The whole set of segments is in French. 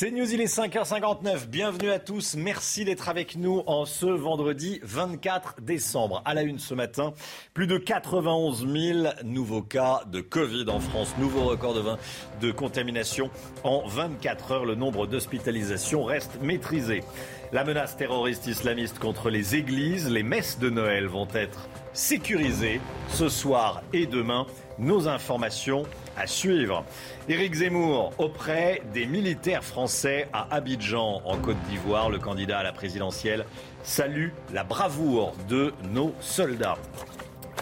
C'est News, il est 5h59. Bienvenue à tous. Merci d'être avec nous en ce vendredi 24 décembre. À la une ce matin, plus de 91 000 nouveaux cas de Covid en France. Nouveau record de, 20 de contamination en 24 heures. Le nombre d'hospitalisations reste maîtrisé. La menace terroriste islamiste contre les églises, les messes de Noël vont être sécurisées ce soir et demain. Nos informations à suivre. Éric Zemmour auprès des militaires français à Abidjan en Côte d'Ivoire. Le candidat à la présidentielle salue la bravoure de nos soldats.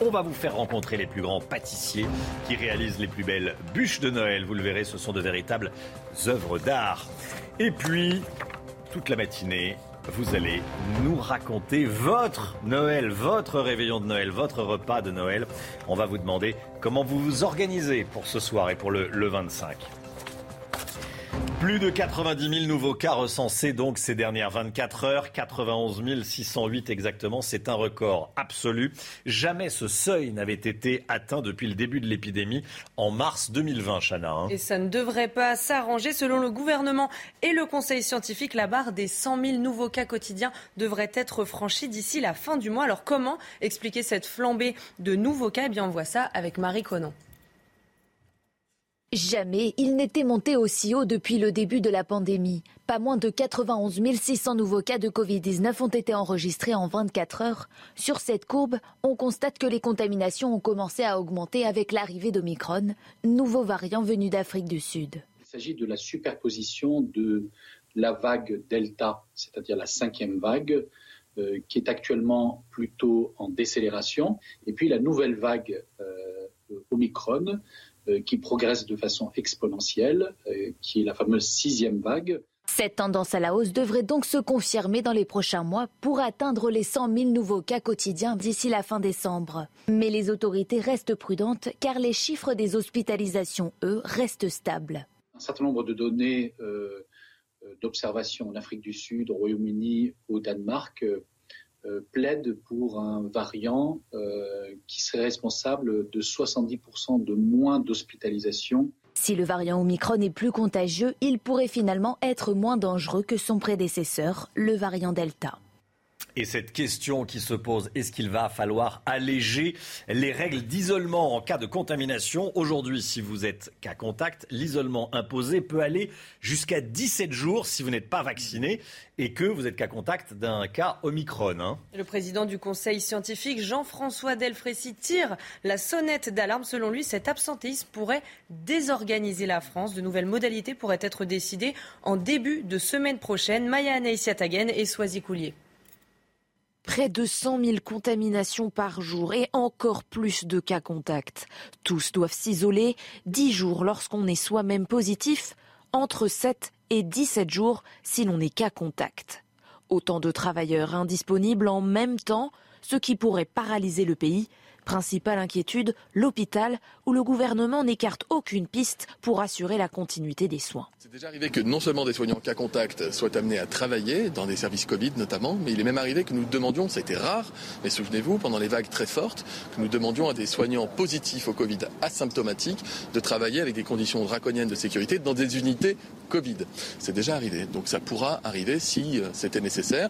On va vous faire rencontrer les plus grands pâtissiers qui réalisent les plus belles bûches de Noël. Vous le verrez, ce sont de véritables œuvres d'art. Et puis, toute la matinée, vous allez nous raconter votre Noël, votre réveillon de Noël, votre repas de Noël. On va vous demander comment vous vous organisez pour ce soir et pour le, le 25. Plus de 90 000 nouveaux cas recensés donc ces dernières 24 heures, 91 608 exactement, c'est un record absolu. Jamais ce seuil n'avait été atteint depuis le début de l'épidémie en mars 2020, Chana. hein. Et ça ne devrait pas s'arranger. Selon le gouvernement et le conseil scientifique, la barre des 100 000 nouveaux cas quotidiens devrait être franchie d'ici la fin du mois. Alors comment expliquer cette flambée de nouveaux cas? Eh bien, on voit ça avec Marie Conan. Jamais il n'était monté aussi haut depuis le début de la pandémie. Pas moins de 91 600 nouveaux cas de Covid-19 ont été enregistrés en 24 heures. Sur cette courbe, on constate que les contaminations ont commencé à augmenter avec l'arrivée d'Omicron, nouveau variant venu d'Afrique du Sud. Il s'agit de la superposition de la vague Delta, c'est-à-dire la cinquième vague, euh, qui est actuellement plutôt en décélération, et puis la nouvelle vague euh, Omicron, qui progresse de façon exponentielle, euh, qui est la fameuse sixième vague. Cette tendance à la hausse devrait donc se confirmer dans les prochains mois pour atteindre les 100 000 nouveaux cas quotidiens d'ici la fin décembre. Mais les autorités restent prudentes car les chiffres des hospitalisations, eux, restent stables. Un certain nombre de données euh, euh, d'observation en Afrique du Sud, au Royaume-Uni, au Danemark, euh, plaident pour un variant euh, qui serait responsable de 70% de moins d'hospitalisation Si le variant Omicron est plus contagieux, il pourrait finalement être moins dangereux que son prédécesseur, le variant Delta. Et cette question qui se pose, est-ce qu'il va falloir alléger les règles d'isolement en cas de contamination Aujourd'hui, si vous êtes cas contact, l'isolement imposé peut aller jusqu'à 17 jours si vous n'êtes pas vacciné et que vous êtes cas contact d'un cas Omicron. hein. Le président du conseil scientifique, Jean-François Delfrécy, tire la sonnette d'alarme. Selon lui, cet absentéisme pourrait désorganiser la France. De nouvelles modalités pourraient être décidées en début de semaine prochaine. Maya Anaïsiatagen et Soisy Coulier. Près de 100 000 contaminations par jour et encore plus de cas contacts. Tous doivent s'isoler 10 jours lorsqu'on est soi-même positif, entre 7 et 17 jours si l'on est cas contact. Autant de travailleurs indisponibles en même temps, ce qui pourrait paralyser le pays. Principale inquiétude, l'hôpital, où le gouvernement n'écarte aucune piste pour assurer la continuité des soins. C'est déjà arrivé que non seulement des soignants cas contact soient amenés à travailler dans des services Covid notamment, mais il est même arrivé que nous demandions, ça a été rare, mais souvenez-vous, pendant les vagues très fortes, que nous demandions à des soignants positifs au Covid asymptomatiques de travailler avec des conditions draconiennes de sécurité dans des unités Covid. C'est déjà arrivé, donc ça pourra arriver si euh, c'était nécessaire.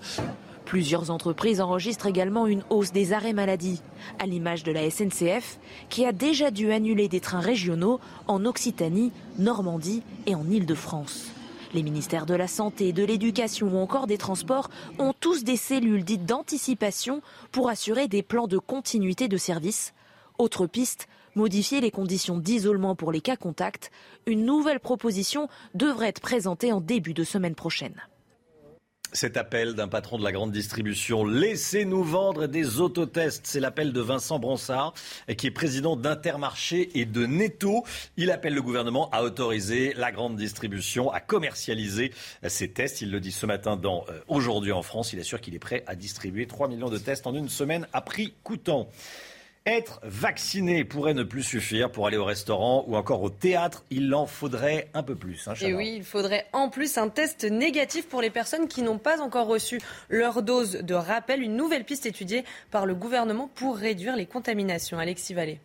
Plusieurs entreprises enregistrent également une hausse des arrêts maladie, à l'image de la SNCF, qui a déjà dû annuler des trains régionaux en Occitanie, Normandie et en Île-de-France. Les ministères de la Santé, de l'Éducation ou encore des Transports ont tous des cellules dites d'anticipation pour assurer des plans de continuité de service. Autre piste, modifier les conditions d'isolement pour les cas contacts. Une nouvelle proposition devrait être présentée en début de semaine prochaine. Cet appel d'un patron de la grande distribution, laissez-nous vendre des autotests. C'est l'appel de Vincent Bronsard, qui est président d'Intermarché et de Netto. Il appelle le gouvernement à autoriser la grande distribution à commercialiser ces tests. Il le dit ce matin dans euh, Aujourd'hui en France. Il assure qu'il est prêt à distribuer 3 millions de tests en une semaine à prix coûtant. Être vacciné pourrait ne plus suffire pour aller au restaurant ou encore au théâtre. Il en faudrait un peu plus. Hein, Et oui, il faudrait en plus un test négatif pour les personnes qui n'ont pas encore reçu leur dose de rappel. Une nouvelle piste étudiée par le gouvernement pour réduire les contaminations. Alexis Vallée.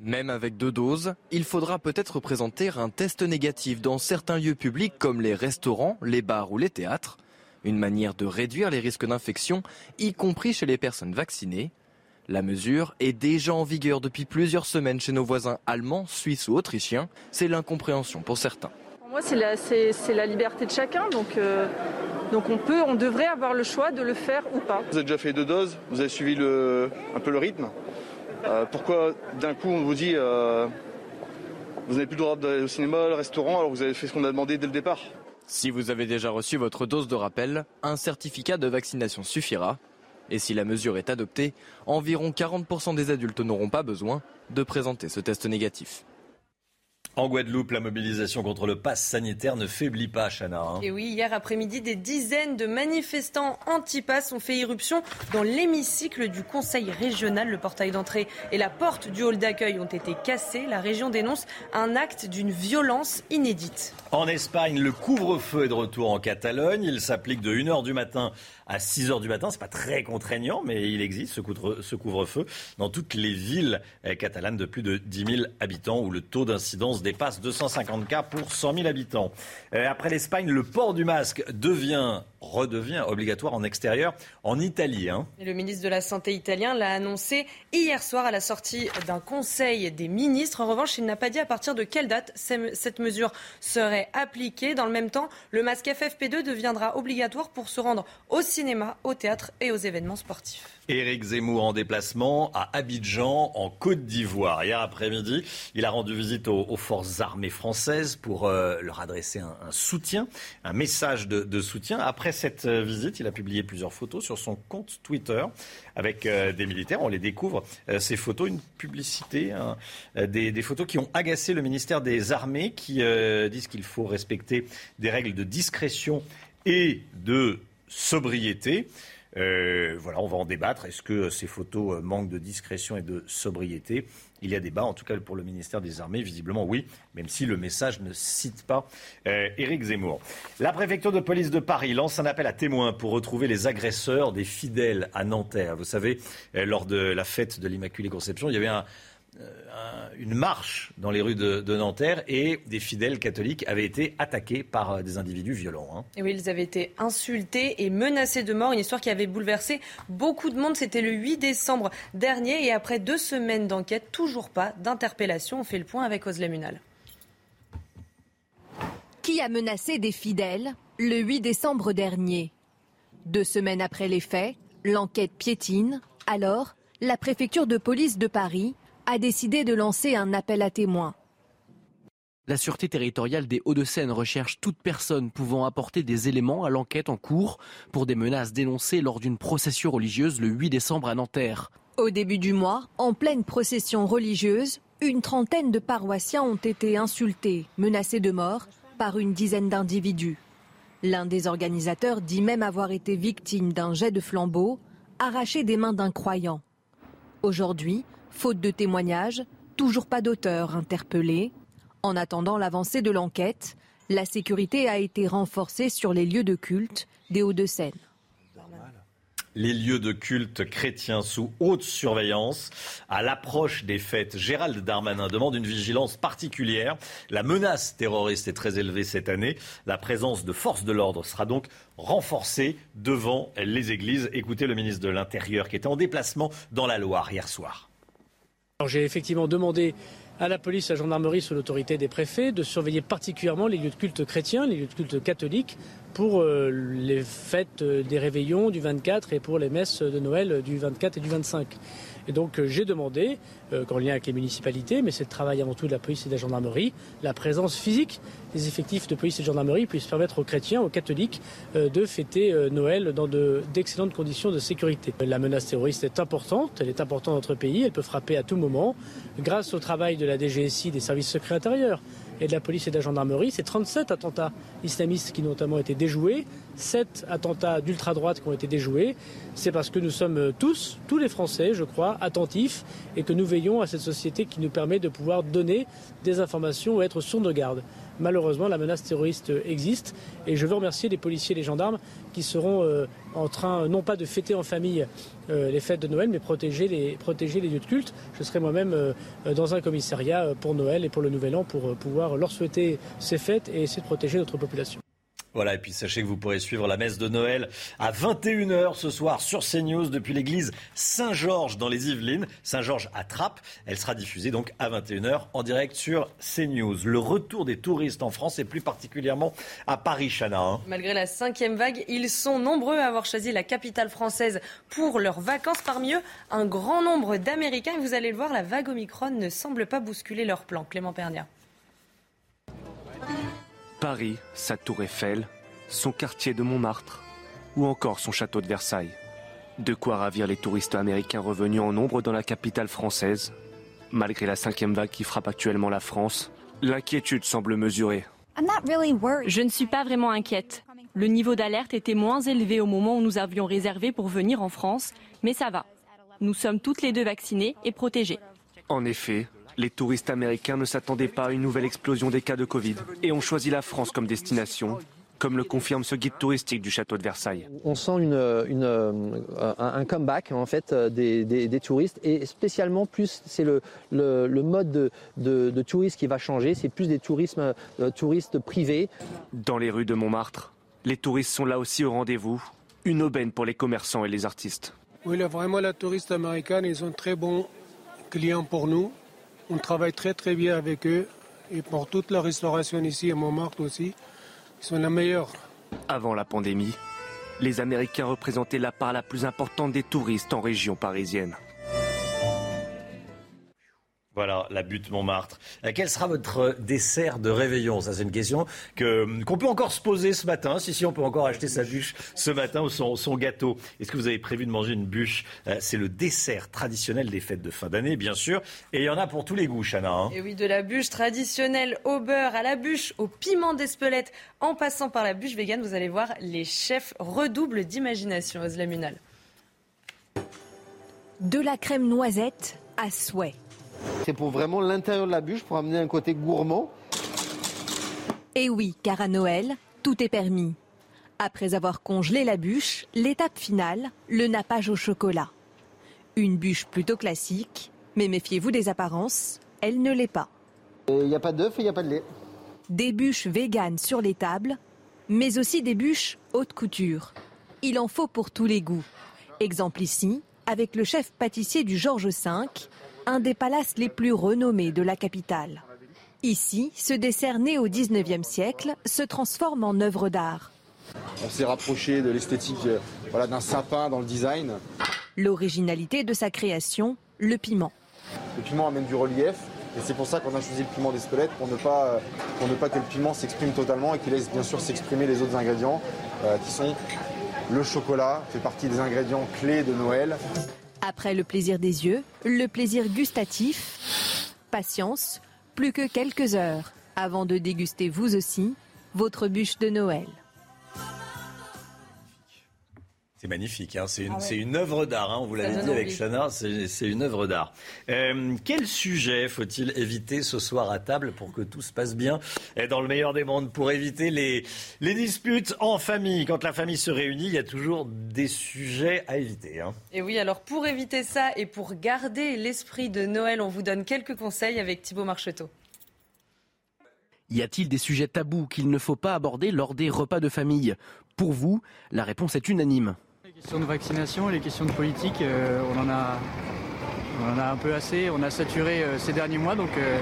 Même avec deux doses, il faudra peut-être présenter un test négatif dans certains lieux publics comme les restaurants, les bars ou les théâtres. Une manière de réduire les risques d'infection, y compris chez les personnes vaccinées. La mesure est déjà en vigueur depuis plusieurs semaines chez nos voisins allemands, suisses ou autrichiens. C'est l'incompréhension pour certains. Pour moi, c'est la, liberté de chacun. Donc, euh, donc on peut, on devrait avoir le choix de le faire ou pas. Vous avez déjà fait deux doses, vous avez suivi un peu le rythme. Euh, pourquoi d'un coup on vous dit euh, vous n'avez plus le droit d'aller au cinéma, au restaurant, alors vous avez fait ce qu'on a demandé dès le départ? Si vous avez déjà reçu votre dose de rappel, un certificat de vaccination suffira. Et si la mesure est adoptée, environ 40% des adultes n'auront pas besoin de présenter ce test négatif. En Guadeloupe, la mobilisation contre le pass sanitaire ne faiblit pas, Chana. Hein. Et oui, hier après-midi, des dizaines de manifestants anti-pass ont fait irruption dans l'hémicycle du Conseil régional. Le portail d'entrée et la porte du hall d'accueil ont été cassés. La région dénonce un acte d'une violence inédite. En Espagne, le couvre-feu est de retour en Catalogne. Il s'applique de 1h du matin à 6 heures du matin. C'est pas très contraignant, mais il existe ce couvre-feu dans toutes les villes euh, catalanes de plus de 10 000 habitants où le taux d'incidence dépasse 250 cas pour 100 000 habitants. Euh, après l'Espagne, le port du masque devient redevient obligatoire en extérieur en Italie. Hein. le ministre de la Santé italien l'a annoncé hier soir à la sortie d'un conseil des ministres. En revanche, il n'a pas dit à partir de quelle date cette mesure serait appliquée. Dans le même temps, le masque FFP2 deviendra obligatoire pour se rendre au cinéma, au théâtre et aux événements sportifs. Éric Zemmour en déplacement à Abidjan, en Côte d'Ivoire. Hier après-midi, il a rendu visite aux, forces armées françaises pour euh, leur adresser un, soutien, un message de, soutien. Après cette euh, visite, il a publié plusieurs photos sur son compte Twitter avec euh, des militaires. On les découvre, ces photos, une publicité, hein, des, des, photos qui ont agacé le ministère des Armées, qui disent qu'il faut respecter des règles de discrétion et de sobriété. Euh, voilà, on va en débattre. Est-ce que ces photos euh, manquent de discrétion et de sobriété? Il y a débat, en tout cas pour le ministère des Armées, visiblement oui, même si le message ne cite pas euh, Éric Zemmour. La préfecture de police de Paris lance un appel à témoins pour retrouver les agresseurs des fidèles à Nanterre. Vous savez, lors de la fête de l'Immaculée Conception, il y avait un, euh, une marche dans les rues de, Nanterre et des fidèles catholiques avaient été attaqués par euh, des individus violents. Hein. Et oui, ils avaient été insultés et menacés de mort. Une histoire qui avait bouleversé beaucoup de monde. C'était le 8 décembre dernier et après deux semaines d'enquête, toujours pas d'interpellation. On fait le point avec Oslem Munal. Qui a menacé des fidèles le 8 décembre dernier? Deux semaines après les faits, l'enquête piétine. Alors, la préfecture de police de Paris a décidé de lancer un appel à témoins. La Sûreté territoriale des Hauts-de-Seine recherche toute personne pouvant apporter des éléments à l'enquête en cours pour des menaces dénoncées lors d'une procession religieuse le 8 décembre à Nanterre. Au début du mois, en pleine procession religieuse, une trentaine de paroissiens ont été insultés, menacés de mort par une dizaine d'individus. L'un des organisateurs dit même avoir été victime d'un jet de flambeau arraché des mains d'un croyant. Aujourd'hui, Faute de témoignages, toujours pas d'auteur interpellé. En attendant l'avancée de l'enquête, la sécurité a été renforcée sur les lieux de culte des Hauts-de-Seine. Les lieux de culte chrétiens sous haute surveillance. À l'approche des fêtes, Gérald Darmanin demande une vigilance particulière. La menace terroriste est très élevée cette année. La présence de forces de l'ordre sera donc renforcée devant les églises. Écoutez le ministre de l'Intérieur qui était en déplacement dans la Loire hier soir. J'ai effectivement demandé à la police, à la gendarmerie, sous l'autorité des préfets, de surveiller particulièrement les lieux de culte chrétiens, les lieux de culte catholiques, pour les fêtes des réveillons du 24 et pour les messes de Noël du 24 et du 25. Et donc j'ai demandé, en lien avec les municipalités, mais c'est le travail avant tout de la police et de la gendarmerie, la présence physique des effectifs de police et de gendarmerie puissent permettre aux chrétiens, aux catholiques, de fêter Noël dans d'excellentes conditions de sécurité. La menace terroriste est importante, elle est importante dans notre pays, elle peut frapper à tout moment. Grâce au travail de la DGSI, des services secrets intérieurs, et de la police et de la gendarmerie, c'est 37 attentats islamistes qui ont notamment été déjoués, 7 attentats d'ultra-droite qui ont été déjoués. C'est parce que nous sommes tous, tous les Français, je crois, attentifs et que nous veillons à cette société qui nous permet de pouvoir donner des informations ou être sur de garde malheureusement, la menace terroriste existe. Et je veux remercier les policiers et les gendarmes qui seront euh, en train, non pas de fêter en famille euh, les fêtes de Noël, mais protéger les, lieux de culte. Je serai moi-même euh, dans un commissariat pour Noël et pour le Nouvel An pour pouvoir leur souhaiter ces fêtes et essayer de protéger notre population. Voilà, et puis sachez que vous pourrez suivre la messe de Noël à 21h ce soir sur CNews depuis l'église Saint-Georges dans les Yvelines. Saint-Georges à Trappes. Elle sera diffusée donc à 21h en direct sur CNews. Le retour des touristes en France et plus particulièrement à Paris, Chana. Hein. Malgré la cinquième vague, ils sont nombreux à avoir choisi la capitale française pour leurs vacances. Parmi eux, un grand nombre d'Américains. Vous allez le voir, la vague Omicron ne semble pas bousculer leur plan. Clément Pernia. Paris, sa tour Eiffel, son quartier de Montmartre ou encore son château de Versailles. De quoi ravir les touristes américains revenus en nombre dans la capitale française. Malgré la cinquième vague qui frappe actuellement la France, l'inquiétude semble mesurée. Je ne suis pas vraiment inquiète. Le niveau d'alerte était moins élevé au moment où nous avions réservé pour venir en France, mais ça va. Nous sommes toutes les deux vaccinées et protégées. En effet, les touristes américains ne s'attendaient pas à une nouvelle explosion des cas de Covid et ont choisi la France comme destination, comme le confirme ce guide touristique du château de Versailles. On sent une, un comeback en fait des, touristes et spécialement plus c'est le, le, mode de, de, tourisme qui va changer, c'est plus des tourismes, euh, touristes privés. Dans les rues de Montmartre, les touristes sont là aussi au rendez-vous, une aubaine pour les commerçants et les artistes. Oui, vraiment la touriste américaine, ils sont très bons clients pour nous. On travaille très très bien avec eux et pour toute la restauration ici à Montmartre aussi, ils sont la meilleure. Avant la pandémie, les Américains représentaient la part la plus importante des touristes en région parisienne. Voilà, la butte Montmartre. Euh, quel sera votre dessert de réveillon? Ça, c'est une question que, qu'on peut encore se poser ce matin. Si, si, on peut encore acheter sa bûche ce matin ou son, son gâteau. Est-ce que vous avez prévu de manger une bûche? Euh, C'est le dessert traditionnel des fêtes de fin d'année, bien sûr. Et il y en a pour tous les goûts, Chana. Hein. Et oui, de la bûche traditionnelle au beurre, à la bûche, au piment d'Espelette, en passant par la bûche végane, vous allez voir, les chefs redoublent d'imagination, Oslamunal. De la crème noisette à souhait c'est pour vraiment l'intérieur de la bûche, pour amener un côté gourmand. Et oui, car à Noël, tout est permis. Après avoir congelé la bûche, l'étape finale, le nappage au chocolat. Une bûche plutôt classique, mais méfiez-vous des apparences, elle ne l'est pas. Il n'y a pas d'œuf et il n'y a pas de lait. Des bûches véganes sur les tables, mais aussi des bûches haute couture. Il en faut pour tous les goûts. Exemple ici, avec le chef pâtissier du Georges V, un des palaces les plus renommés de la capitale. Ici, ce dessert né au 19e siècle se transforme en œuvre d'art. On s'est rapproché de l'esthétique euh, voilà, d'un sapin dans le design. L'originalité de sa création, le piment. Le piment amène du relief et c'est pour ça qu'on a choisi le piment des squelettes pour ne pas, euh, pour ne pas que le piment s'exprime totalement et qu'il laisse bien sûr s'exprimer les autres ingrédients euh, qui sont le chocolat, fait partie des ingrédients clés de Noël. Après le plaisir des yeux, le plaisir gustatif. Patience, plus que quelques heures avant de déguster vous aussi votre bûche de Noël. C'est magnifique, hein. c'est une, ah une, œuvre d'art, hein. on vous l'avait dit avec Chana, c'est une œuvre d'art. Euh, quel sujet faut-il éviter ce soir à table pour que tout se passe bien et dans le meilleur des mondes Pour éviter les, les disputes en famille? Quand la famille se réunit, il y a toujours des sujets à éviter. Hein. Et oui, alors pour éviter ça et pour garder l'esprit de Noël, on vous donne quelques conseils avec Thibault Marcheteau. Y a-t-il des sujets tabous qu'il ne faut pas aborder lors des repas de famille? Pour vous, la réponse est unanime. Les questions de vaccination, les questions de politique, euh, on, en a, on en a un peu assez. On a saturé euh, ces derniers mois, donc euh,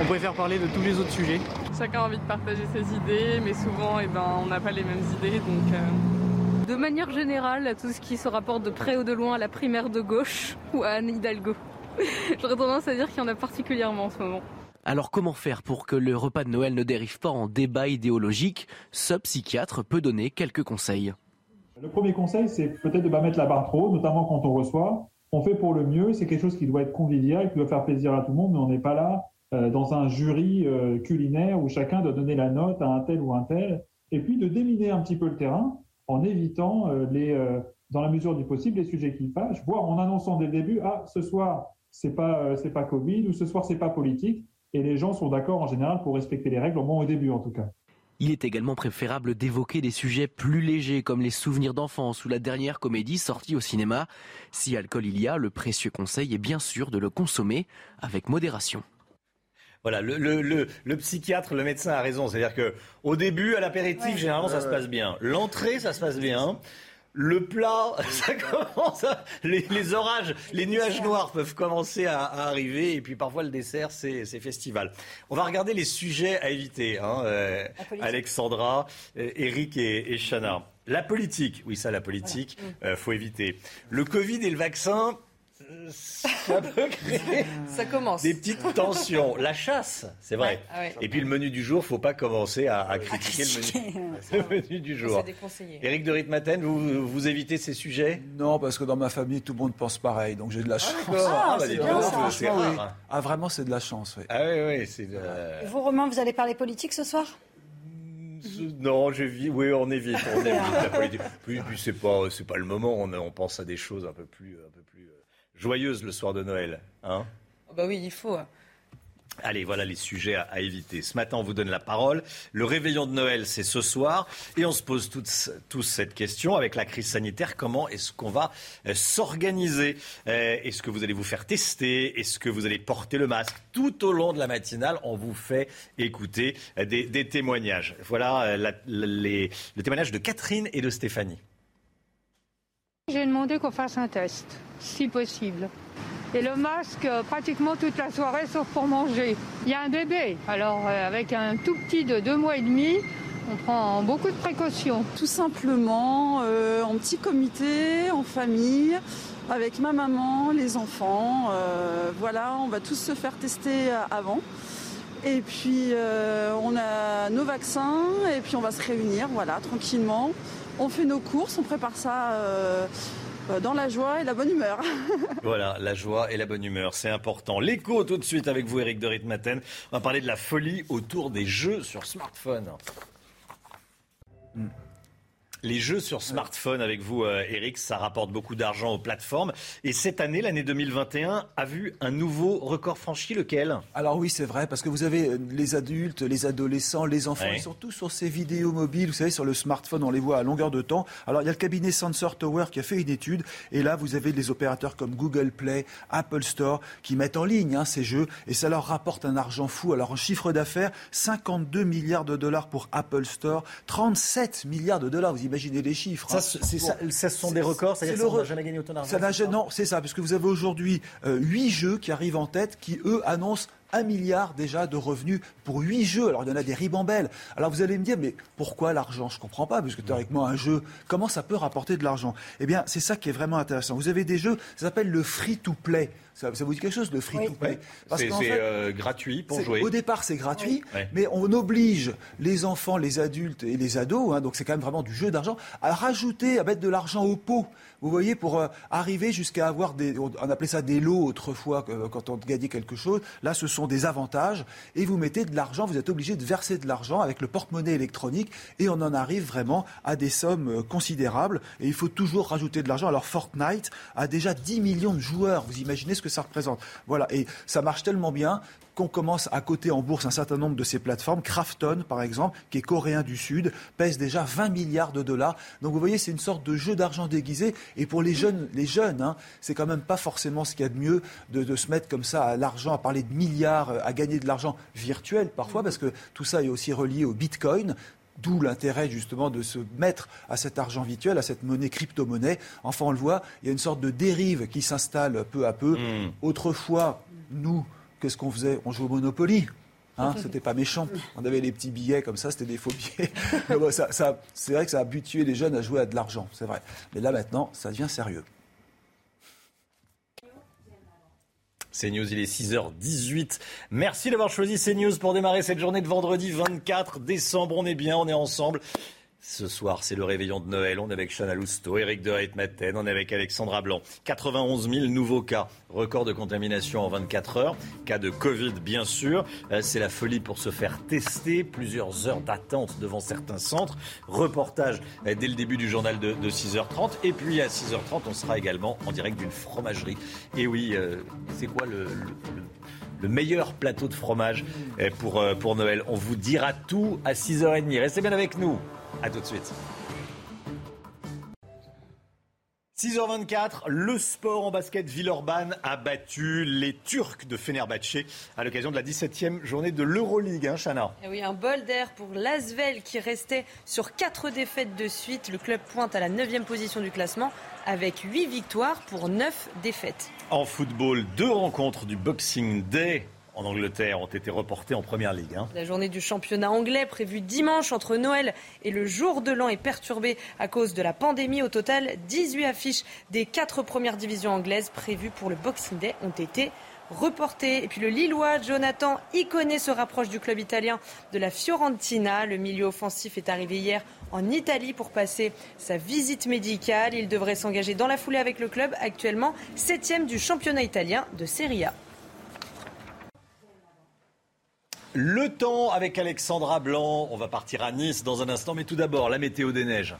on préfère parler de tous les autres sujets. Chacun a envie de partager ses idées, mais souvent, eh ben, on n'a pas les mêmes idées. Donc, euh. De manière générale, tout ce qui se rapporte de près ou de loin à la primaire de gauche ou à Anne Hidalgo. J'aurais tendance à dire qu'il y en a particulièrement en ce moment. Alors comment faire pour que le repas de Noël ne dérive pas en débat idéologique? Ce psychiatre peut donner quelques conseils. Le premier conseil, c'est peut-être de ne pas mettre la barre trop notamment quand on reçoit. On fait pour le mieux, c'est quelque chose qui doit être convivial, qui doit faire plaisir à tout le monde, mais on n'est pas là euh, dans un jury euh, culinaire où chacun doit donner la note à un tel ou un tel. Et puis de déminer un petit peu le terrain en évitant euh, les, dans la mesure du possible les sujets qui fâchent, voire en annonçant dès le début, ah, ce soir, c'est pas, c'est pas Covid ou ce soir, c'est pas politique. Et les gens sont d'accord en général pour respecter les règles, au moins au début en tout cas. Il est également préférable d'évoquer des sujets plus légers comme les souvenirs d'enfance ou la dernière comédie sortie au cinéma. Si alcool il y a, le précieux conseil est bien sûr de le consommer avec modération. Voilà, le, le, psychiatre, le médecin a raison. C'est-à-dire que au début, à l'apéritif, généralement, ça se passe bien. L'entrée, ça se passe bien. Le plat, ça commence les, orages, les nuages noirs peuvent commencer à, arriver et puis parfois le dessert, c'est festival. On va regarder les sujets à éviter, hein, euh, Alexandra, euh, Eric et, et Chana. La politique, oui ça la politique, euh, faut éviter. Le Covid et le vaccin, ça peut créer ça commence. des petites tensions. La chasse, c'est vrai. Ah Et puis le menu du jour, faut pas commencer à, critiquer, le menu, du jour. Éric de Ritmaten, vous, vous évitez ces sujets? Non, parce que dans ma famille, tout le monde pense pareil, donc j'ai de la ah, chance. Ah, bah, c'est Ah, vraiment, c'est de la chance, oui. Ah oui, oui, c'est. Vous, Romain, vous allez parler politique ce soir? Non, je vis. Oui, on évite. On évite la politique. Puis, puis c'est pas, c'est pas le moment. On, on, pense à des choses un peu plus, un peu plus joyeuse le soir de Noël. Hein oh, bah oui, il faut. Allez, voilà les sujets à, éviter. Ce matin, on vous donne la parole. Le réveillon de Noël, c'est ce soir. Et on se pose tous, tous cette question. Avec la crise sanitaire, comment est-ce qu'on va euh, s'organiser? Euh, Est-ce que vous allez vous faire tester? Est-ce que vous allez porter le masque? Tout au long de la matinale, on vous fait écouter euh, des, témoignages. Voilà les, le témoignage de Catherine et de Stéphanie. J'ai demandé qu'on fasse un test, si possible. Et le masque euh, pratiquement toute la soirée sauf pour manger. Il y a un bébé, alors euh, avec un tout petit de deux mois et demi, on prend beaucoup de précautions. Tout simplement euh, en petit comité, en famille, avec ma maman, les enfants. voilà, on va tous se faire tester avant. Et puis on a nos vaccins et puis on va se réunir, voilà, tranquillement on fait nos courses, on prépare ça dans la joie et la bonne humeur. voilà, la joie et la bonne humeur, c'est important. L'écho tout de suite avec vous, Eric de Ritmaten. On va parler de la folie autour des jeux sur smartphone. Hmm. Les jeux sur smartphone avec vous, euh, Eric, ça rapporte beaucoup d'argent aux plateformes. Et cette année, l'année 2021, a vu un nouveau record franchi, lequel? Alors oui, c'est vrai, parce que vous avez euh, les adultes, les adolescents, les enfants, sont tous sur ces vidéos mobiles, vous savez, sur le smartphone, on les voit à longueur de temps. Alors il y a le cabinet Sensor Tower qui a fait une étude, et là vous avez des opérateurs comme Google Play, Apple Store, qui mettent en ligne hein, ces jeux, et ça leur rapporte un argent fou. Alors en chiffre d'affaires, 52 milliards de dollars pour Apple Store, 37 milliards de dollars, vous imaginez les chiffres. Ça, hein. ça, ce sont des records, c'est-à-dire qu'on n'a jamais gagné autant d'argent Non, c'est ça, parce que vous avez aujourd'hui euh, huit jeux qui arrivent en tête, qui eux annoncent un milliard déjà de revenus pour huit jeux. Alors il y en a des ribambelles. Alors vous allez me dire, mais pourquoi l'argent? Je ne comprends pas, parce que théoriquement un jeu, comment ça peut rapporter de l'argent? Eh bien, c'est ça qui est vraiment intéressant. Vous avez des jeux, ça s'appelle le free-to-play. Ça, vous dit quelque chose, le free-to-play C'est euh, gratuit pour jouer. Au départ, c'est gratuit, mais on oblige les enfants, les adultes et les ados, hein, donc c'est quand même vraiment du jeu d'argent, à rajouter, à mettre de l'argent au pot. Vous voyez, pour euh, arriver jusqu'à avoir des, on appelait ça des lots autrefois euh, quand on gagnait quelque chose. Là, ce sont des avantages et vous mettez de l'argent, vous êtes obligé de verser de l'argent avec le porte-monnaie électronique et on en arrive vraiment à des sommes considérables et il faut toujours rajouter de l'argent. Alors Fortnite a déjà 10 millions de joueurs. Vous imaginez ce que ça représente. Voilà, et ça marche tellement bien qu'on commence à coter en bourse un certain nombre de ces plateformes. Krafton, par exemple, qui est coréen du Sud, pèse déjà 20 milliards de dollars. Donc vous voyez, c'est une sorte de jeu d'argent déguisé. Et pour les jeunes, les jeunes, hein, c'est quand même pas forcément ce qu'il y a de mieux de, se mettre comme ça à l'argent, à parler de milliards, à gagner de l'argent virtuel parfois, parce que tout ça est aussi relié au Bitcoin. D'où l'intérêt justement de se mettre à cet argent virtuel, à cette monnaie crypto-monnaie. Enfin, on le voit, il y a une sorte de dérive qui s'installe peu à peu. Hmm. Autrefois, nous, qu'est-ce qu'on faisait? On jouait au Monopoly. Hein, c'était pas méchant. On avait les petits billets comme ça, c'était des faux billets. ça, c'est vrai que ça a habitué les jeunes à jouer à de l'argent, c'est vrai. Mais là maintenant, ça devient sérieux. CNews, il est 6h18. Merci d'avoir choisi CNews pour démarrer cette journée de vendredi 24 décembre. On est bien, on est ensemble. Ce soir, c'est le réveillon de Noël. On est avec Chana Lousteau, Eric de Maten, on est avec Alexandra Blanc. 91 000 nouveaux cas, record de contamination en 24 heures. Cas de Covid, bien sûr. Euh, c'est la folie pour se faire tester. Plusieurs heures d'attente devant certains centres. Reportage euh, dès le début du journal de, 6h30. Et puis à 6h30, on sera également en direct d'une fromagerie. Et oui, euh, c'est quoi le, le meilleur plateau de fromage pour, pour Noël? On vous dira tout à 6h30. Restez bien avec nous. A tout de suite. 6h24, le sport en basket Villeurbanne a battu les Turcs de Fenerbahçe à l'occasion de la 17e journée de l'Euroleague, hein, Chana. Et eh oui, un bol d'air pour l'Asvel qui restait sur 4 défaites de suite. Le club pointe à la 9e position du classement avec 8 victoires pour 9 défaites. En football, deux rencontres du Boxing Day en Angleterre ont été reportés en Première Ligue. Hein. La journée du championnat anglais prévue dimanche entre Noël et le jour de l'an est perturbée à cause de la pandémie. Au total, 18 affiches des quatre premières divisions anglaises prévues pour le Boxing Day ont été reportées. Et puis le Lillois Jonathan Iconé se rapproche du club italien de la Fiorentina. Le milieu offensif est arrivé hier en Italie pour passer sa visite médicale. Il devrait s'engager dans la foulée avec le club, actuellement septième du championnat italien de Serie A. Le temps avec Alexandra Blanc. On va partir à Nice dans un instant, mais tout d'abord, la météo des neiges.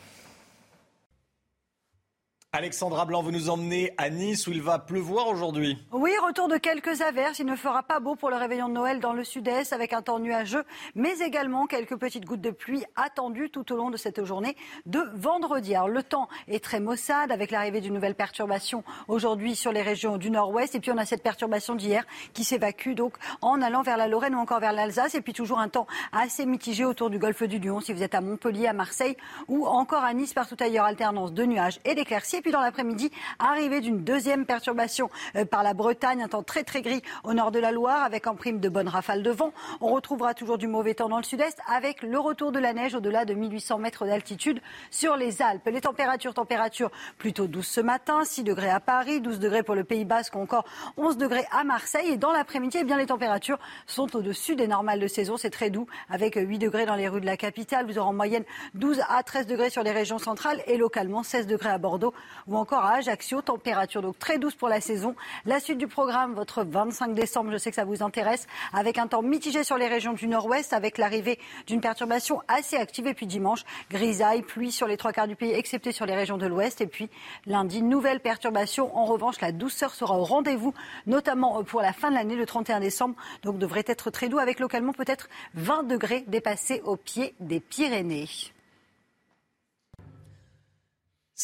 Alexandra Blanc, vous nous emmenez à Nice où il va pleuvoir aujourd'hui. Oui, retour de quelques averses. Il ne fera pas beau pour le réveillon de Noël dans le sud-est avec un temps nuageux, mais également quelques petites gouttes de pluie attendues tout au long de cette journée de vendredi. Alors, le temps est très maussade avec l'arrivée d'une nouvelle perturbation aujourd'hui sur les régions du nord-ouest. Et puis on a cette perturbation d'hier qui s'évacue donc en allant vers la Lorraine ou encore vers l'Alsace. Et puis toujours un temps assez mitigé autour du golfe du Lion si vous êtes à Montpellier, à Marseille ou encore à Nice, partout ailleurs. Alternance de nuages et d'éclaircies dans l'après-midi, arrivée d'une deuxième perturbation euh, par la Bretagne, un temps très très gris au nord de la Loire avec en prime de bonnes rafales de vent. On retrouvera toujours du mauvais temps dans le sud-est avec le retour de la neige au-delà de 1800 mètres d'altitude sur les Alpes. Les températures, températures plutôt douces ce matin, 6 degrés à Paris, 12 degrés pour le Pays Basque, encore 11 degrés à Marseille. Et dans l'après-midi, eh bien les températures sont au-dessus des normales de saison. C'est très doux avec 8 degrés dans les rues de la capitale. Vous aurez en moyenne 12 à 13 degrés sur les régions centrales et localement 16 degrés à Bordeaux ou encore à Ajaccio. Température donc très douce pour la saison. La suite du programme, votre 25 décembre, je sais que ça vous intéresse, avec un temps mitigé sur les régions du nord-ouest, avec l'arrivée d'une perturbation assez active. Et puis dimanche, grisaille, pluie sur les trois quarts du pays, excepté sur les régions de l'ouest. Et puis lundi, nouvelle perturbation. En revanche, la douceur sera au rendez-vous, notamment pour la fin de l'année, le 31 décembre. Donc devrait être très doux, avec localement peut-être 20 degrés dépassés au pied des Pyrénées.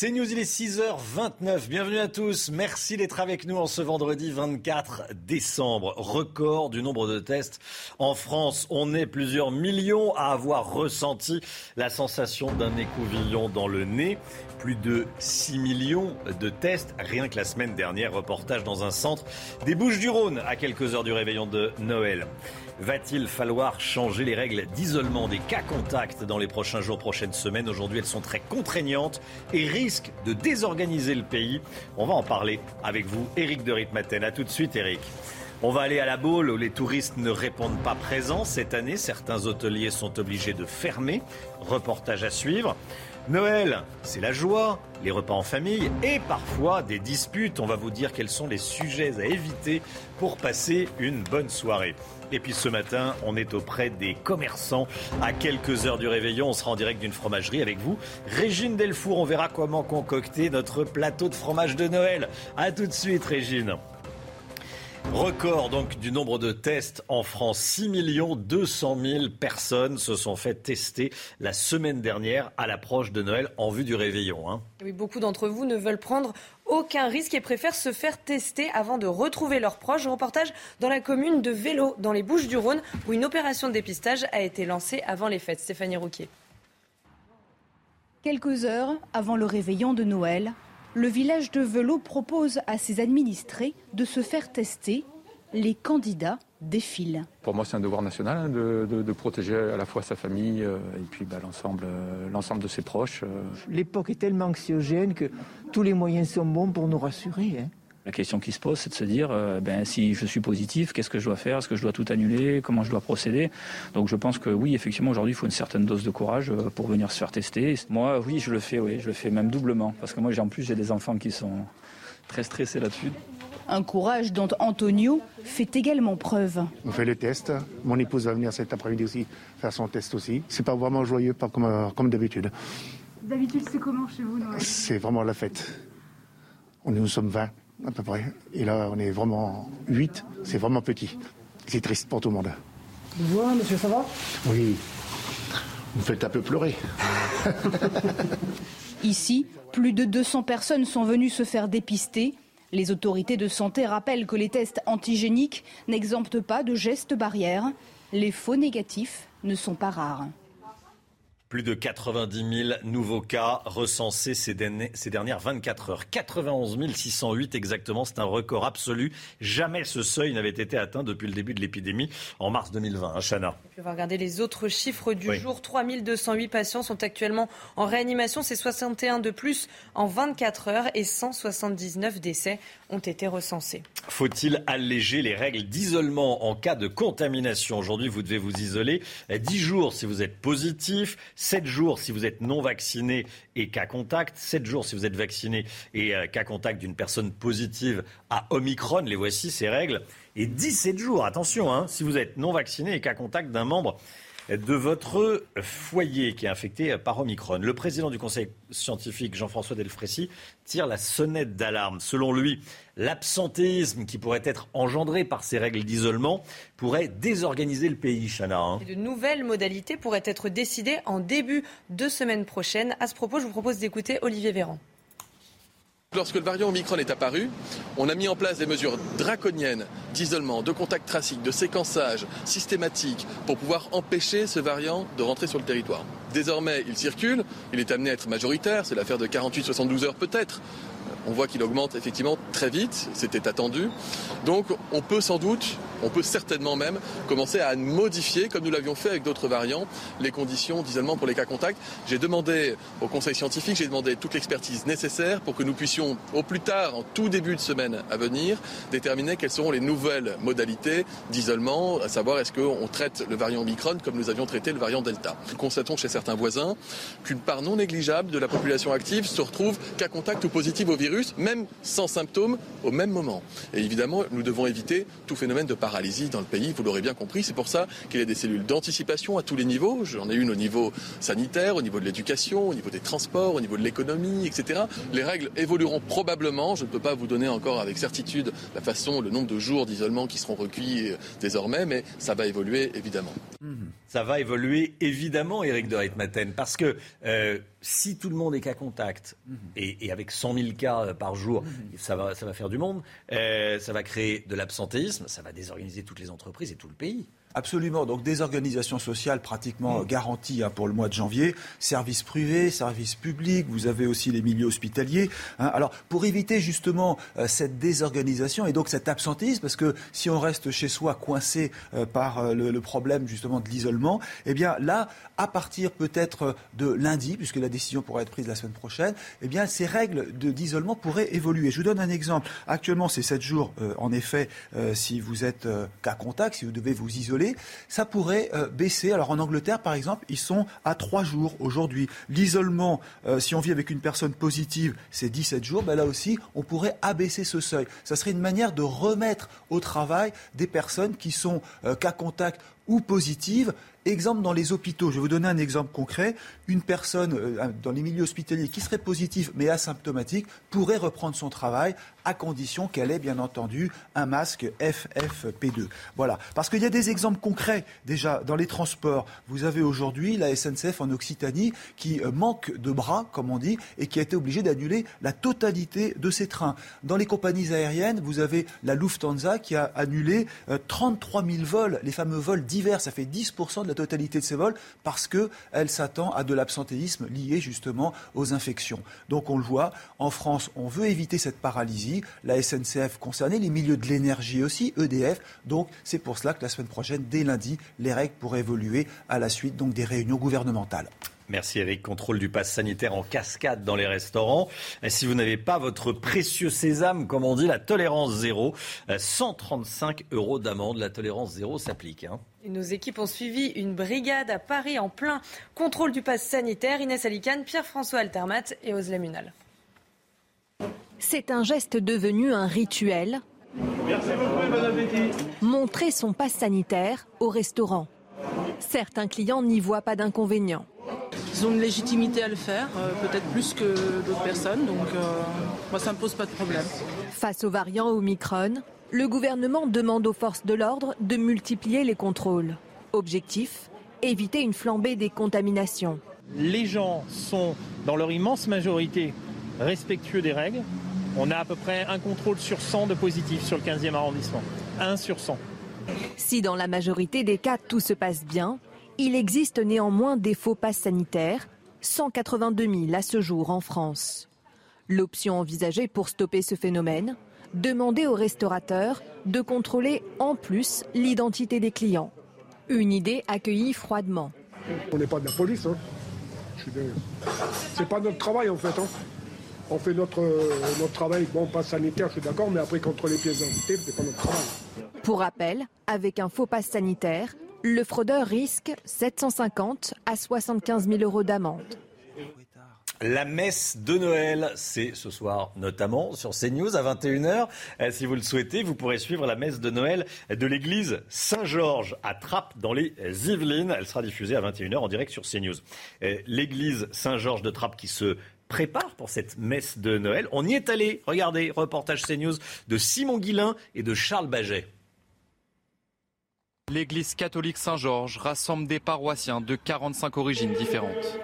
C'est News, il est 6h29. Bienvenue à tous. Merci d'être avec nous en ce vendredi 24 décembre. Record du nombre de tests en France. On est plusieurs millions à avoir ressenti la sensation d'un écouvillon dans le nez. Plus de 6 millions de tests rien que la semaine dernière. Reportage dans un centre des Bouches-du-Rhône à quelques heures du réveillon de Noël. Va-t-il falloir changer les règles d'isolement des cas contacts dans les prochains jours, prochaines semaines? Aujourd'hui, elles sont très contraignantes et risquent de désorganiser le pays. On va en parler avec vous, Eric de Ritmaten. A tout de suite, Eric. On va aller à la Baule où les touristes ne répondent pas présents. Cette année, certains hôteliers sont obligés de fermer. Reportage à suivre. Noël, c'est la joie, les repas en famille et parfois des disputes. On va vous dire quels sont les sujets à éviter pour passer une bonne soirée. Et puis ce matin, on est auprès des commerçants. À quelques heures du réveillon, on sera en direct d'une fromagerie avec vous. Régine Delfour, on verra comment concocter notre plateau de fromage de Noël. A tout de suite, Régine. Record donc du nombre de tests en France. 6 200 000 personnes se sont fait tester la semaine dernière à l'approche de Noël en vue du réveillon. Hein. Oui, beaucoup d'entre vous ne veulent prendre aucun risque et préfèrent se faire tester avant de retrouver leurs proches. Reportage dans la commune de Vélo, dans les Bouches du Rhône, où une opération de dépistage a été lancée avant les fêtes. Stéphanie Rouquier. Quelques heures avant le réveillon de Noël, le village de Velo propose à ses administrés de se faire tester. Les candidats défilent. Pour moi, c'est un devoir national hein, de, protéger à la fois sa famille euh, et puis bah, l'ensemble, euh, l'ensemble de ses proches. Euh. L'époque est tellement anxiogène que tous les moyens sont bons pour nous rassurer. Hein. La question qui se pose, c'est de se dire, ben, si je suis positif, qu'est-ce que je dois faire? Est-ce que je dois tout annuler? Comment je dois procéder? Donc je pense que oui, effectivement, aujourd'hui, il faut une certaine dose de courage pour venir se faire tester. Moi, oui, je le fais, oui, je le fais même doublement. Parce que moi, en plus, j'ai des enfants qui sont très stressés là-dessus. Un courage dont Antonio fait également preuve. On fait le test. Mon épouse va venir cet après-midi aussi faire son test aussi. C'est pas vraiment joyeux, pas comme, euh, comme d'habitude. D'habitude, c'est comment chez vous, Noël? C'est vraiment la fête. On, nous sommes 20 à peu près. Et là, on est vraiment 8. C'est vraiment petit. C'est triste pour tout le monde. Vous monsieur, ça va? Oui. Vous me faites un peu pleurer. Ici, plus de 200 personnes sont venues se faire dépister. Les autorités de santé rappellent que les tests antigéniques n'exemptent pas de gestes barrières. Les faux négatifs ne sont pas rares. Plus de 90 000 nouveaux cas recensés ces, dernières 24 heures. 91 608 exactement, c'est un record absolu. Jamais ce seuil n'avait été atteint depuis le début de l'épidémie en mars 2020. Hein, Chana. On va regarder les autres chiffres du jour. 3 208 patients sont actuellement en réanimation. C'est 61 de plus en 24 heures et 179 décès ont été recensés. Faut-il alléger les règles d'isolement en cas de contamination? Aujourd'hui, vous devez vous isoler 10 jours si vous êtes positif, 7 jours si vous êtes non vacciné et cas contact, 7 jours si vous êtes vacciné et euh, cas contact d'une personne positive à Omicron. Les voici ces règles. Et 17 jours, attention, hein, si vous êtes non vacciné et cas contact d'un membre de votre foyer qui est infecté par Omicron. Le président du conseil scientifique, Jean-François Delfrécy, tire la sonnette d'alarme. Selon lui, l'absentéisme qui pourrait être engendré par ces règles d'isolement pourrait désorganiser le pays, Chana. Hein. de nouvelles modalités pourraient être décidées en début de semaine prochaine. À ce propos, je vous propose d'écouter Olivier Véran. Lorsque le variant Omicron est apparu, on a mis en place des mesures draconiennes d'isolement, de contact tracing, de séquençage systématique pour pouvoir empêcher ce variant de rentrer sur le territoire. Désormais, il circule, il est amené à être majoritaire, c'est l'affaire de 48-72 heures peut-être, on voit qu'il augmente effectivement très vite, c'était attendu. Donc on peut sans doute, on peut certainement même commencer à modifier, comme nous l'avions fait avec d'autres variants, les conditions d'isolement pour les cas contacts. J'ai demandé au conseil scientifique, j'ai demandé toute l'expertise nécessaire pour que nous puissions, au plus tard, en tout début de semaine à venir, déterminer quelles seront les nouvelles modalités d'isolement, à savoir est-ce qu'on traite le variant Omicron comme nous avions traité le variant Delta. Nous constatons chez certains voisins qu'une part non négligeable de la population active se retrouve cas contact ou positive au virus même sans symptômes, au même moment. Et évidemment, nous devons éviter tout phénomène de paralysie dans le pays, vous l'aurez bien compris. C'est pour ça qu'il y a des cellules d'anticipation à tous les niveaux. J'en ai une au niveau sanitaire, au niveau de l'éducation, au niveau des transports, au niveau de l'économie, etc. Les règles évolueront probablement. Je ne peux pas vous donner encore avec certitude la façon, le nombre de jours d'isolement qui seront recueillis euh, désormais, mais ça va évoluer évidemment. Ça va évoluer évidemment, Eric de Reitmaten, parce que euh, si tout le monde est cas contact, mhm. et, avec 100 000 cas euh, par jour, mhm. ça, va, ça va faire du monde, euh, ça va créer de l'absentéisme, ça va désorganiser toutes les entreprises et tout le pays. Absolument. Donc des organisations sociales pratiquement mm. garanties hein, pour le mois de janvier, services privés, services publics. Vous avez aussi les milieux hospitaliers. Hein. Alors pour éviter justement euh, cette désorganisation et donc cet absentéisme, parce que si on reste chez soi coincé euh, par euh, le, problème justement de l'isolement, eh bien là, à partir peut-être de lundi, puisque la décision pourrait être prise la semaine prochaine, eh bien ces règles d'isolement pourraient évoluer. Je vous donne un exemple. Actuellement, c'est 7 jours. en effet, si vous êtes cas contact, si vous devez vous isoler ça pourrait euh, baisser. Alors en Angleterre, par exemple, ils sont à 3 jours aujourd'hui. L'isolement, euh, si on vit avec une personne positive, c'est 17 jours. Ben là aussi, on pourrait abaisser ce seuil. Ça serait une manière de remettre au travail des personnes qui sont euh, cas contact ou positives Exemple dans les hôpitaux, je vais vous donner un exemple concret. Une personne dans les milieux hospitaliers qui serait positive mais asymptomatique pourrait reprendre son travail à condition qu'elle ait bien entendu un masque FFP2. Voilà. Parce qu'il y a des exemples concrets déjà dans les transports. Vous avez aujourd'hui la SNCF en Occitanie qui euh, manque de bras, comme on dit, et qui a été obligée d'annuler la totalité de ses trains. Dans les compagnies aériennes, vous avez la Lufthansa qui a annulé 33 euh, 000 vols, les fameux vols divers. Ça fait 10% de la totalité de ses vols parce qu'elle s'attend à de l'absentéisme lié justement aux infections. Donc on le voit, en France, on veut éviter cette paralysie. La SNCF concernée, les milieux de l'énergie aussi, EDF. Donc c'est pour cela que la semaine prochaine, dès lundi, les règles pourraient évoluer à la suite donc, des réunions gouvernementales. Merci Eric. Contrôle du pass sanitaire en cascade dans les restaurants. Si vous n'avez pas votre précieux sésame, comme on dit, la tolérance zéro, 135 euros d'amende. La tolérance zéro s'applique. Hein. Nos équipes ont suivi une brigade à Paris en plein contrôle du pass sanitaire. Inès Alicane, Pierre-François Altermat et Oslem Munal. C'est un geste devenu un rituel. Merci beaucoup, bon appétit. Montrer son pass sanitaire au restaurant. Certains clients n'y voient pas d'inconvénient. Ils ont une légitimité à le faire, euh, peut-être plus que d'autres personnes, donc euh, moi, ça ne me pose pas de problème. Face aux variants Omicron, le gouvernement demande aux forces de l'ordre de multiplier les contrôles. Objectif éviter une flambée des contaminations. Les gens sont, dans leur immense majorité, respectueux des règles. On a à peu près un contrôle sur 100 de positifs sur le 15e arrondissement. 1 sur 100. Si dans la majorité des cas tout se passe bien, il existe néanmoins des faux passes sanitaires, 182 000 à ce jour en France. L'option envisagée pour stopper ce phénomène, demander aux restaurateurs de contrôler en plus l'identité des clients. Une idée accueillie froidement. On n'est pas de la police. Hein. C'est pas notre travail en fait. Hein. On fait notre, notre travail, bon, pas sanitaire, je suis d'accord, mais après contre les pièces d'identité, c'est pas notre travail. Pour rappel, avec un faux pass sanitaire, le fraudeur risque 750 à 75 000 euros d'amende. La messe de Noël, c'est ce soir notamment sur CNews à 21h. Euh, si vous le souhaitez, vous pourrez suivre la messe de Noël de l'église Saint-Georges à Trappes dans les Yvelines. Elle sera diffusée à 21h en direct sur CNews. Euh, l'église Saint-Georges de Trappes qui se prépare pour cette messe de Noël. On y est allé. Regardez, reportage CNews de Simon Guillain et de Charles Baget. L'église catholique Saint-Georges rassemble des paroissiens de 45 origines différentes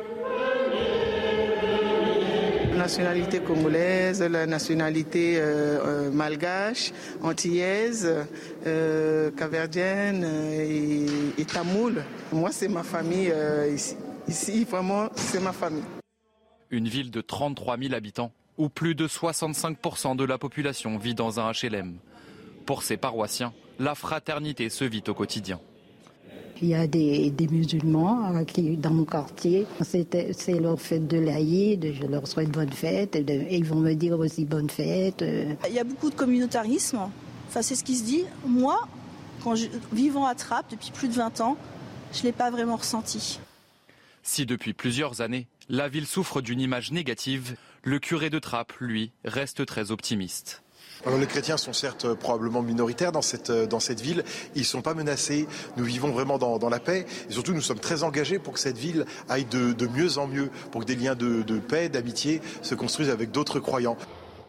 nationalité congolaise, la nationalité euh, euh, malgache, antillaise, euh, caverdienne et, tamoul. Moi, c'est ma famille ici. Ici, vraiment, c'est ma famille. Une ville de 33 000 habitants, où plus de 65% de la population vit dans un HLM. Pour ces paroissiens, la fraternité se vit au quotidien. Il y a des, musulmans euh, qui, dans mon quartier, c'est leur fête de l'Aïd, je leur souhaite bonne fête, et, ils vont me dire aussi bonne fête. Euh. Il y a beaucoup de communautarisme, enfin, c'est ce qui se dit. Moi, quand je, vivant à Trappes depuis plus de 20 ans, je ne l'ai pas vraiment ressenti. Si depuis plusieurs années, la ville souffre d'une image négative, le curé de Trappes, lui, reste très optimiste les chrétiens sont certes euh, probablement minoritaires dans cette, euh, dans cette ville. Ils ne sont pas menacés. Nous vivons vraiment dans, la paix. Et surtout, nous sommes très engagés pour que cette ville aille de, mieux en mieux, pour que des liens de, de paix, d'amitié se construisent avec d'autres croyants.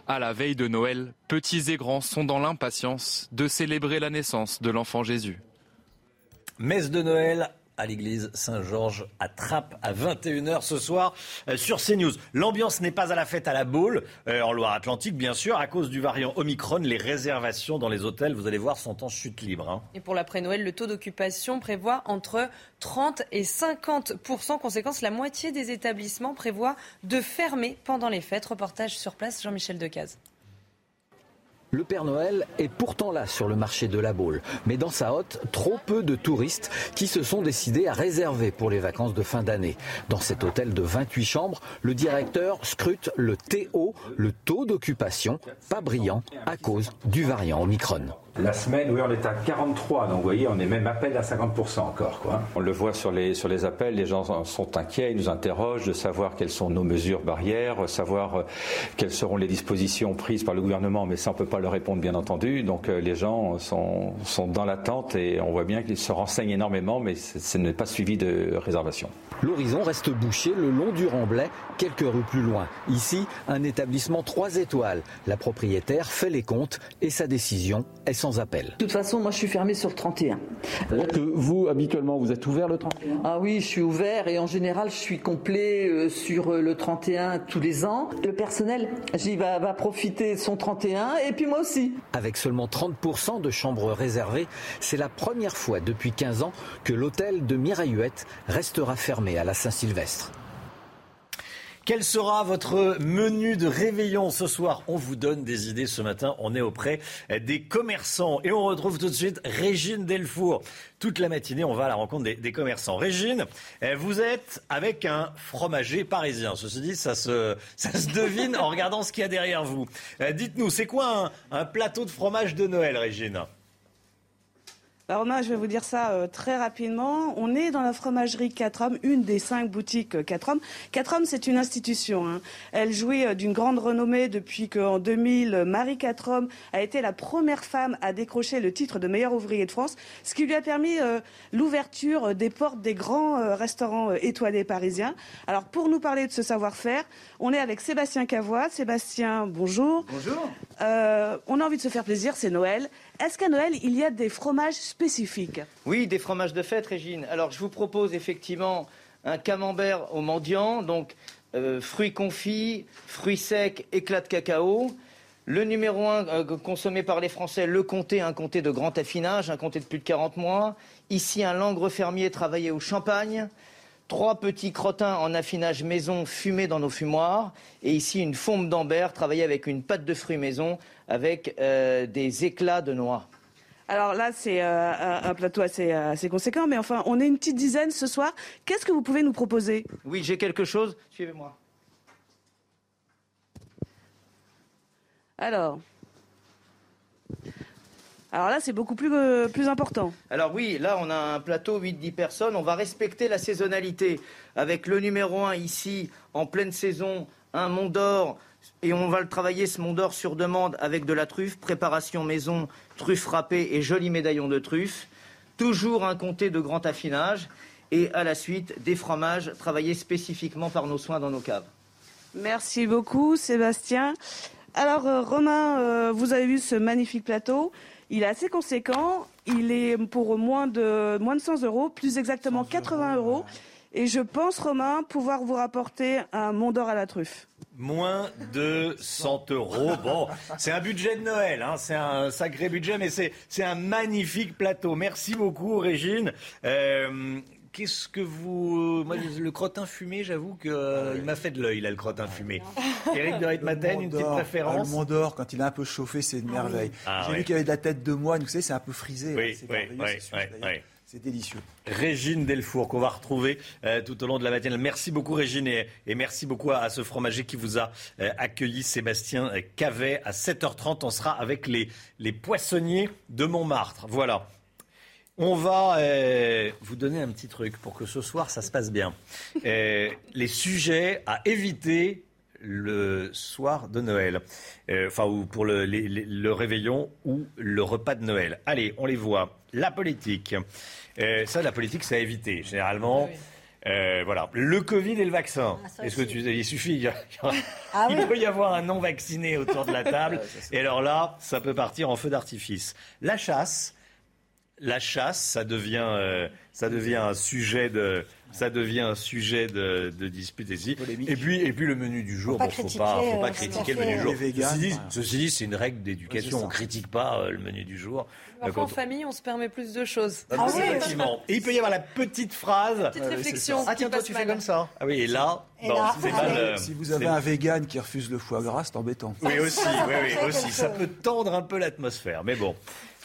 À la veille de Noël, petits et grands sont dans l'impatience de célébrer la naissance de l'enfant Jésus. Messe de Noël à l'église Saint-Georges à Trappes à 21h ce soir euh, sur CNews. L'ambiance n'est pas à la fête à la boule euh, en Loire-Atlantique, bien sûr, à cause du variant Omicron. Les réservations dans les hôtels, vous allez voir, sont en chute libre. Hein. Et pour l'après-Noël, le taux d'occupation prévoit entre 30 et 50% Conséquence, la moitié des établissements prévoit de fermer pendant les fêtes. Reportage sur place, Jean-Michel Decaze. Le Père Noël est pourtant là sur le marché de la Baule, mais dans sa hotte, trop peu de touristes qui se sont décidés à réserver pour les vacances de fin d'année. Dans cet hôtel de 28 chambres, le directeur scrute le TO, le taux d'occupation, pas brillant à cause du variant Omicron. La semaine, oui, on est à 43, donc vous voyez, on est même à peine à 50% encore. Quoi. On le voit sur les, sur les appels, les gens sont inquiets, ils nous interrogent de savoir quelles sont nos mesures barrières, savoir euh, quelles seront les dispositions prises par le gouvernement, mais ça on ne peut pas leur répondre bien entendu. Donc euh, les gens sont, sont dans l'attente et on voit bien qu'ils se renseignent énormément, mais ce n'est pas suivi de réservation. L'horizon reste bouché le long du Remblai, quelques rues plus loin. Ici, un établissement 3 étoiles. La propriétaire fait les comptes et sa décision est sans appel. De toute façon, moi je suis fermée sur le 31. que vous, habituellement, vous êtes ouvert le 31 Ah oui, je suis ouvert et en général je suis complet euh, sur euh, le 31 tous les ans. Le personnel, j'y va, va profiter de son 31 et puis moi aussi. Avec seulement 30% de chambres réservées, c'est la première fois depuis 15 ans que l'hôtel de Mirailluette restera fermé à la Saint-Sylvestre. Quel sera votre menu de réveillon ce soir? On vous donne des idées ce matin. On est auprès des commerçants. Et on retrouve tout de suite Régine Delfour. Toute la matinée, on va à la rencontre des, commerçants. Régine, eh, vous êtes avec un fromager parisien. Ceci dit, ça se, ça se devine en regardant ce qu'il y a derrière vous. Eh, Dites-nous, c'est quoi un plateau de fromage de Noël, Régine? Alors Romain, je vais vous dire ça euh, très rapidement. On est dans la fromagerie 4 hommes, une des cinq boutiques euh, 4 hommes. 4 hommes, c'est une institution. hein. Elle jouit euh, d'une grande renommée depuis qu'en 2000, Marie 4 hommes a été la première femme à décrocher le titre de meilleur ouvrier de France, ce qui lui a permis euh, l'ouverture des portes des grands euh, restaurants euh, étoilés parisiens. Alors pour nous parler de ce savoir-faire, on est avec Sébastien Cavois. Sébastien, bonjour. Bonjour. Euh, on a envie de se faire plaisir, c'est Noël. Est-ce qu'à Noël, il y a des fromages spécifiques Oui, des fromages de fête, Régine. Alors, je vous propose effectivement un camembert au mendiant, donc euh, fruits confits, fruits secs, éclats de cacao. Le numéro un euh, consommé par les Français, le comté, un comté de grand affinage, un comté de plus de 40 mois. Ici, un langre fermier travaillé au champagne. Trois petits crottins en affinage maison fumés dans nos fumoirs. Et ici, une fombe d'ambert travaillée avec une pâte de fruits maison avec euh, des éclats de noix. Alors là, c'est euh, un plateau assez, euh, assez conséquent, mais enfin, on est une petite dizaine ce soir. Qu'est-ce que vous pouvez nous proposer? Oui, j'ai quelque chose. Suivez-moi. Alors. Alors là, c'est beaucoup plus, euh, plus important. Alors oui, là on a un plateau 8-10 personnes, on va respecter la saisonnalité avec le numéro 1 ici en pleine saison, un Mont d'Or et on va le travailler ce Mont d'Or sur demande avec de la truffe, préparation maison, truffe râpée et joli médaillon de truffe. Toujours un comté de grand affinage et à la suite des fromages travaillés spécifiquement par nos soins dans nos caves. Merci beaucoup, Sébastien. Alors, euh, Romain, euh, vous avez vu ce magnifique plateau. Il est assez conséquent. Il est pour moins de, moins de 100 euros, plus exactement 80 euros. Et je pense, Romain, pouvoir vous rapporter un Mont d'Or à la truffe. Moins de 100 euros. Bon, c'est un budget de Noël, hein, c'est un sacré budget, mais c'est un magnifique plateau. Merci beaucoup, Régine. Euh, Qu'est-ce que vous. Moi, le crottin fumé, j'avoue qu'il m'a fait de l'œil, là, le crottin fumé. Eric de Ritmaten, une petite Ah, préférence Le Mont d'Or, quand il est un peu chauffé, c'est une merveille. Ah J'ai oui. vu qu'il y avait de la tête de moine, vous savez, c'est un peu frisé. Oui, c'est oui, oui, oui. C'est délicieux. Régine Delfour, qu'on va retrouver euh, tout au long de la matinée. Merci beaucoup, Régine, et, merci beaucoup à, ce fromager qui vous a euh, accueilli, Sébastien Cavet. À 7h30, on sera avec les, poissonniers de Montmartre. Voilà. On va euh, vous donner un petit truc pour que ce soir, ça se passe bien. Les sujets à éviter le soir de Noël, enfin, ou pour le réveillon ou le repas de Noël. Allez, on les voit. La politique. Euh, ça, la politique, c'est à éviter. Généralement, euh, voilà. Le Covid et le vaccin. Ah, ça Est-ce que tu, il suffit, il, a- Ah il oui. peut y avoir un non vacciné autour de la table. et alors là, ça peut partir en feu d'artifice. La chasse. La chasse, ça devient, euh, ça devient un sujet de, ça devient un sujet de, de dispute ici. Et puis, et puis le menu du jour, pas bon, faut pas, faut euh, pas à critiquer le menu du jour. Ceci dit, ceci dit, c'est une règle d'éducation. On ça. critique pas euh, le menu du jour. Euh, Parfois, en quand on- famille, on se permet plus de choses. Ah, mais Effectivement. Et il peut y avoir la petite phrase. Petite réflexion Ah tiens, toi tu fais comme ça. Ah oui, et là, Et bon, là, c'est ah mal. oui. euh, Si vous avez un vegan qui refuse le foie gras, c'est embêtant. oui, aussi, oui, oui, aussi. Ça peut tendre un peu l'atmosphère. Mais bon,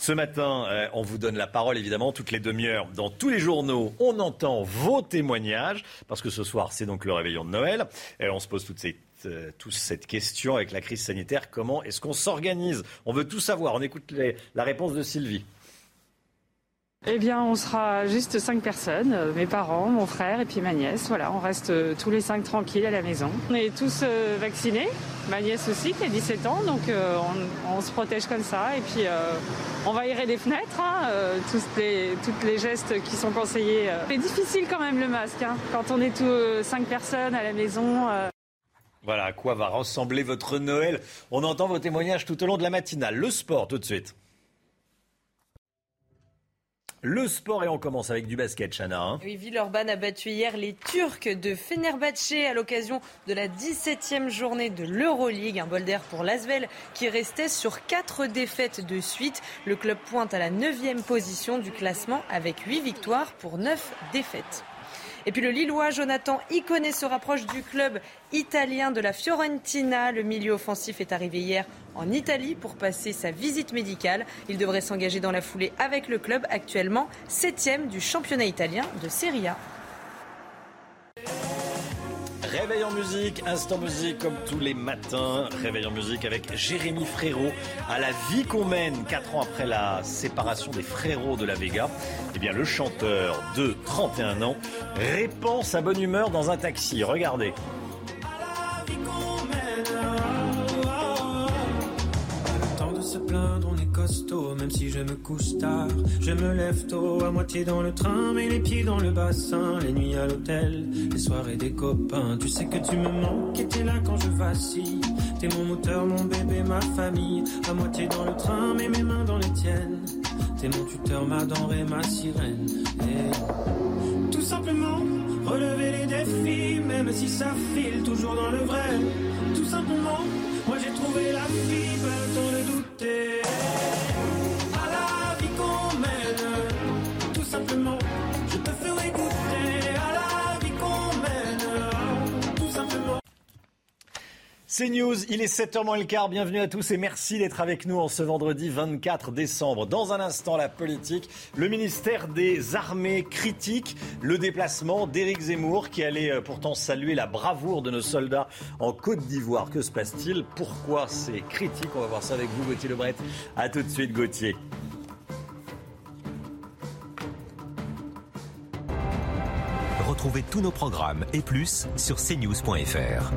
ce matin, euh, on vous donne la parole, évidemment, toutes les demi-heures. Dans tous les journaux, on entend vos témoignages, parce que ce soir, c'est donc le réveillon de Noël. Et on se pose toutes ces euh, cette question avec la crise sanitaire. Comment est-ce qu'on s'organise? On veut tout savoir. On écoute la réponse de Sylvie. Eh bien, on sera juste cinq personnes, euh, mes parents, mon frère et puis ma nièce. Voilà, on reste euh, tous les cinq tranquilles à la maison. On est tous euh, vaccinés, ma nièce aussi qui a 17 ans, donc on, se protège comme ça. Et puis, on va aérer les fenêtres, hein, tous les, toutes les gestes qui sont conseillés. C'est difficile quand même le masque, hein, quand on est tous cinq personnes à la maison. Voilà à quoi va ressembler votre Noël. On entend vos témoignages tout au long de la matinale. Le sport, tout de suite. Le sport et on commence avec du basket, Chana. Hein. Oui, Villeurbanne a battu hier les Turcs de Fenerbahçe à l'occasion de la 17e journée de l'Euroleague. Un bol d'air pour l'Asvel qui restait sur 4 défaites de suite. Le club pointe à la 9e position du classement avec 8 victoires pour 9 défaites. Et puis le Lillois Jonathan Iconé se rapproche du club italien de la Fiorentina. Le milieu offensif est arrivé hier en Italie pour passer sa visite médicale. Il devrait s'engager dans la foulée avec le club actuellement 7 du championnat italien de Serie A. Réveil en musique, instant musique comme tous les matins. Réveil en musique avec Jérémy Frérot à la vie qu'on mène 4 ans après la séparation des frérots de la Vega. Eh bien, le chanteur de 31 ans répand sa bonne humeur dans un taxi. Regardez. Même si je me couche tard. Je me lève tôt, à moitié dans le train, mais les pieds dans le bassin. Les nuits à l'hôtel, les soirées des copains. Tu sais que tu me manques et t'es là quand je vacille. T'es mon moteur, mon bébé, ma famille. À moitié dans le train, mais mes mains dans les tiennes. T'es mon tuteur, ma denrée, ma sirène. Et tout simplement, relever les défis, même si ça file toujours dans le vrai. Tout simplement, moi j'ai trouvé la vie, pas le temps de C'est News, il est 7h moins le quart. Bienvenue à tous et merci d'être avec nous en ce vendredi 24 décembre. Dans un instant, la politique. Le ministère des Armées critique le déplacement d'Éric Zemmour qui allait euh, pourtant saluer la bravoure de nos soldats en Côte d'Ivoire. Que se passe-t-il? Pourquoi c'est critique On va voir ça avec vous, Gauthier Lebret. A tout de suite, Gauthier. Retrouvez tous nos programmes et plus sur cnews.fr.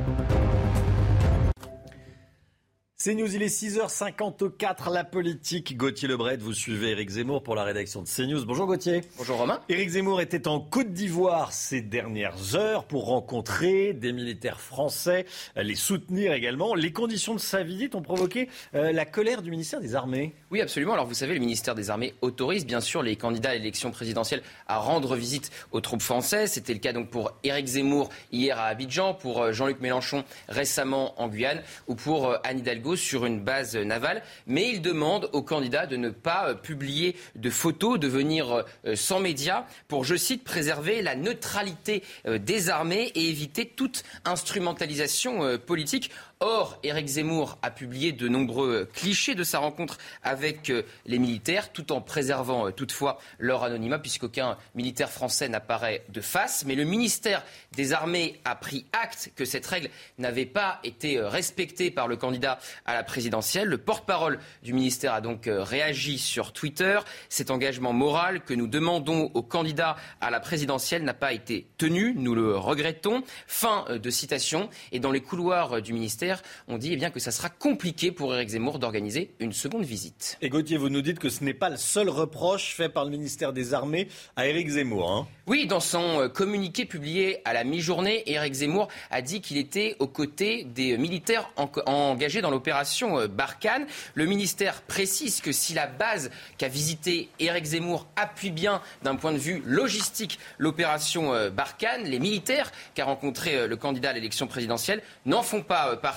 C'est News, il est 6h54, la politique. Gauthier Lebret, vous suivez Éric Zemmour pour la rédaction de CNews. Bonjour Gauthier. Bonjour Romain. Éric Zemmour était en Côte d'Ivoire ces dernières heures pour rencontrer des militaires français, les soutenir également. Les conditions de sa visite ont provoqué euh, la colère du ministère des Armées. Oui, absolument. Alors vous savez, le ministère des Armées autorise bien sûr les candidats à l'élection présidentielle à rendre visite aux troupes françaises. C'était le cas donc pour Éric Zemmour hier à Abidjan, pour euh, Jean-Luc Mélenchon récemment en Guyane ou pour euh, Anne Hidalgo sur une base navale, mais il demande aux candidats de ne pas euh, publier de photos, de venir euh, sans médias pour, je cite, préserver la neutralité euh, des armées et éviter toute instrumentalisation politique. Or, Éric Zemmour a publié de nombreux clichés de sa rencontre avec les militaires, tout en préservant toutefois leur anonymat, puisqu'aucun militaire français n'apparaît de face. Mais le ministère des Armées a pris acte que cette règle n'avait pas été respectée par le candidat à la présidentielle. Le porte-parole du ministère a donc réagi sur Twitter. Cet engagement moral que nous demandons aux candidats à la présidentielle n'a pas été tenu. Nous le regrettons. Fin de citation. Et dans les couloirs du ministère, on dit eh bien, que ça sera compliqué pour Éric Zemmour d'organiser une seconde visite. Et Gauthier, vous nous dites que ce n'est pas le seul reproche fait par le ministère des Armées à Éric Zemmour. Hein. Oui, dans son communiqué publié à la mi-journée, Éric Zemmour a dit qu'il était aux côtés des militaires en engagés dans l'opération Barkhane. Le ministère précise que si la base qu'a visité Éric Zemmour appuie bien d'un point de vue logistique l'opération Barkhane, les militaires qu'a rencontré le candidat à l'élection présidentielle n'en font pas partie,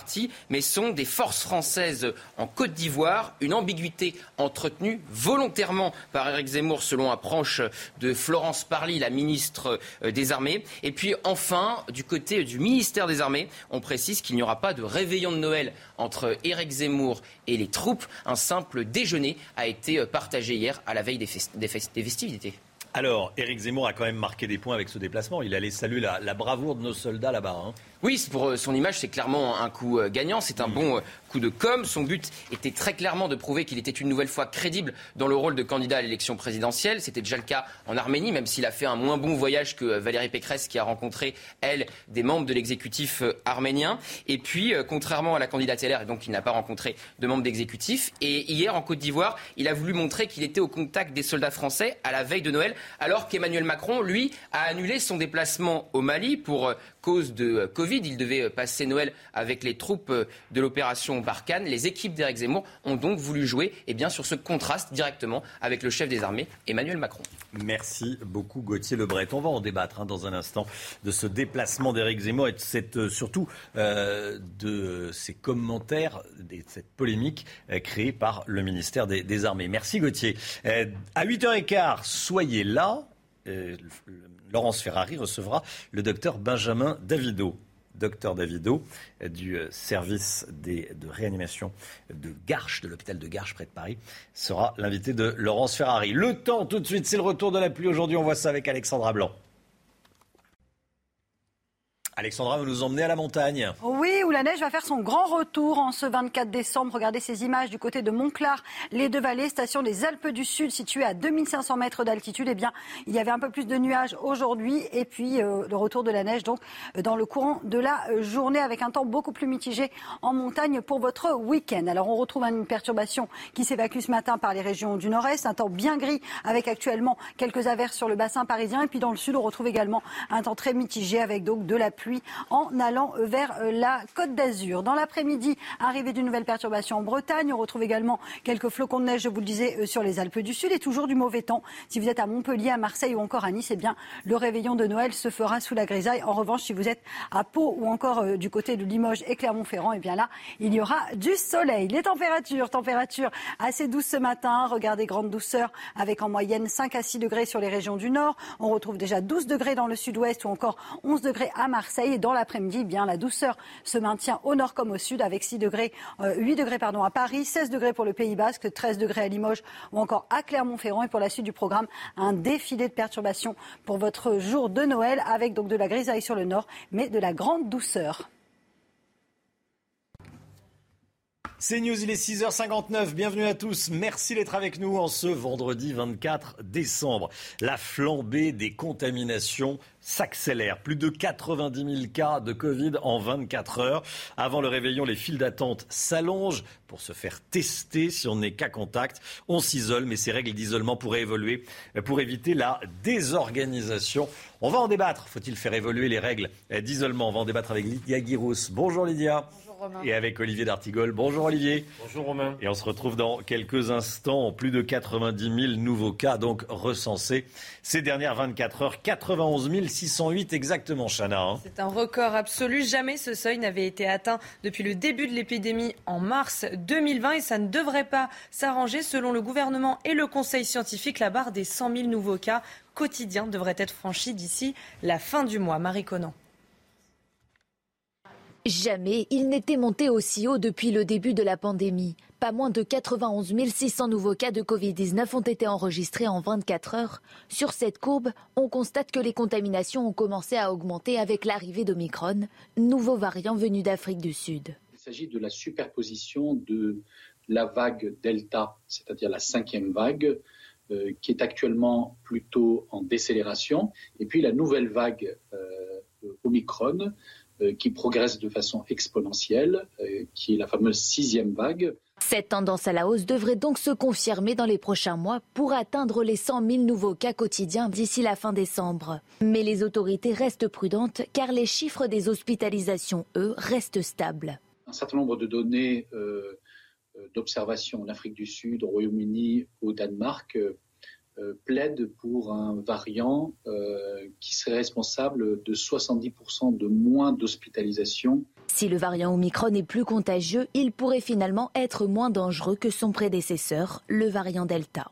mais sont des forces françaises en Côte d'Ivoire. Une ambiguïté entretenue volontairement par Éric Zemmour, selon approche de Florence Parly, la ministre des Armées. Et puis enfin, du côté du ministère des Armées, on précise qu'il n'y aura pas de réveillon de Noël entre Éric Zemmour et les troupes. Un simple déjeuner a été partagé hier à la veille des, fest des, fest des festivités. Alors, Éric Zemmour a quand même marqué des points avec ce déplacement. Il allait saluer la, la bravoure de nos soldats là-bas. Hein. Oui, pour son image, c'est clairement un coup gagnant. C'est un bon coup de com. Son but était très clairement de prouver qu'il était une nouvelle fois crédible dans le rôle de candidat à l'élection présidentielle. C'était déjà le cas en Arménie, même s'il a fait un moins bon voyage que Valérie Pécresse, qui a rencontré, elle, des membres de l'exécutif arménien. Et puis, contrairement à la candidate LR, donc il n'a pas rencontré de membres d'exécutif. Et hier, en Côte d'Ivoire, il a voulu montrer qu'il était au contact des soldats français à la veille de Noël, alors qu'Emmanuel Macron, lui, a annulé son déplacement au Mali pour cause de Covid. Il devait passer Noël avec les troupes de l'opération Barkhane. Les équipes d'Éric Zemmour ont donc voulu jouer eh bien, sur ce contraste directement avec le chef des armées, Emmanuel Macron. Merci beaucoup Gauthier Lebret. On va en débattre hein, dans un instant de ce déplacement d'Éric Zemmour et euh, surtout euh, de ces commentaires, de cette polémique euh, créée par le ministère des, Armées. Merci Gauthier. à 8h15, soyez là. Laurence Ferrari recevra le docteur Benjamin Davido docteur Davido du service de réanimation de Garches, de l'hôpital de Garches près de Paris, sera l'invité de Laurence Ferrari. Le temps, tout de suite, c'est le retour de la pluie. Aujourd'hui, on voit ça avec Alexandra Blanc. Alexandra, vous nous emmenez à la montagne. Oui, où la neige va faire son grand retour en ce 24 décembre. Regardez ces images du côté de Montclar, les deux vallées, station des Alpes du Sud, située à 2500 mètres d'altitude. Eh bien, il y avait un peu plus de nuages aujourd'hui et puis euh, le retour de la neige donc euh, dans le courant de la euh, journée avec un temps beaucoup plus mitigé en montagne pour votre week-end. Alors, on retrouve une perturbation qui s'évacue ce matin par les régions du nord-est, un temps bien gris avec actuellement quelques averses sur le bassin parisien et puis dans le sud, on retrouve également un temps très mitigé avec donc de la pluie en allant vers euh, la Côte d'Azur. Dans l'après-midi, arrivée d'une nouvelle perturbation en Bretagne. On retrouve également quelques flocons de neige, je vous le disais, euh, sur les Alpes du Sud et toujours du mauvais temps. Si vous êtes à Montpellier, à Marseille ou encore à Nice, eh bien, le réveillon de Noël se fera sous la grisaille. En revanche, si vous êtes à Pau ou encore euh, du côté de Limoges et Clermont-Ferrand, eh bien là, il y aura du soleil. Les températures, températures assez douces ce matin. Regardez, grande douceur avec en moyenne 5 à 6 degrés sur les régions du nord. On retrouve déjà 12 degrés dans le sud-ouest ou encore 11 degrés à Marseille. Et dans l'après-midi, eh bien la douceur se maintient au nord comme au sud avec 6 degrés, 8 euh, degrés pardon, à Paris, 16 degrés pour le Pays Basque, 13 degrés à Limoges ou encore à Clermont-Ferrand. Et pour la suite du programme, un défilé de perturbations pour votre jour de Noël avec donc de la grisaille sur le nord, mais de la grande douceur. C'est News, il est 6h59. Bienvenue à tous. Merci d'être avec nous en ce vendredi 24 décembre. La flambée des contaminations s'accélère. Plus de 90 000 cas de Covid en 24 heures. Avant le réveillon, les files d'attente s'allongent pour se faire tester. Si on n'est qu'à contact, on s'isole, mais ces règles d'isolement pourraient évoluer pour éviter la désorganisation. On va en débattre. Faut-il faire évoluer les règles d'isolement? On va en débattre avec Lydia Guirous. Bonjour Lydia. Et avec Olivier D'Artigol. Bonjour Olivier. Bonjour Romain. Et on se retrouve dans quelques instants. Plus de 90 000 nouveaux cas donc recensés ces dernières 24 heures. 91 608 exactement, Chana. Hein. C'est un record absolu. Jamais ce seuil n'avait été atteint depuis le début de l'épidémie en mars 2020 et ça ne devrait pas s'arranger. Selon le gouvernement et le conseil scientifique, la barre des 100 000 nouveaux cas quotidiens devrait être franchie d'ici la fin du mois. Marie Conan. Jamais il n'était monté aussi haut depuis le début de la pandémie. Pas moins de 91 600 nouveaux cas de Covid-19 ont été enregistrés en 24 heures. Sur cette courbe, on constate que les contaminations ont commencé à augmenter avec l'arrivée d'Omicron, nouveau variant venu d'Afrique du Sud. Il s'agit de la superposition de la vague Delta, c'est-à-dire la cinquième vague, euh, qui est actuellement plutôt en décélération, et puis la nouvelle vague euh, Omicron, qui progresse de façon exponentielle, euh, qui est la fameuse sixième vague. Cette tendance à la hausse devrait donc se confirmer dans les prochains mois pour atteindre les 100 000 nouveaux cas quotidiens d'ici la fin décembre. Mais les autorités restent prudentes car les chiffres des hospitalisations, eux, restent stables. Un certain nombre de données euh, d'observation en Afrique du Sud, au Royaume-Uni, au Danemark euh, plaide pour un variant euh, qui serait responsable de 70% de moins d'hospitalisation. Si le variant Omicron est plus contagieux, il pourrait finalement être moins dangereux que son prédécesseur, le variant Delta.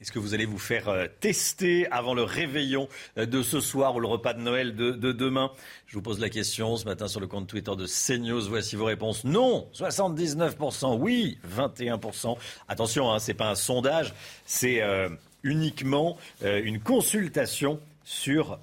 Est-ce que vous allez vous faire euh, tester avant le réveillon de ce soir ou le repas de Noël de, demain? Je vous pose la question ce matin sur le compte Twitter de CNews. Voici vos réponses. Non, 79%. Oui, 21%. Attention, hein, ce n'est pas un sondage, c'est uniquement euh, une consultation sur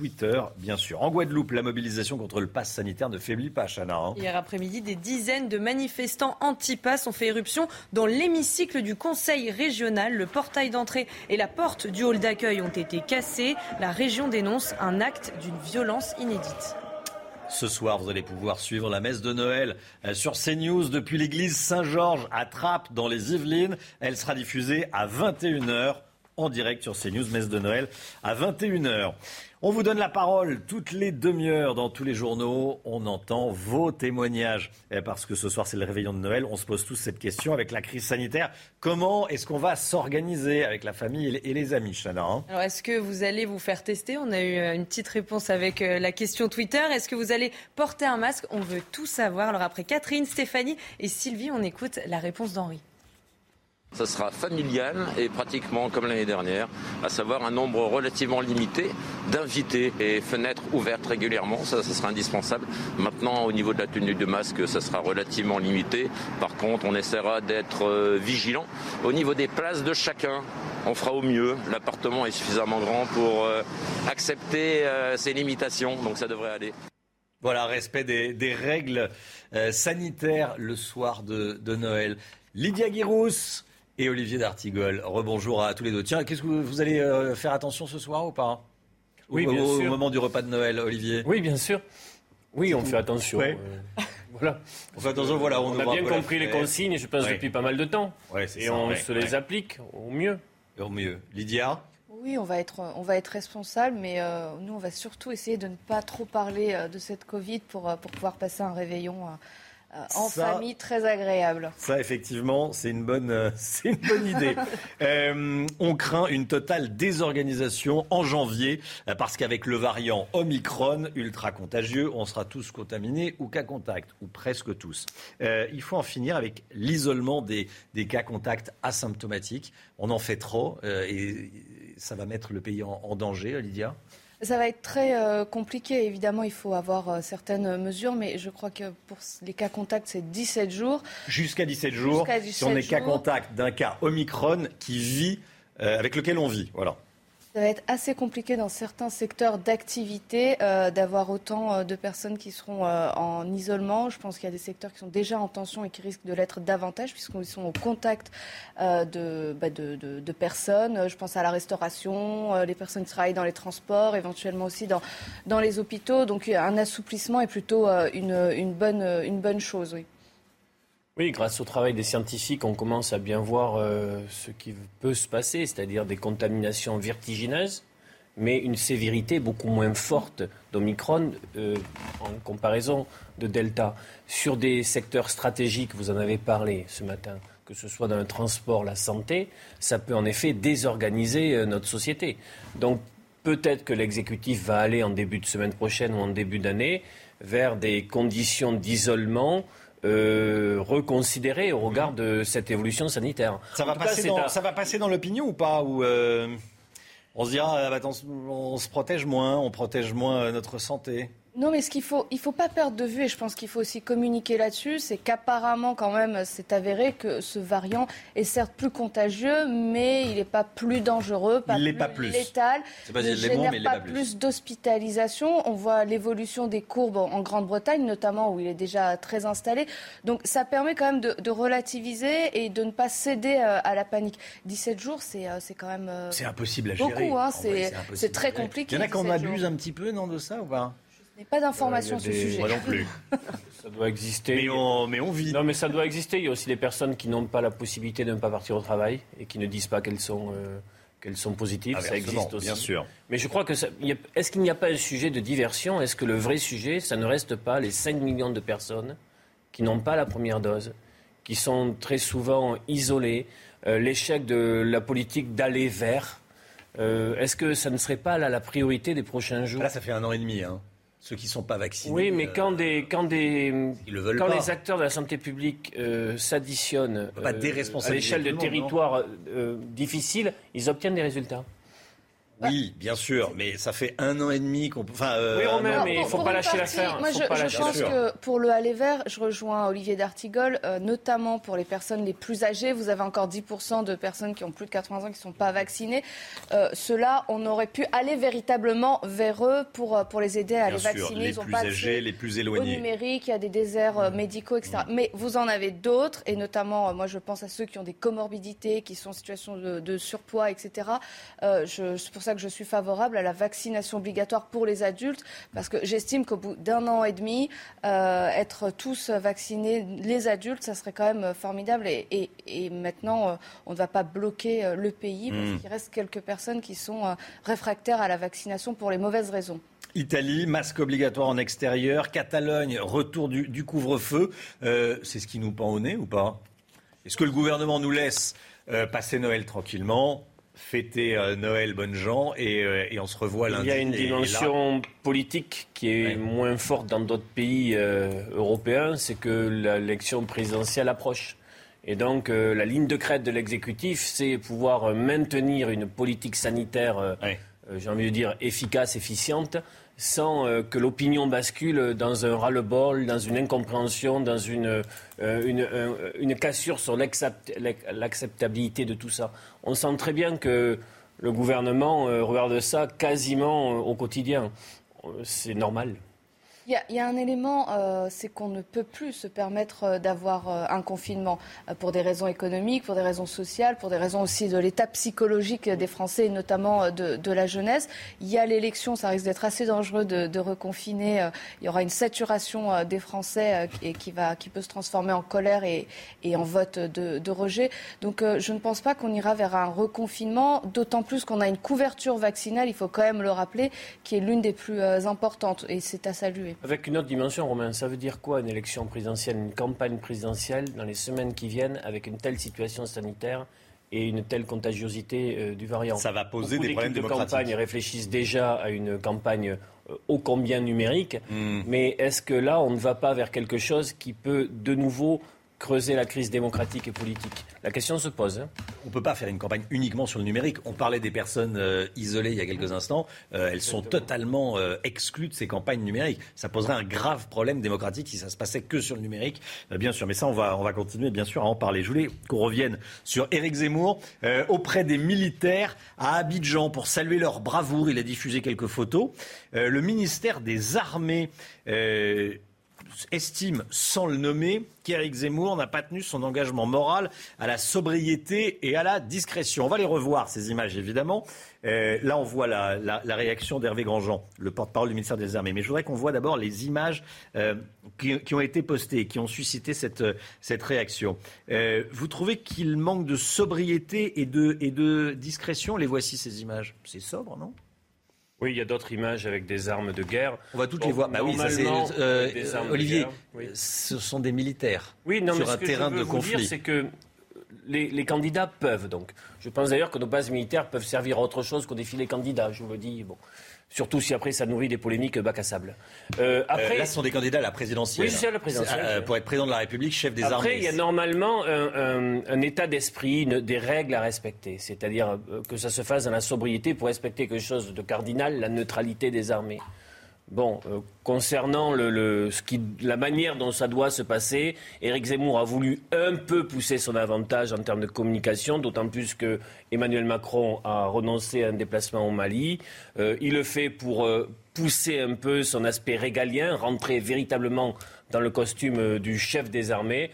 Twitter, bien sûr. En Guadeloupe, la mobilisation contre le pass sanitaire ne faiblit pas, Chana. Hein. Hier après-midi, des dizaines de manifestants anti-pass ont fait éruption dans l'hémicycle du Conseil régional. Le portail d'entrée et la porte du hall d'accueil ont été cassés. La région dénonce un acte d'une violence inédite. Ce soir, vous allez pouvoir suivre la messe de Noël euh, sur CNews depuis l'église Saint-Georges à Trappes dans les Yvelines. Elle sera diffusée à 21h en direct sur CNews, messe de Noël à 21h. On vous donne la parole toutes les demi-heures dans tous les journaux. On entend vos témoignages. Parce que ce soir, c'est le réveillon de Noël. On se pose tous cette question avec la crise sanitaire. Comment est-ce qu'on va s'organiser avec la famille et les amis, Chana hein? Alors, est-ce que vous allez vous faire tester? On a eu euh, une petite réponse avec euh, la question Twitter. Est-ce que vous allez porter un masque? On veut tout savoir. Alors, après Catherine, Stéphanie et Sylvie, on écoute la réponse d'Henri. Ça sera familial et pratiquement comme l'année dernière, à savoir un nombre relativement limité d'invités et fenêtres ouvertes régulièrement. Ça, ça sera indispensable. Maintenant, au niveau de la tenue de masque, ça sera relativement limité. Par contre, on essaiera d'être euh, vigilant. Au niveau des places de chacun, on fera au mieux. L'appartement est suffisamment grand pour euh, accepter euh, ces limitations, donc ça devrait aller. Voilà, respect des, règles sanitaires le soir de, Noël. Lydia Guirousse, et Olivier D'Artigol. Rebonjour à tous les deux. Tiens, qu'est-ce que vous, allez euh, faire attention ce soir ou pas Oui, bien au, sûr. Au moment du repas de Noël, Olivier Oui, bien sûr. Oui, on fait attention. Euh, voilà. On fait attention, voilà. On, a bien compris les consignes, je pense, depuis pas mal de temps. et on se les applique au mieux. Au mieux. Lydia oui, on va être, on va être responsable, mais euh, nous, on va surtout essayer de ne pas trop parler de cette Covid pour, pour pouvoir passer un réveillon euh, en famille très agréable. Ça, effectivement, c'est une bonne, euh, c'est une bonne idée. Euh, on craint une totale désorganisation en janvier parce qu'avec le variant Omicron ultra contagieux, on sera tous contaminés ou cas contact, ou presque tous. il faut en finir avec l'isolement des, des cas contacts asymptomatiques. On en fait trop et ça va mettre le pays en, en danger, Lydia? Ça va être très euh, compliqué. Évidemment, il faut avoir euh, certaines mesures, mais je crois que pour les cas contacts, c'est 17 jours. Jusqu'à 17 jours. Jusqu'à 17 si on est cas contact d'un cas Omicron qui vit, euh, avec lequel on vit. Voilà. Ça va être assez compliqué dans certains secteurs d'activité euh, d'avoir autant euh, de personnes qui seront euh, en isolement. Je pense qu'il y a des secteurs qui sont déjà en tension et qui risquent de l'être davantage puisqu'ils sont au contact de, bah, de, personnes. Je pense à la restauration, les personnes qui travaillent dans les transports, éventuellement aussi dans, les hôpitaux. Donc un assouplissement est plutôt une, une, bonne, une bonne chose, oui. Oui, grâce au travail des scientifiques, on commence à bien voir euh, ce qui peut se passer, c'est-à-dire des contaminations vertigineuses, mais une sévérité beaucoup moins forte d'Omicron euh, en comparaison de Delta. Sur des secteurs stratégiques, vous en avez parlé ce matin, que ce soit dans le transport, la santé, ça peut en effet désorganiser euh, notre société. Donc peut-être que l'exécutif va aller en début de semaine prochaine ou en début d'année vers des conditions d'isolement euh, reconsidérer au regard de cette évolution sanitaire. Ça va, passer, dans, ça va passer dans l'opinion ou pas ou euh, On se dira, ah, bah, on se protège moins, on protège moins notre santé non, mais ce qu'il faut, il faut pas perdre de vue, et je pense qu'il faut aussi communiquer là-dessus, c'est qu'apparemment, quand même, c'est avéré que ce variant est certes plus contagieux, mais il n'est pas plus dangereux, pas plus, pas plus létal, pas ne génère pas, plus, d'hospitalisation. On voit l'évolution des courbes en Grande-Bretagne, notamment, où il est déjà très installé. Donc, ça permet quand même de, relativiser et de ne pas céder euh, à la panique. 17 jours, c'est euh, quand même. Euh, c'est impossible à gérer. Beaucoup, hein, c'est très compliqué. Il y en a qui en abusent un petit peu, non, de ça ou pas? N'ai pas d'informations sur ce sujet. Moi non plus. ça doit exister. Mais on, mais on, vit. Non, mais ça doit exister. Il y a aussi des personnes qui n'ont pas la possibilité de ne pas partir au travail et qui ne disent pas qu'elles sont, euh, qu'elles sont positives. Ah, ça existe aussi. Bien sûr. Mais je crois que est-ce qu'il n'y a pas un sujet de diversion? Est-ce que le vrai sujet, ça ne reste pas les 5 millions de personnes qui n'ont pas la première dose, qui sont très souvent isolées, euh, l'échec de la politique d'aller vers? Euh, Est-ce que ça ne serait pas là la priorité des prochains jours? Là, ça fait un an et demi. Hein ceux qui ne sont pas vaccinés. Oui, mais quand, des, quand, des, quand pas. les acteurs de la santé publique euh, s'additionnent euh, à l'échelle de territoires euh, difficiles, ils obtiennent des résultats. Oui, bien sûr, mais ça fait un an et demi qu'on peut. Enfin, euh, oui, mais il ne faut pas lâcher l'affaire. Moi, je, je pense que pour le aller vert, je rejoins Olivier D'Artigol, euh, notamment pour les personnes les plus âgées. Vous avez encore 10% de personnes qui ont plus de 80 ans qui ne sont pas vaccinées. Euh, Ceux-là, on aurait pu aller véritablement vers eux pour, euh, pour les aider à bien les vacciner. Les Ils plus âgés, les plus éloignés. Au numérique, il y a des déserts euh, médicaux, etc. Mais vous en avez d'autres, et notamment, moi, je pense à ceux qui ont des comorbidités, qui sont en situation de, de surpoids, etc. je, c'est pour ça ça que je suis favorable à la vaccination obligatoire pour les adultes, parce que j'estime qu'au bout d'un an et demi, être tous vaccinés, les adultes, ça serait quand même formidable. Et, maintenant, on ne va pas bloquer le pays, parce mmh. qu'il reste quelques personnes qui sont réfractaires à la vaccination pour les mauvaises raisons. Italie, masque obligatoire en extérieur. Catalogne, retour du, couvre-feu. Euh, c'est ce qui nous pend au nez ou pas? Est-ce que le gouvernement nous laisse euh, passer Noël tranquillement? Fêter euh, Noël, bonnes gens, et, on se revoit lundi. Il y a une dimension politique qui est moins forte dans d'autres pays européens, c'est que l'élection présidentielle approche. Et donc, la ligne de crête de l'exécutif, c'est pouvoir maintenir une politique sanitaire, j'ai envie de dire, efficace, efficiente, sans euh, que l'opinion bascule dans un ras-le-bol, dans une incompréhension, dans une, euh, une, cassure sur l'acceptabilité de tout ça. On sent très bien que le gouvernement euh, regarde ça quasiment au quotidien. C'est normal. Il y, a un élément, euh, c'est qu'on ne peut plus se permettre euh, d'avoir euh, un confinement pour des raisons économiques, pour des raisons sociales, pour des raisons aussi de l'état psychologique des Français et notamment de, la jeunesse. Il y a l'élection, ça risque d'être assez dangereux de, reconfiner. il y aura une saturation des Français et qui, va, qui peut se transformer en colère et, et en vote de, rejet. Donc je ne pense pas qu'on ira vers un reconfinement, d'autant plus qu'on a une couverture vaccinale, il faut quand même le rappeler, qui est l'une des plus importantes et c'est à saluer. Avec une autre dimension, Romain, ça veut dire quoi une élection présidentielle, une campagne présidentielle dans les semaines qui viennent avec une telle situation sanitaire et une telle contagiosité euh, du variant? Ça va poser des problèmes de campagne réfléchissent déjà à une campagne euh, ô combien numérique, hmm. mais est-ce que là, on ne va pas vers quelque chose qui peut de nouveau creuser la crise démocratique et politique? La question se pose. Hein. On ne peut pas faire une campagne uniquement sur le numérique. On parlait des personnes euh, isolées il y a quelques instants. Euh, elles sont totalement euh, exclues de ces campagnes numériques. Ça poserait un grave problème démocratique si ça se passait que sur le numérique, bien sûr. Mais ça, on va, on va continuer, bien sûr, à en parler. Je voulais qu'on revienne sur Éric Zemmour auprès des militaires à Abidjan pour saluer leur bravoure. Il a diffusé quelques photos. le ministère des Armées estime, sans le nommer, qu'Éric Zemmour n'a pas tenu son engagement moral à la sobriété et à la discrétion. On va les revoir, ces images, évidemment. Euh, là, on voit la, réaction d'Hervé Grandjean, le porte-parole du ministère des Armées. Mais je voudrais qu'on voit d'abord les images euh, qui, ont été postées, qui ont suscité cette, cette réaction. Euh, vous trouvez qu'il manque de sobriété et de, et de discrétion? Les voici, ces images. C'est sobre, non? Oui, il y a d'autres images avec des armes de guerre. On va toutes les voir. Bah oui, ça c'est euh, Olivier. Ce sont des militaires oui, non, sur mais un terrain de conflit. C'est que les, candidats peuvent donc. Je pense d'ailleurs que nos bases militaires peuvent servir à autre chose qu'au défilé candidat. Je vous le dis. Bon. Surtout si après ça nourrit des polémiques bac à sable. Euh, après, là, ce sont des candidats à la présidentielle. Oui, c'est à la présidentielle. Euh, pour être président de la République, chef des armées. Après, il y a normalement un, état d'esprit, des règles à respecter. C'est-à-dire euh, que ça se fasse dans la sobriété pour respecter quelque chose de cardinal, la neutralité des armées. Bon, euh, concernant la manière dont ça doit se passer, Éric Zemmour a voulu un peu pousser son avantage en termes de communication, d'autant plus que Emmanuel Macron a renoncé à un déplacement au Mali. Euh, il le fait pour euh, pousser un peu son aspect régalien, rentrer véritablement dans le costume du chef des armées.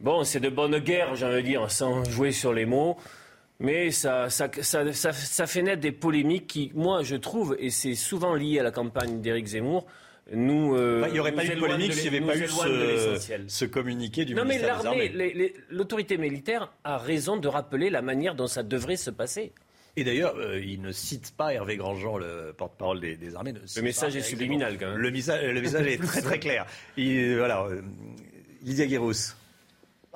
Bon, c'est de bonne guerre, j'ai envie de dire, sans jouer sur les mots. Mais ça, ça, fait naître des polémiques qui, moi, je trouve, et c'est souvent lié à la campagne d'Éric Zemmour, nous. Euh, il n'y aurait pas eu de polémique s'il n'y avait pas eu ce, communiqué du non, ministère mais l'armée, l'autorité militaire a raison de rappeler la manière dont ça devrait se passer. Et d'ailleurs, euh, il ne cite pas Hervé Grandjean, le porte-parole des, armées. le message est subliminal, quand même. Le, message, le message est très très clair. voilà, euh, Lydia Guéros.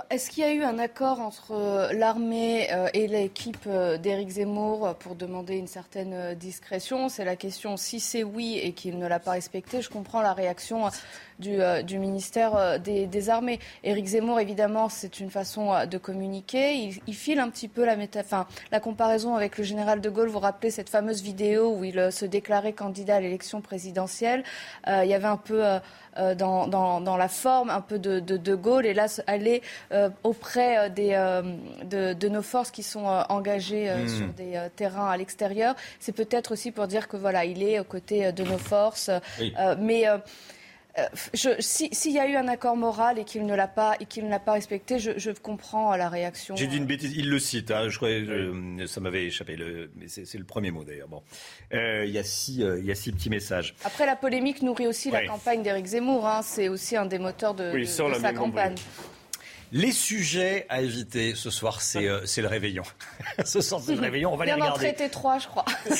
Est-ce qu'il y a eu un accord entre euh, l'armée euh, et l'équipe euh, d'Éric Zemmour pour demander une certaine discrétion? C'est la question. Si c'est oui et qu'il ne l'a pas respecté, je comprends la réaction du, ministère des, Armées. Éric Zemmour, évidemment, c'est une façon de communiquer. Il, file un petit peu la, la comparaison avec le général de Gaulle. Vous, vous rappelez cette fameuse vidéo où il se déclarait candidat à l'élection présidentielle Il y avait un peu euh, dans, dans, la forme un peu de, de, Gaulle et là aller euh, auprès euh, des, de, de, nos forces qui sont engagées hmm. sur des terrains à l'extérieur. C'est peut-être aussi pour dire que voilà, il est aux côtés de nos forces. mais Euh, S'il y a eu un accord moral et qu'il ne l'a pas et qu'il ne l'a pas respecté, je, je comprends la réaction. J'ai dit une bêtise. Il le cite. Hein, je crois, ça m'avait échappé. Le, mais c'est le premier mot d'ailleurs. Bon, euh, il y a six, euh, il y a six petits messages. Après, la polémique nourrit aussi la campagne d'Éric Zemmour. Hein, c'est aussi un des moteurs de, de, sa campagne. Les sujets à éviter ce soir, c'est euh, le réveillon. ce soir, c'est le réveillon. On va les regarder. On en traité trois, je crois.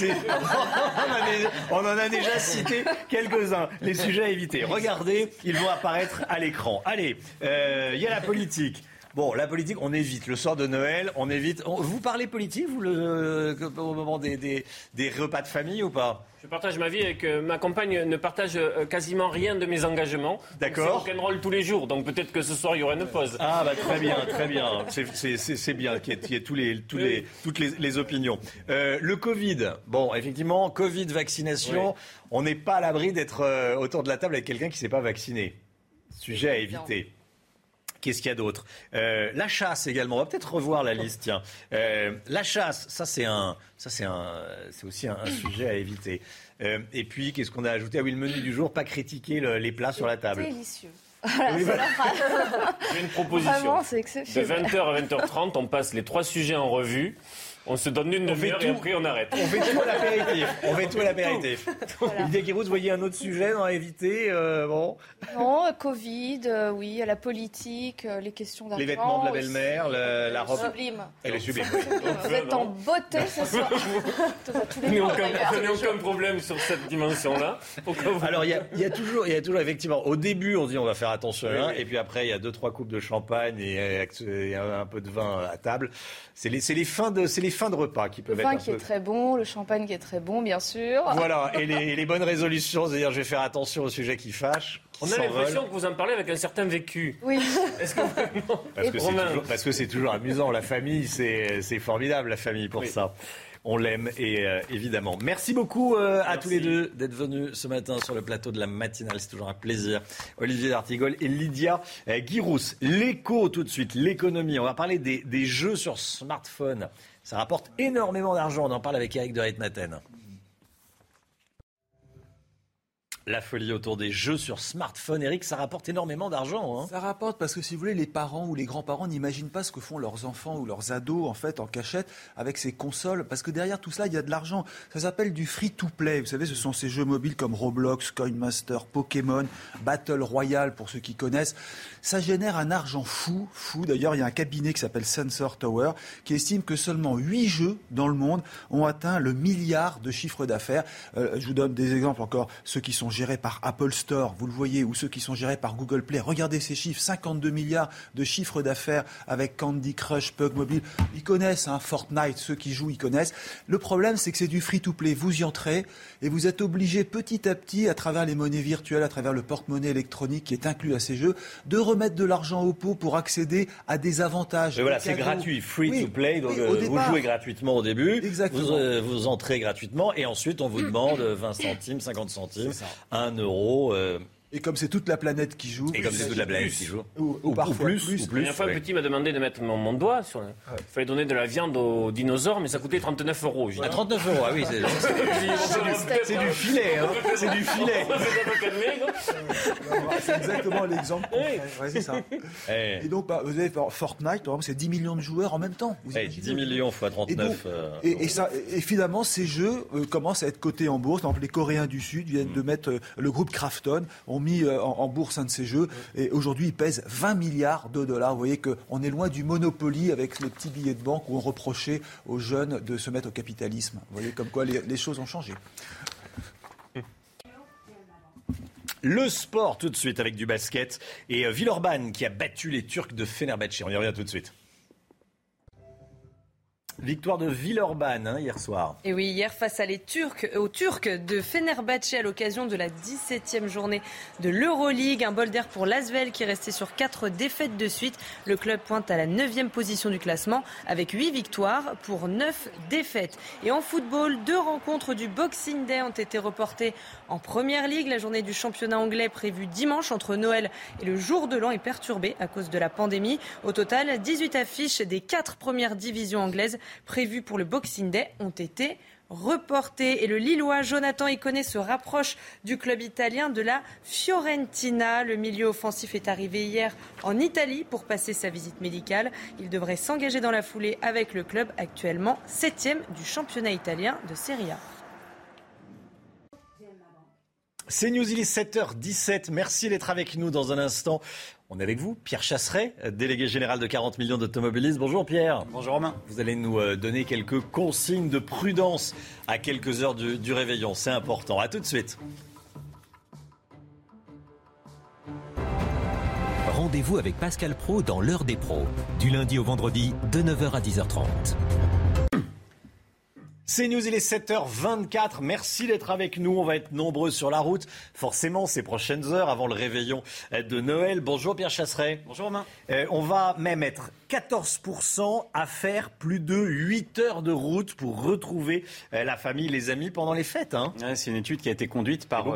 on, en a déjà cité quelques-uns. Les sujets à éviter. Regardez, ils vont apparaître à l'écran. Allez, euh, il y a la politique. Bon, la politique, on évite. Le soir de Noël, on évite. vous parlez politique, vous, le, au moment des, des, des repas de famille ou pas je partage ma vie avec euh, ma compagne ne partage euh, quasiment rien de mes engagements. D'accord. C'est rôle tous les jours, donc peut-être que ce soir il y aura une pause. Ah bah très bien, très bien. C'est bien qu'il y, ait tous les, tous les, toutes les, opinions. Euh, le Covid, bon effectivement, Covid, vaccination, on n'est pas à l'abri d'être autour de la table avec quelqu'un qui ne s'est pas vacciné. Sujet à éviter. Qu'est-ce qu'il y a d'autre? Euh, La chasse également. On va peut-être revoir la liste. Tiens, euh, la chasse, ça c'est un, ça c'est un, c'est aussi un, sujet à éviter. Euh, et puis qu'est-ce qu'on a ajouté? Ah oui, le menu du jour, pas critiquer les plats sur la table. Délicieux. J'ai une proposition. de 20h à 20h30, on passe les trois sujets en revue. On se donne une demi-heure et après on arrête. On fait tout à l'apéritif. On fait tout à l'apéritif. Voilà. vous voyez un autre sujet à éviter euh, bon. Non, euh, Covid, euh, oui, la politique, les questions d'argent. Les vêtements de la belle-mère, la, robe. Sublime. Elle est sublime. Vous êtes en beauté ce soir. Je n'ai aucun, problème sur cette dimension-là. Alors il y, a, toujours, il y a toujours effectivement, au début on dit on va faire attention, hein, et puis après il y a deux trois coupes de champagne et, un peu de vin à table. C'est les, les fins de, c'est les fins de repas qui peuvent le être. Le vin qui est très bon, le champagne qui est très bon, bien sûr. Voilà, et les, bonnes résolutions, c'est-à-dire je vais faire attention au sujet qui fâche. On a l'impression que vous en parlez avec un certain vécu. Oui. Est-ce que Parce que c'est toujours, amusant. La famille, c'est formidable, la famille, pour ça. On l'aime et euh, évidemment. Merci beaucoup euh, à tous les deux d'être venus ce matin sur le plateau de la matinale. C'est toujours un plaisir. Olivier D'Artigol et Lydia euh, Guirous. L'écho tout de suite, l'économie. On va parler des, des jeux sur smartphone. Ça rapporte énormément d'argent. On en parle avec Eric de Reitmaten. La folie autour des jeux sur smartphone, Eric, ça rapporte énormément d'argent. Hein. Ça rapporte parce que si vous voulez, les parents ou les grands-parents n'imaginent pas ce que font leurs enfants ou leurs ados en fait en cachette avec ces consoles, parce que derrière tout cela, il y a de l'argent. Ça s'appelle du free-to-play. Vous savez, ce sont ces jeux mobiles comme Roblox, Coinmaster, Pokémon, Battle Royale pour ceux qui connaissent. Ça génère un argent fou, fou. D'ailleurs, il y a un cabinet qui s'appelle Sensor Tower qui estime que seulement 8 jeux dans le monde ont atteint le milliard de chiffre d'affaires. Euh, je vous donne des exemples encore, ceux qui sont gérés par Apple Store, vous le voyez, ou ceux qui sont gérés par Google Play. Regardez ces chiffres, 52 milliards de chiffre d'affaires avec Candy Crush, Pug Mobile. Ils connaissent hein, Fortnite, ceux qui jouent, ils connaissent. Le problème, c'est que c'est du free-to-play. Vous y entrez et vous êtes obligé petit à petit, à travers les monnaies virtuelles, à travers le porte-monnaie électronique qui est inclus à ces jeux, de remettre de l'argent au pot pour accéder à des avantages. voilà, c'est gratuit, free-to-play. donc euh, vous jouez gratuitement au début, vous, euh, vous, entrez gratuitement et ensuite on vous demande 20 centimes, 50 centimes, 1 euro. Euh, et comme c'est toute la planète qui joue. Et comme c'est toute la planète qui joue. Ou, ou, parfois plus. plus. La dernière fois, un petit m'a demandé de mettre mon, doigt sur. Il fallait donner de la viande aux dinosaures, mais ça coûtait 39 euros. À 39 euros, ah oui, c'est du, filet. Hein. C'est du filet. c'est exactement l'exemple. Ouais, c'est ça. Et donc, bah, vous avez Fortnite, c'est 10 millions de joueurs en même temps. Vous 10 millions fois 39. Et, ça, et finalement, ces jeux euh, commencent à être cotés en bourse. Par exemple, les Coréens du Sud viennent mm. de mettre euh, le groupe Krafton mis euh, en, bourse un de ces jeux. Et aujourd'hui, il pèse 20 milliards de dollars. Vous voyez qu'on est loin du Monopoly avec les petits billets de banque où on reprochait aux jeunes de se mettre au capitalisme. Vous voyez comme quoi les, choses ont changé. Le sport tout de suite avec du basket et euh, Villeurbanne qui a battu les Turcs de Fenerbahçe. On y revient tout de suite. Victoire de Villeurbanne hein, hier soir. Et oui, hier face à les Turcs, aux Turcs de Fenerbahçe à l'occasion de la 17e journée de l'Euroleague. Un bol d'air pour l'Asvel qui restait sur 4 défaites de suite. Le club pointe à la 9e position du classement avec 8 victoires pour 9 défaites. Et en football, deux rencontres du Boxing Day ont été reportées en Première Ligue. La journée du championnat anglais prévue dimanche entre Noël et le jour de l'an est perturbée à cause de la pandémie. Au total, 18 affiches des 4 premières divisions anglaises prévues pour le Boxing Day ont été reportée. Et le Lillois Jonathan Iconé se rapproche du club italien de la Fiorentina. Le milieu offensif est arrivé hier en Italie pour passer sa visite médicale. Il devrait s'engager dans la foulée avec le club actuellement 7 du championnat italien de Serie A. C'est News, il est 7h17. Merci d'être avec nous dans un instant. On est avec vous, Pierre Chasseret, délégué général de 40 millions d'automobilistes. Bonjour Pierre. Bonjour Romain. Vous allez nous euh, donner quelques consignes de prudence à quelques heures du, du réveillon. C'est important. À tout de suite. Rendez-vous avec Pascal Pro dans l'heure des pros, du lundi au vendredi de 9h à 10h30. C'est News, il est 7h24. Merci d'être avec nous. On va être nombreux sur la route. Forcément, ces prochaines heures avant le réveillon de Noël. Bonjour Pierre Chasseret. Bonjour Romain. Euh, on va même être 14% à faire plus de 8 heures de route pour retrouver euh, la famille, les amis pendant les fêtes. Hein. Ouais, c'est une étude qui a été conduite par,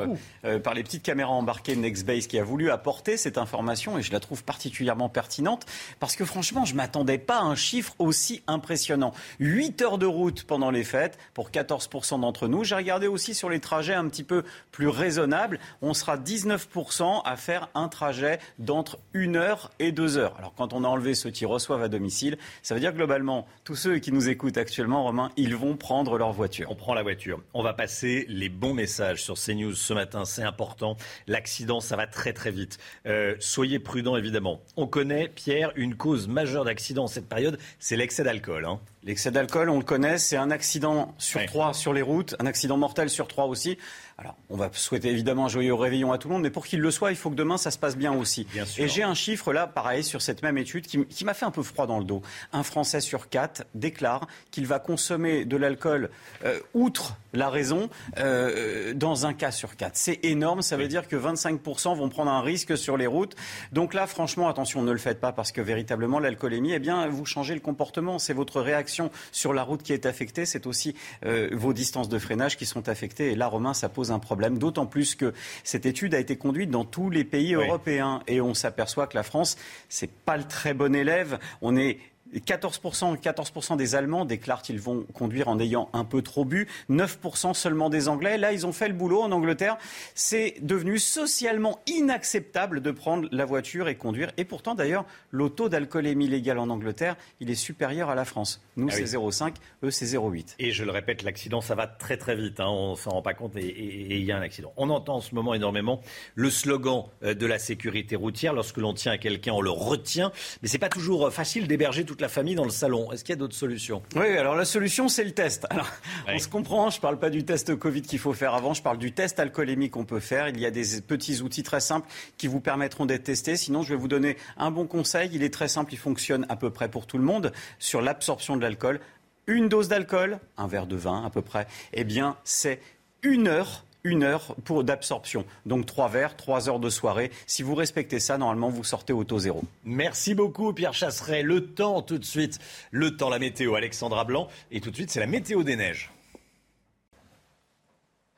euh, par les petites caméras embarquées Nextbase qui a voulu apporter cette information et je la trouve particulièrement pertinente parce que franchement, je ne m'attendais pas à un chiffre aussi impressionnant. 8 heures de route pendant les fêtes pour 14% d'entre nous. J'ai regardé aussi sur les trajets un petit peu plus raisonnables. On sera 19% à faire un trajet d'entre 1 heure et 2 heures. Alors quand on a enlevé ceux qui reçoivent à domicile, ça veut dire globalement, tous ceux qui nous écoutent actuellement, Romain, ils vont prendre leur voiture. On prend la voiture. On va passer les bons messages sur CNews ce matin, c'est important. L'accident, ça va très très vite. Euh, soyez prudents évidemment. On connaît, Pierre, une cause majeure d'accident en cette période, c'est l'excès d'alcool. Hein. L'excès d'alcool, on le connaît, c'est un accident sur trois sur les routes, un accident mortel sur trois aussi. Alors, on va souhaiter évidemment un joyeux réveillon à tout le monde, mais pour qu'il le soit, il faut que demain, ça se passe bien aussi. Et j'ai un chiffre là, pareil, sur cette même étude, qui, qui m'a fait un peu froid dans le dos. Un Français sur quatre déclare qu'il va consommer de l'alcool, euh, outre la raison, euh, dans un cas sur quatre. C'est énorme, ça veut dire que 25% vont prendre un risque sur les routes. Donc là, franchement, attention, ne le faites pas, parce que véritablement, l'alcoolémie, eh bien, vous changez le comportement. C'est votre réaction sur la route qui est affectée, c'est aussi euh, vos distances de freinage qui sont affectées. Et là, Romain, ça pose un problème, d'autant plus que cette étude a été conduite dans tous les pays européens et on s'aperçoit que la France, c'est pas le très bon élève. On est 14%, 14 des Allemands déclarent qu'ils vont conduire en ayant un peu trop bu. 9% seulement des Anglais. Là, ils ont fait le boulot en Angleterre. C'est devenu socialement inacceptable de prendre la voiture et conduire. Et pourtant, d'ailleurs, le taux d'alcoolémie légale en Angleterre, il est supérieur à la France. Nous, Ah c'est 0,5. Eux, c'est 0,8. Et je le répète, l'accident, ça va très très vite. hein. On s'en rend pas compte et- il y a un accident. On entend en ce moment énormément le slogan euh, de la sécurité routière. Lorsque l'on tient à quelqu'un, on le retient. Mais c'est pas toujours euh, facile d'héberger toute la famille dans le salon. Est-ce qu'il y a d'autres solutions? Oui, alors la solution, c'est le test. Alors, on se comprend, je ne parle pas du test Covid qu'il faut faire avant, je parle du test alcoolémique qu'on peut faire. Il y a des petits outils très simples qui vous permettront d'être testés. Sinon, je vais vous donner un bon conseil. Il est très simple, il fonctionne à peu près pour tout le monde sur l'absorption de l'alcool. Une dose d'alcool, un verre de vin à peu près, eh bien, c'est une heure une heure pour d'absorption. Donc trois verres, trois heures de soirée. Si vous respectez ça, normalement, vous sortez au taux zéro. Merci beaucoup, Pierre Chasseret. Le temps, tout de suite. Le temps, la météo, Alexandra Blanc. Et tout de suite, c'est la météo des neiges.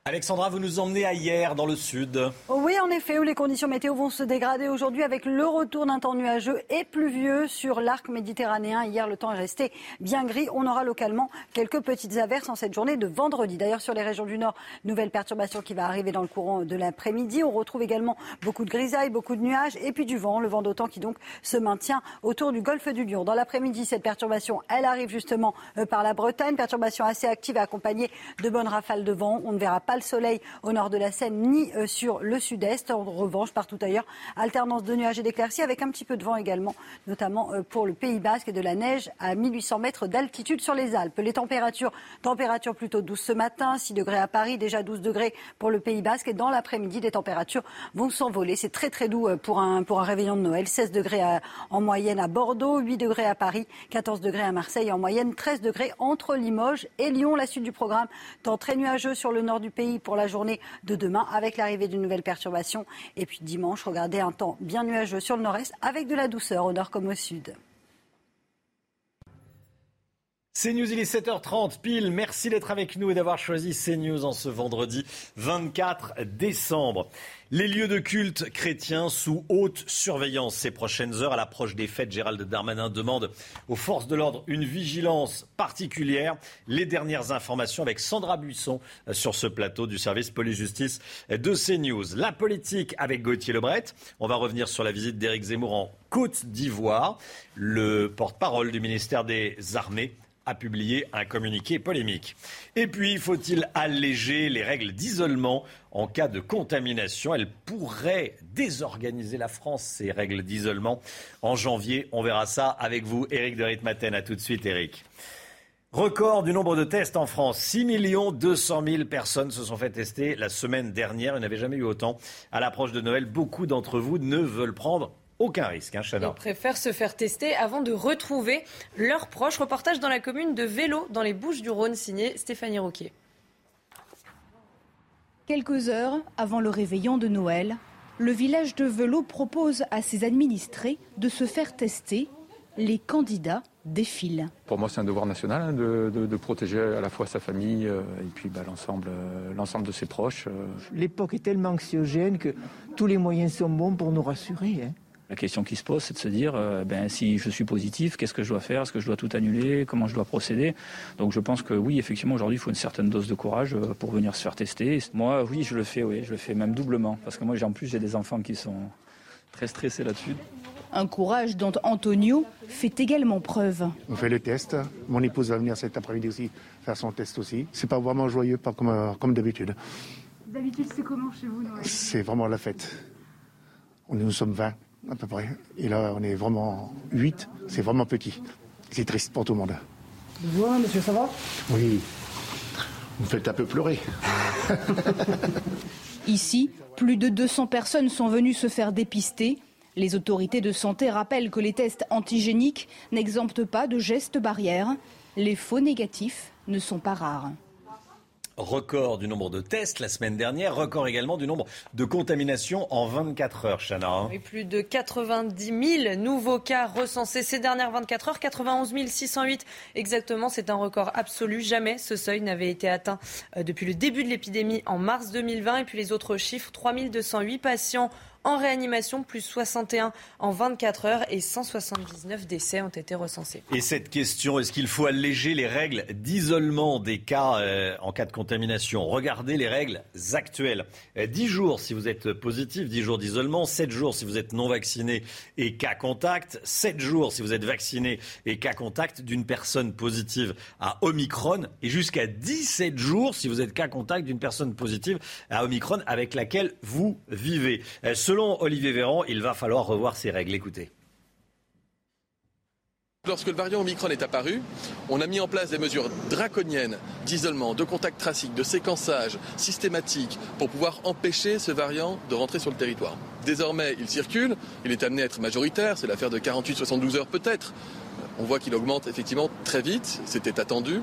Alexandra, vous nous emmenez à hier, dans le sud. Oui, en effet, où les conditions météo vont se dégrader aujourd'hui avec le retour d'un temps nuageux et pluvieux sur l'arc méditerranéen. Hier, le temps est resté bien gris. On aura localement quelques petites averses en cette journée de vendredi. D'ailleurs, sur les régions du Nord, nouvelle perturbation qui va arriver dans le courant de l'après-midi. On retrouve également beaucoup de grisailles, beaucoup de nuages et puis du vent. Le vent d'autant qui donc se maintient autour du golfe du Lion. Dans l'après-midi, cette perturbation, elle arrive justement euh, par la Bretagne. Perturbation assez active et accompagnée de bonnes rafales de vent. On ne verra pas le soleil au nord de la Seine ni euh, sur le sud-est. En revanche, partout ailleurs, alternance de nuages et d'éclaircies avec un petit peu de vent également, notamment euh, pour le Pays Basque et de la neige à 1800 mètres d'altitude sur les Alpes. Les températures, températures plutôt douces ce matin, 6 degrés à Paris, déjà 12 degrés pour le Pays Basque et dans l'après-midi, les températures vont s'envoler. C'est très très doux euh, pour un, réveillon de Noël. 16 degrés en moyenne à Bordeaux, 8 degrés à Paris, 14 degrés à Marseille en moyenne 13 degrés entre Limoges et Lyon. La suite du programme, temps très nuageux sur le nord du pays pour la journée de demain avec l'arrivée d'une nouvelle perturbation. Et puis dimanche, regardez un temps bien nuageux sur le nord-est avec de la douceur au nord comme au sud. CNews, il est 7h30 pile. Merci d'être avec nous et d'avoir choisi CNews en ce vendredi 24 décembre. Les lieux de culte chrétiens sous haute surveillance ces prochaines heures. À l'approche des fêtes, Gérald Darmanin demande aux forces de l'ordre une vigilance particulière. Les dernières informations avec Sandra Buisson sur ce plateau du service police-justice de CNews. La politique avec Gauthier Lebret. On va revenir sur la visite d'Éric Zemmour en Côte d'Ivoire. Le porte-parole du ministère des Armées a publié un communiqué polémique. Et puis, faut-il alléger les règles d'isolement en cas de contamination? Elles pourraient désorganiser la France, ces règles d'isolement. En janvier, on verra ça avec vous, Éric de Ritmaten. A tout de suite, Éric. Record du nombre de tests en France. 6 200 000 personnes se sont fait tester la semaine dernière. Il n'y avait jamais eu autant. À l'approche de Noël, beaucoup d'entre vous ne veulent prendre aucun risque, hein, Ils préfèrent se faire tester avant de retrouver leurs proches. Reportage dans la commune de Vélo, dans les Bouches du Rhône, signé Stéphanie Roquier. Quelques heures avant le réveillon de Noël, le village de Vélo propose à ses administrés de se faire tester. Les candidats défilent. Pour moi, c'est un devoir national hein, de, protéger à la fois sa famille euh, et puis bah, euh, l'ensemble, de ses proches. Euh. L'époque est tellement anxiogène que tous les moyens sont bons pour nous rassurer. Hein. La question qui se pose, c'est de se dire, euh, ben, si je suis positif, qu'est-ce que je dois faire? Est-ce que je dois tout annuler? Comment je dois procéder? Donc je pense que oui, effectivement, aujourd'hui, il faut une certaine dose de courage euh, pour venir se faire tester. Moi, oui, je le fais, oui, je le fais même doublement. Parce que moi, en plus, j'ai des enfants qui sont très stressés là-dessus. Un courage dont Antonio fait également preuve. On fait le test. Mon épouse va venir cet après-midi aussi faire son test aussi. C'est pas vraiment joyeux, pas comme, euh, comme d'habitude. D'habitude, c'est comment chez vous Noël? C'est vraiment la fête. Nous sommes 20 à peu près. Et là, on est vraiment 8. C'est vraiment petit. C'est triste pour tout le monde. Bonjour, monsieur, ça va? Oui. Vous me faites un peu pleurer. Ici, plus de 200 personnes sont venues se faire dépister. Les autorités de santé rappellent que les tests antigéniques n'exemptent pas de gestes barrières. Les faux négatifs ne sont pas rares. Record du nombre de tests la semaine dernière, record également du nombre de contaminations en 24 heures, Chana. Hein. plus de 90 000 nouveaux cas recensés ces dernières 24 heures, 91 608 exactement, c'est un record absolu. Jamais ce seuil n'avait été atteint euh, depuis le début de l'épidémie en mars 2020. Et puis les autres chiffres, 3 208 patients en réanimation, plus 61 en 24 heures et 179 décès ont été recensés. Et cette question, est-ce qu'il faut alléger les règles d'isolement des cas euh, en cas de contamination? Regardez les règles actuelles. 10 euh, jours si vous êtes positif, 10 jours d'isolement, 7 jours si vous êtes non vacciné et cas contact, 7 jours si vous êtes vacciné et cas contact d'une personne positive à Omicron et jusqu'à 17 jours si vous êtes cas contact d'une personne positive à Omicron avec laquelle vous vivez. Euh, Selon Olivier Véran, il va falloir revoir ces règles. Écoutez. Lorsque le variant Omicron est apparu, on a mis en place des mesures draconiennes d'isolement, de contact tracing, de séquençage systématique pour pouvoir empêcher ce variant de rentrer sur le territoire. Désormais, il circule, il est amené à être majoritaire, c'est l'affaire de 48-72 heures peut-être, on voit qu'il augmente effectivement très vite, c'était attendu.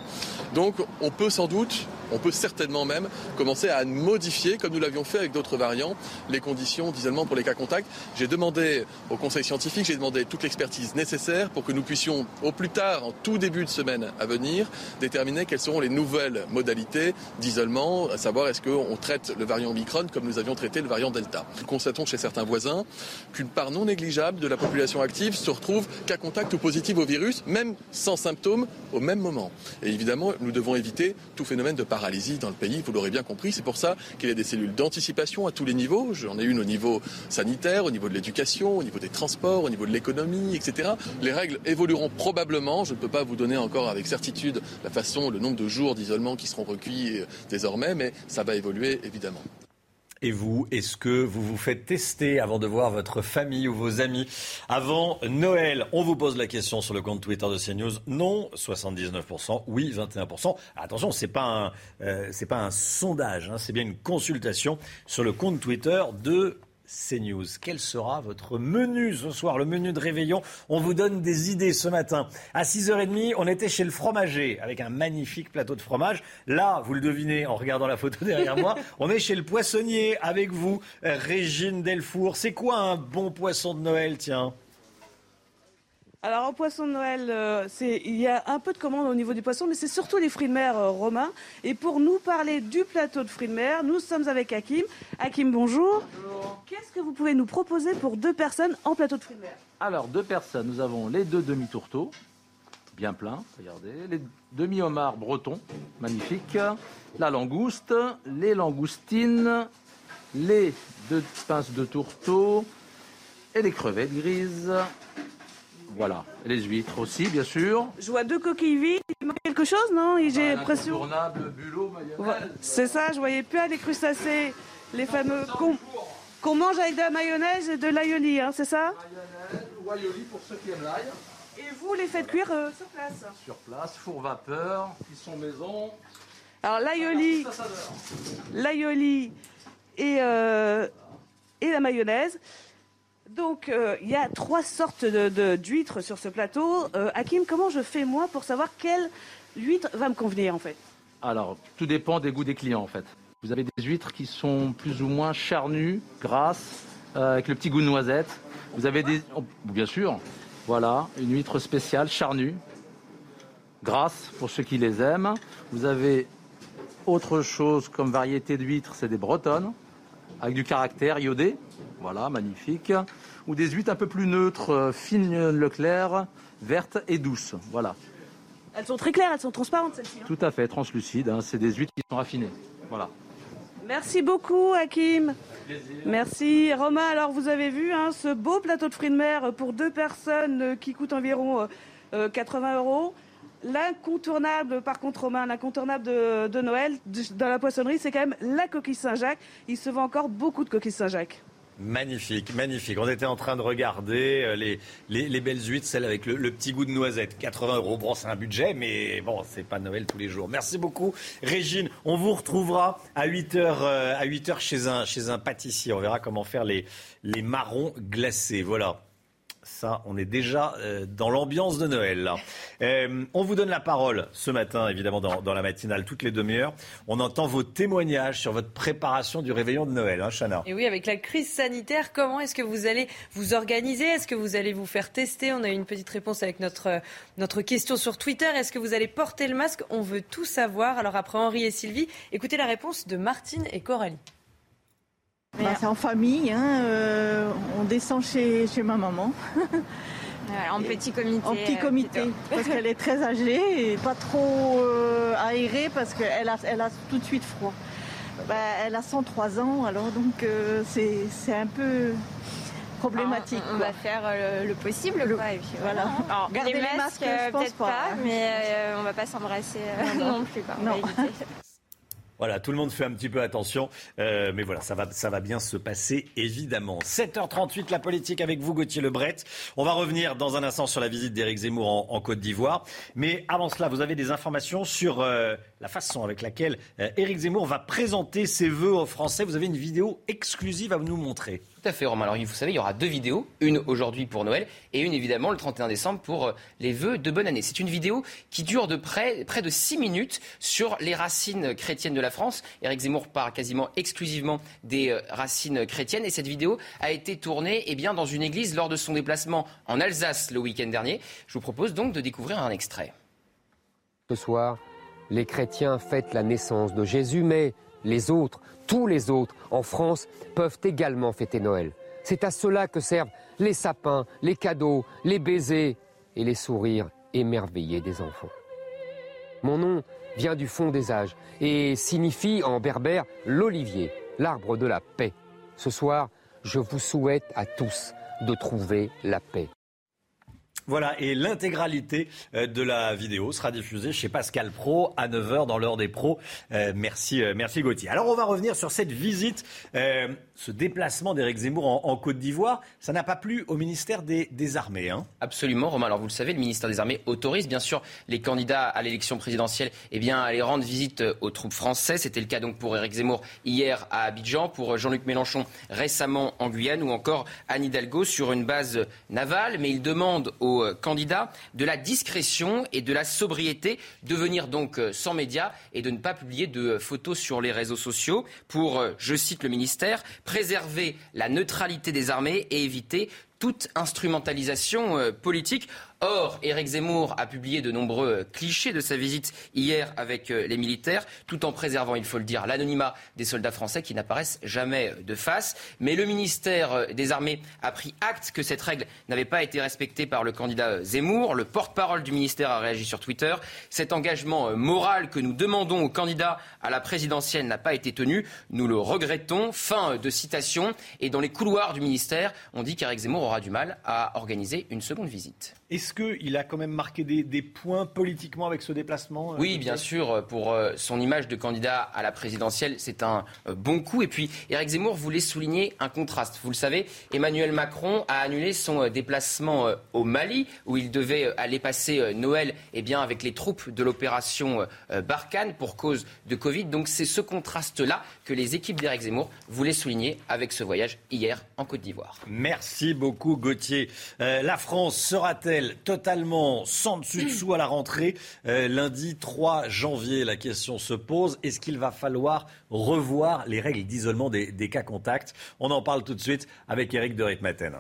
Donc on peut sans doute, on peut certainement même commencer à modifier, comme nous l'avions fait avec d'autres variants, les conditions d'isolement pour les cas contacts. J'ai demandé au conseil scientifique, j'ai demandé toute l'expertise nécessaire pour que nous puissions, au plus tard, en tout début de semaine à venir, déterminer quelles seront les nouvelles modalités d'isolement, à savoir est-ce qu'on traite le variant Omicron comme nous avions traité le variant Delta. Nous constatons chez certains voisins qu'une part non négligeable de la population active se retrouve cas contact ou positive au virus même sans symptômes, au même moment. Et évidemment, nous devons éviter tout phénomène de paralysie dans le pays, vous l'aurez bien compris. C'est pour ça qu'il y a des cellules d'anticipation à tous les niveaux. J'en ai une au niveau sanitaire, au niveau de l'éducation, au niveau des transports, au niveau de l'économie, etc. Les règles évolueront probablement. Je ne peux pas vous donner encore avec certitude la façon, le nombre de jours d'isolement qui seront recueillis euh, désormais, mais ça va évoluer évidemment. Et vous, est-ce que vous vous faites tester avant de voir votre famille ou vos amis avant Noël? On vous pose la question sur le compte Twitter de CNews. Non, 79%. Oui, 21%. Attention, c'est pas un, euh, pas un sondage, hein, c'est bien une consultation sur le compte Twitter de CNews. Quel sera votre menu ce soir, le menu de réveillon? On vous donne des idées ce matin. À 6h30, on était chez le fromager avec un magnifique plateau de fromage. Là, vous le devinez en regardant la photo derrière moi, on est chez le poissonnier avec vous, Régine Delfour. C'est quoi un bon poisson de Noël, tiens? Alors, au poisson de Noël, euh, il y a un peu de commandes au niveau du poisson, mais c'est surtout les fruits de mer euh, romains. Et pour nous parler du plateau de fruits de mer, nous sommes avec Hakim. Hakim, bonjour. Bonjour. Qu'est-ce que vous pouvez nous proposer pour deux personnes en plateau de fruits de mer? Alors, deux personnes, nous avons les deux demi-tourteaux, bien pleins, regardez, les demi-homards bretons, magnifiques, la langouste, les langoustines, les deux pinces de tourteau et les crevettes grises. Voilà. les huîtres aussi, bien sûr. Je vois deux coquilles vides. Il manque quelque chose, non? J'ai l'impression. C'est ça, je voyais plus les crustacés, les fameux qu'on mange avec de la mayonnaise et de l'aïoli, hein, c'est ça? Mayonnaise ou aioli pour ceux qui aiment l'ail. Et vous les faites cuire euh, sur place? Sur place, four vapeur, sont maison. Alors l'aïoli, l'aïoli et, euh, et la mayonnaise. Donc, euh, il y a trois sortes d'huîtres sur ce plateau. Euh, Hakim, comment je fais moi pour savoir quelle huître va me convenir en fait? Alors, tout dépend des goûts des clients en fait. Vous avez des huîtres qui sont plus ou moins charnues, grasses, euh, avec le petit goût de noisette. Vous avez des, oh, bien sûr, voilà, une huître spéciale charnue, grasse pour ceux qui les aiment. Vous avez autre chose comme variété d'huîtres, c'est des bretonnes avec du caractère iodé. Voilà, magnifique. Ou des huîtres un peu plus neutres, euh, fines Leclerc, vertes et douces. Voilà. Elles sont très claires, elles sont transparentes celles-ci. Hein. Tout à fait, translucides. Hein. C'est des huîtres qui sont raffinées. Voilà. Merci beaucoup, Hakim. Merci. Romain, alors vous avez vu hein, ce beau plateau de fruits de mer pour deux personnes euh, qui coûte environ 80 euh, euros. L'incontournable, par contre, Romain, l'incontournable de, Noël dans la poissonnerie, c'est quand même la coquille Saint-Jacques. Il se vend encore beaucoup de coquilles Saint-Jacques. Magnifique, magnifique. On était en train de regarder euh, les, les, belles huîtres, celles avec le, petit goût de noisette. 80 euros, bon, c'est un budget, mais bon, c'est pas Noël tous les jours. Merci beaucoup, Régine. On vous retrouvera à 8 heures, euh, à 8 heures chez un, chez un pâtissier. On verra comment faire les, les marrons glacés. Voilà. Ça, on est déjà euh, dans l'ambiance de Noël. Euh, on vous donne la parole ce matin, évidemment, dans, la matinale, toutes les demi-heures. On entend vos témoignages sur votre préparation du réveillon de Noël, hein, Chana. Et oui, avec la crise sanitaire, comment est-ce que vous allez vous organiser? Est-ce que vous allez vous faire tester? On a eu une petite réponse avec notre, notre question sur Twitter. Est-ce que vous allez porter le masque? On veut tout savoir. Alors après Henri et Sylvie, écoutez la réponse de Martine et Coralie. Bah, c'est en famille, hein, euh, on descend chez, chez ma maman. en petit comité. En petit euh, comité, parce qu'elle est très âgée et pas trop euh, aérée parce qu'elle a, elle a tout de suite froid. Bah, elle a 103 ans, alors donc c'est un peu problématique. on, va faire le, possible, voilà. Alors, les, masques, peut-être pas, hein. mais on va pas s'embrasser non. plus. Voilà, tout le monde fait un petit peu attention, euh, mais voilà, ça va, ça va bien se passer évidemment. 7h38, la politique avec vous, Gauthier Lebret. On va revenir dans un instant sur la visite d'Éric Zemmour en, Côte d'Ivoire, mais avant cela, vous avez des informations sur euh, la façon avec laquelle euh, Éric Zemmour va présenter ses vœux aux Français. Vous avez une vidéo exclusive à nous montrer. À fait. Alors, vous savez, il y aura deux vidéos. Une aujourd'hui pour Noël et une, évidemment, le 31 décembre pour euh, les vœux de bonne année. C'est une vidéo qui dure de près, près de six minutes sur les racines chrétiennes de la France. Éric Zemmour parle quasiment exclusivement des euh, racines chrétiennes. Et cette vidéo a été tournée eh bien, dans une église lors de son déplacement en Alsace le week-end dernier. Je vous propose donc de découvrir un extrait. Ce soir, les chrétiens fêtent la naissance de Jésus, mais les autres tous les autres en France peuvent également fêter Noël. C'est à cela que servent les sapins, les cadeaux, les baisers et les sourires émerveillés des enfants. Mon nom vient du fond des âges et signifie en berbère l'olivier, l'arbre de la paix. Ce soir, je vous souhaite à tous de trouver la paix. Voilà, et l'intégralité euh, de la vidéo sera diffusée chez Pascal Pro à 9h dans l'heure des pros. Euh, merci, euh, merci Gauthier. Alors on va revenir sur cette visite, ce déplacement d'Éric Zemmour en, Côte d'Ivoire. Ça n'a pas plu au ministère des, Armées. Hein? Absolument, Romain. Alors vous le savez, le ministère des Armées autorise bien sûr les candidats à l'élection présidentielle eh bien, à aller rendre visite aux troupes françaises. C'était le cas donc pour Éric Zemmour hier à Abidjan, pour Jean-Luc Mélenchon récemment en Guyane ou encore Anne Hidalgo sur une base navale. Mais il demande aux euh, candidats de la discrétion et de la sobriété, de venir donc euh, sans médias et de ne pas publier de photos sur les réseaux sociaux pour, euh, je cite le ministère, préserver la neutralité des armées et éviter toute instrumentalisation politique. Or, Éric Zemmour a publié de nombreux clichés de sa visite hier avec euh, les militaires, tout en préservant, il faut le dire, l'anonymat des soldats français qui n'apparaissent jamais de face. Mais le ministère euh, des Armées a pris acte que cette règle n'avait pas été respectée par le candidat Zemmour. Le porte-parole du ministère a réagi sur Twitter. Cet engagement euh, moral que nous demandons au candidat à la présidentielle n'a pas été tenu. Nous le regrettons. Fin de citation. Et dans les couloirs du ministère, on dit qu'Éric Zemmour aura du mal à organiser une seconde visite. Est-ce qu'il a quand même marqué des, points politiquement avec ce déplacement euh, Oui, bien sûr. Pour euh, son image de candidat à la présidentielle, c'est un euh, bon coup. Et puis, Éric Zemmour voulait souligner un contraste. Vous le savez, Emmanuel Macron a annulé son déplacement au Mali, où il devait aller passer Noël eh bien, avec les troupes de l'opération Barkhane pour cause de Covid. Donc, c'est ce contraste-là que les équipes d'Éric Zemmour voulaient souligner avec ce voyage hier en Côte d'Ivoire. Merci beaucoup, Gauthier. la France sera-t-elle totalement sans dessus-dessous à la rentrée euh, lundi 3 janvier. La question se pose, est-ce qu'il va falloir revoir les règles d'isolement des, cas contacts? On en parle tout de suite avec Eric de Ritmaten.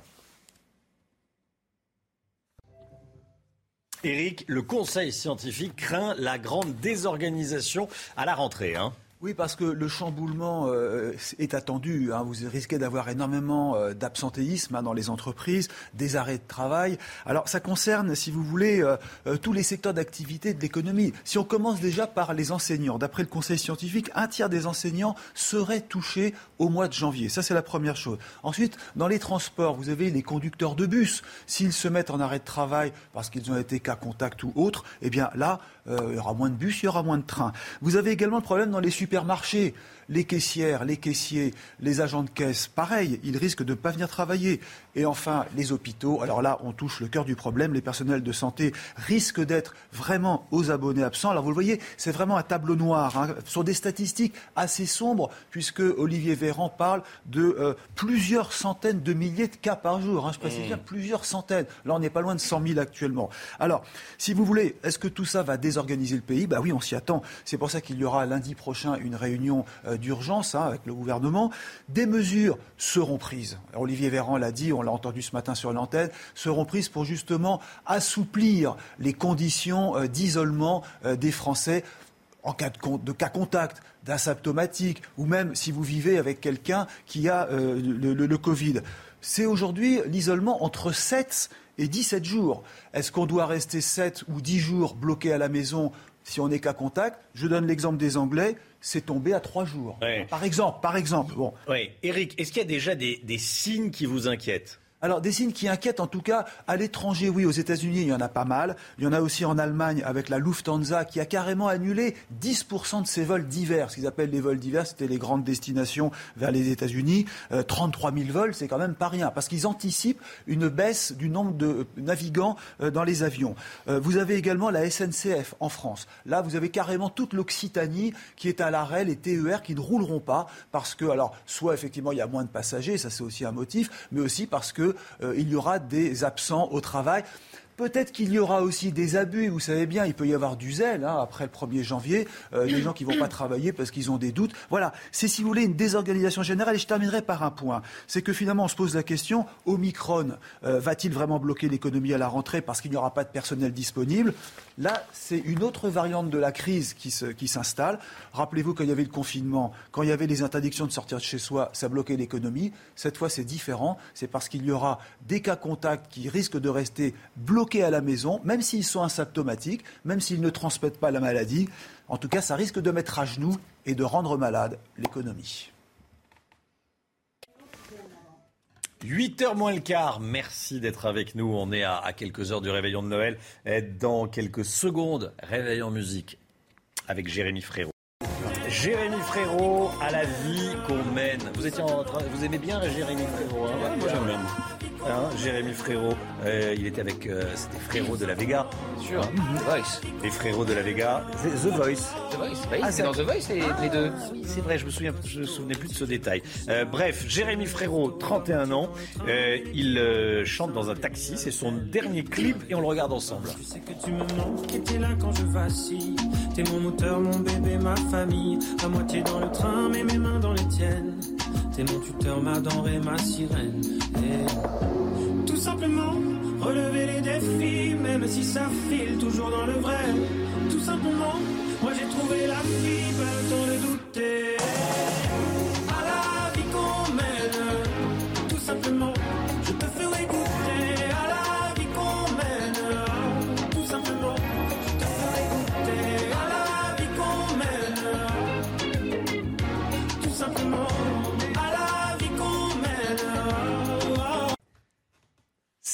Eric, le Conseil scientifique craint la grande désorganisation à la rentrée. Hein. Oui, parce que le chamboulement euh, est attendu. Hein. Vous risquez d'avoir énormément euh, d'absentéisme hein, dans les entreprises, des arrêts de travail. Alors, ça concerne, si vous voulez, euh, tous les secteurs d'activité de l'économie. Si on commence déjà par les enseignants, d'après le Conseil scientifique, un tiers des enseignants seraient touchés au mois de janvier. Ça, c'est la première chose. Ensuite, dans les transports, vous avez les conducteurs de bus. S'ils se mettent en arrêt de travail parce qu'ils ont été cas contact ou autre, eh bien là, il y aura moins de bus, il y aura moins de trains. Vous avez également le problème dans les supermarchés les caissières, les caissiers, les agents de caisse, pareil, ils risquent de ne pas venir travailler. Et enfin, les hôpitaux, alors là, on touche le cœur du problème, les personnels de santé risquent d'être vraiment aux abonnés absents. Alors vous le voyez, c'est vraiment un tableau noir, hein, sur des statistiques assez sombres, puisque Olivier Véran parle de euh, plusieurs centaines de milliers de cas par jour. Hein, je précise bien mmh. plusieurs centaines. Là, on n'est pas loin de 100 000 actuellement. Alors, si vous voulez, est-ce que tout ça va désorganiser le pays? Bah oui, on s'y attend. C'est pour ça qu'il y aura lundi prochain une réunion euh, d'urgence hein, avec le gouvernement. Des mesures seront prises. Olivier Véran l'a dit, on l'a entendu ce matin sur l'antenne, seront prises pour justement assouplir les conditions euh, d'isolement euh, des Français en cas de, cas contact, d'asymptomatique, ou même si vous vivez avec quelqu'un qui a le, le Covid. C'est aujourd'hui l'isolement entre 7 et 17 jours. Est-ce qu'on doit rester 7 ou 10 jours bloqué à la maison si on n'est qu'à contact? Je donne l'exemple des Anglais c'est tombé à trois jours. Par exemple, par exemple. Bon. Oui. Eric, est-ce qu'il y a déjà des signes qui vous inquiètent? Alors des signes qui inquiètent en tout cas à l'étranger, oui, aux États-Unis, il y en a pas mal. Il y en a aussi en Allemagne avec la Lufthansa qui a carrément annulé 10% de ses vols divers. Ce qu'ils appellent les vols divers, c'était les grandes destinations vers les États-Unis. 33 euh, 000 vols, c'est quand même pas rien parce qu'ils anticipent une baisse du nombre de navigants euh, dans les avions. Euh, vous avez également la SNCF en France. Là, vous avez carrément toute l'Occitanie qui est à l'arrêt, les TER qui ne rouleront pas parce que, alors, soit effectivement il y a moins de passagers, ça c'est aussi un motif, mais aussi parce que euh, il y aura des absents au travail. Peut-être qu'il y aura aussi des abus. Vous savez bien, il peut y avoir du zèle hein, après le 1er janvier. Euh, des gens qui ne vont pas travailler parce qu'ils ont des doutes. Voilà, c'est si vous voulez une désorganisation générale. Et je terminerai par un point. C'est que finalement, on se pose la question, Omicron euh, va-t-il vraiment bloquer l'économie à la rentrée parce qu'il n'y aura pas de personnel disponible? Là, c'est une autre variante de la crise qui s'installe. Rappelez-vous quand il y avait le confinement, quand il y avait les interdictions de sortir de chez soi, ça bloquait l'économie. Cette fois, c'est différent. C'est parce qu'il y aura des cas contacts qui risquent de rester bloqués à la maison, même s'ils sont asymptomatiques, même s'ils ne transmettent pas la maladie. En tout cas, ça risque de mettre à genoux et de rendre malade l'économie. 8h moins le quart, merci d'être avec nous. On est à, quelques heures du réveillon de Noël. Dans quelques secondes, réveillon musique avec Jérémy Frérot. Jérémy Frérot à la vie qu'on mène. Vous étiez en train, vous aimez bien Jérémy Frérot hein? Moi j'aime bien. Hein, Jérémy Frérot, euh, il était avec euh, c'était Frérot de la Vega. Bien sûr, The Voice. Les Frérot de la Vega, The Voice. The Voice, bah ah, c'est dans The Voice les, deux. Ah oui, c'est vrai, je me souviens, je me souvenais plus de ce détail. Euh, bref, Jérémy Frérot, 31 ans, il chante dans un taxi, c'est son dernier clip et on le regarde ensemble. Je sais que tu me manques, t'es là quand je vacille. T'es mon moteur, mon bébé, ma famille. À moitié dans le train, mais mes mains dans les tiennes. T'es mon tuteur, ma denrée, ma sirène. Et tout simplement relever les défis, même si ça file toujours dans le vrai. Tout simplement, moi j'ai trouvé la vie, pas le temps de douter.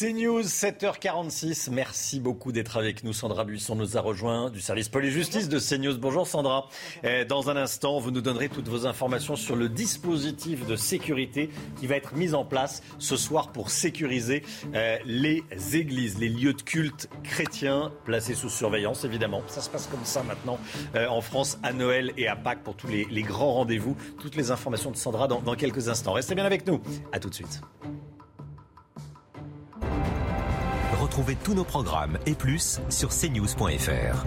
C'est News, 7h46. Merci beaucoup d'être avec nous. Sandra Buisson nous a rejoint du service police-justice de CNews. Bonjour Sandra. Euh, Dans un instant, vous nous donnerez toutes vos informations sur le dispositif de sécurité qui va être mis en place ce soir pour sécuriser euh, les églises, les lieux de culte chrétiens placés sous surveillance, évidemment. Ça se passe comme ça maintenant euh, en France à Noël et à Pâques pour tous les, les grands rendez-vous. Toutes les informations de Sandra dans, dans quelques instants. Restez bien avec nous. À tout de suite. Retrouvez tous nos programmes et plus sur cnews.fr.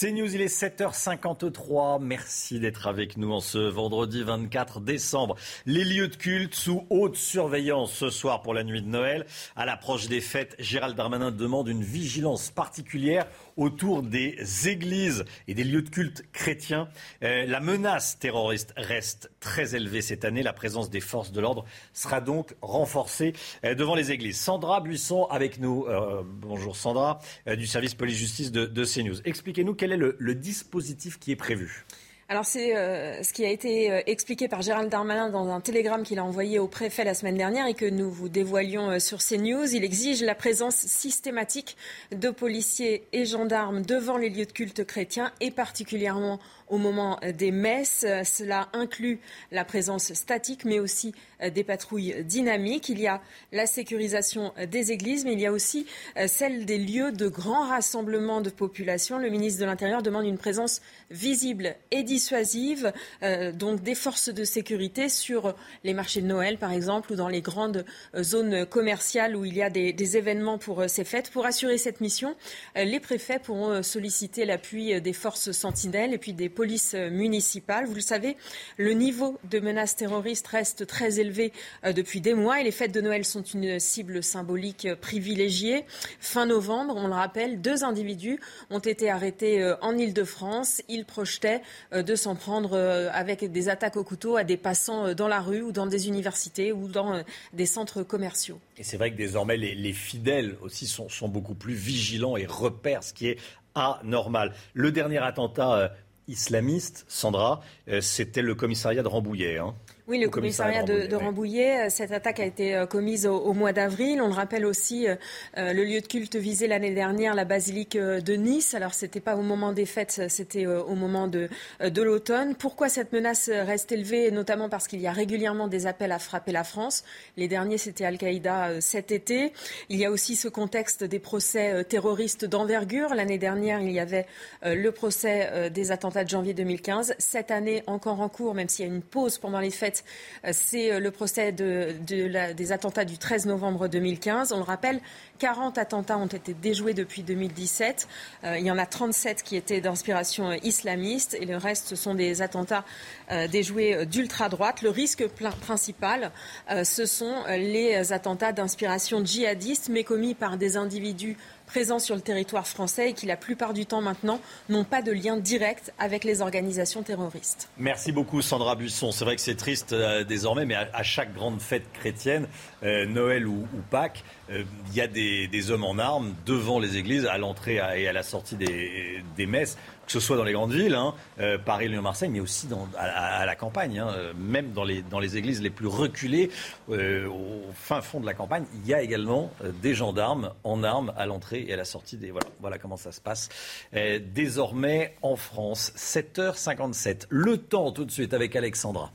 C'est News, il est 7h53. Merci d'être avec nous en ce vendredi 24 décembre. Les lieux de culte sous haute surveillance ce soir pour la nuit de Noël. À l'approche des fêtes, Gérald Darmanin demande une vigilance particulière autour des églises et des lieux de culte chrétiens. Euh, la menace terroriste reste très élevée cette année. La présence des forces de l'ordre sera donc renforcée euh, devant les églises. Sandra Buisson avec nous. Euh, bonjour Sandra, euh, du service police-justice de, de CNews. Expliquez-nous quel est le, le dispositif qui est prévu. Alors c'est euh, ce qui a été euh, expliqué par Gérald Darmanin dans un télégramme qu'il a envoyé au préfet la semaine dernière et que nous vous dévoilions euh, sur CNews. Il exige la présence systématique de policiers et gendarmes devant les lieux de culte chrétiens et particulièrement au moment des messes. Cela inclut la présence statique, mais aussi des patrouilles dynamiques. Il y a la sécurisation des églises, mais il y a aussi celle des lieux de grands rassemblements de population. Le ministre de l'Intérieur demande une présence visible et dissuasive, euh, donc des forces de sécurité sur les marchés de Noël, par exemple, ou dans les grandes zones commerciales où il y a des, événements pour euh, ces fêtes. Pour assurer cette mission, euh, les préfets pourront euh, solliciter l'appui des forces sentinelles et puis des polices municipales. Vous le savez, le niveau de menace terroriste reste très élevé depuis des mois et les fêtes de Noël sont une cible symbolique privilégiée. Fin novembre, on le rappelle, deux individus ont été arrêtés en Ile-de-France. Ils projetaient de s'en prendre avec des attaques au couteau à des passants dans la rue ou dans des universités ou dans des centres commerciaux. Et c'est vrai que désormais, les, les fidèles aussi sont, sont, beaucoup plus vigilants et repèrent ce qui est anormal. Le dernier attentat euh, islamiste, Sandra, euh, c'était le commissariat de Rambouillet. Hein. Oui, le commissariat, de, de Rambouillet. Cette attaque a été commise au, au mois d'avril. On le rappelle aussi, euh, le lieu de culte visé l'année dernière, la basilique de Nice. Alors, c'était pas au moment des fêtes, c'était au moment de, de l'automne. Pourquoi cette menace reste élevée Notamment parce qu'il y a régulièrement des appels à frapper la France? Les derniers, c'était Al-Qaïda cet été. Il y a aussi ce contexte des procès terroristes d'envergure. L'année dernière, il y avait le procès des attentats de janvier 2015. Cette année, encore en cours, même s'il y a une pause pendant les fêtes, c'est le procès des attentats du 13 novembre 2015. On le rappelle, 40 attentats ont été déjoués depuis 2017. Euh, il y en a 37 qui étaient d'inspiration islamiste et le reste, ce sont des attentats euh, déjoués d'ultra-droite. Le risque principal, euh, ce sont les attentats d'inspiration djihadiste, mais commis par des individus présents sur le territoire français et qui, la plupart du temps maintenant, n'ont pas de lien direct avec les organisations terroristes. Merci beaucoup, Sandra Buisson. C'est vrai que c'est triste euh, désormais, mais à, chaque grande fête chrétienne, euh, Noël ou, Pâques, il euh, y a des, hommes en armes devant les églises, à l'entrée et à la sortie des messes que ce soit dans les grandes villes, hein, euh, Paris, Lyon, Marseille, mais aussi dans, à, la campagne, hein, même dans les, dans les églises les plus reculées, euh, au fin fond de la campagne, il y a également euh, des gendarmes en armes à l'entrée et à la sortie des... Voilà, voilà comment ça se passe euh, désormais en France. 7h57. Le temps tout de suite avec Alexandra.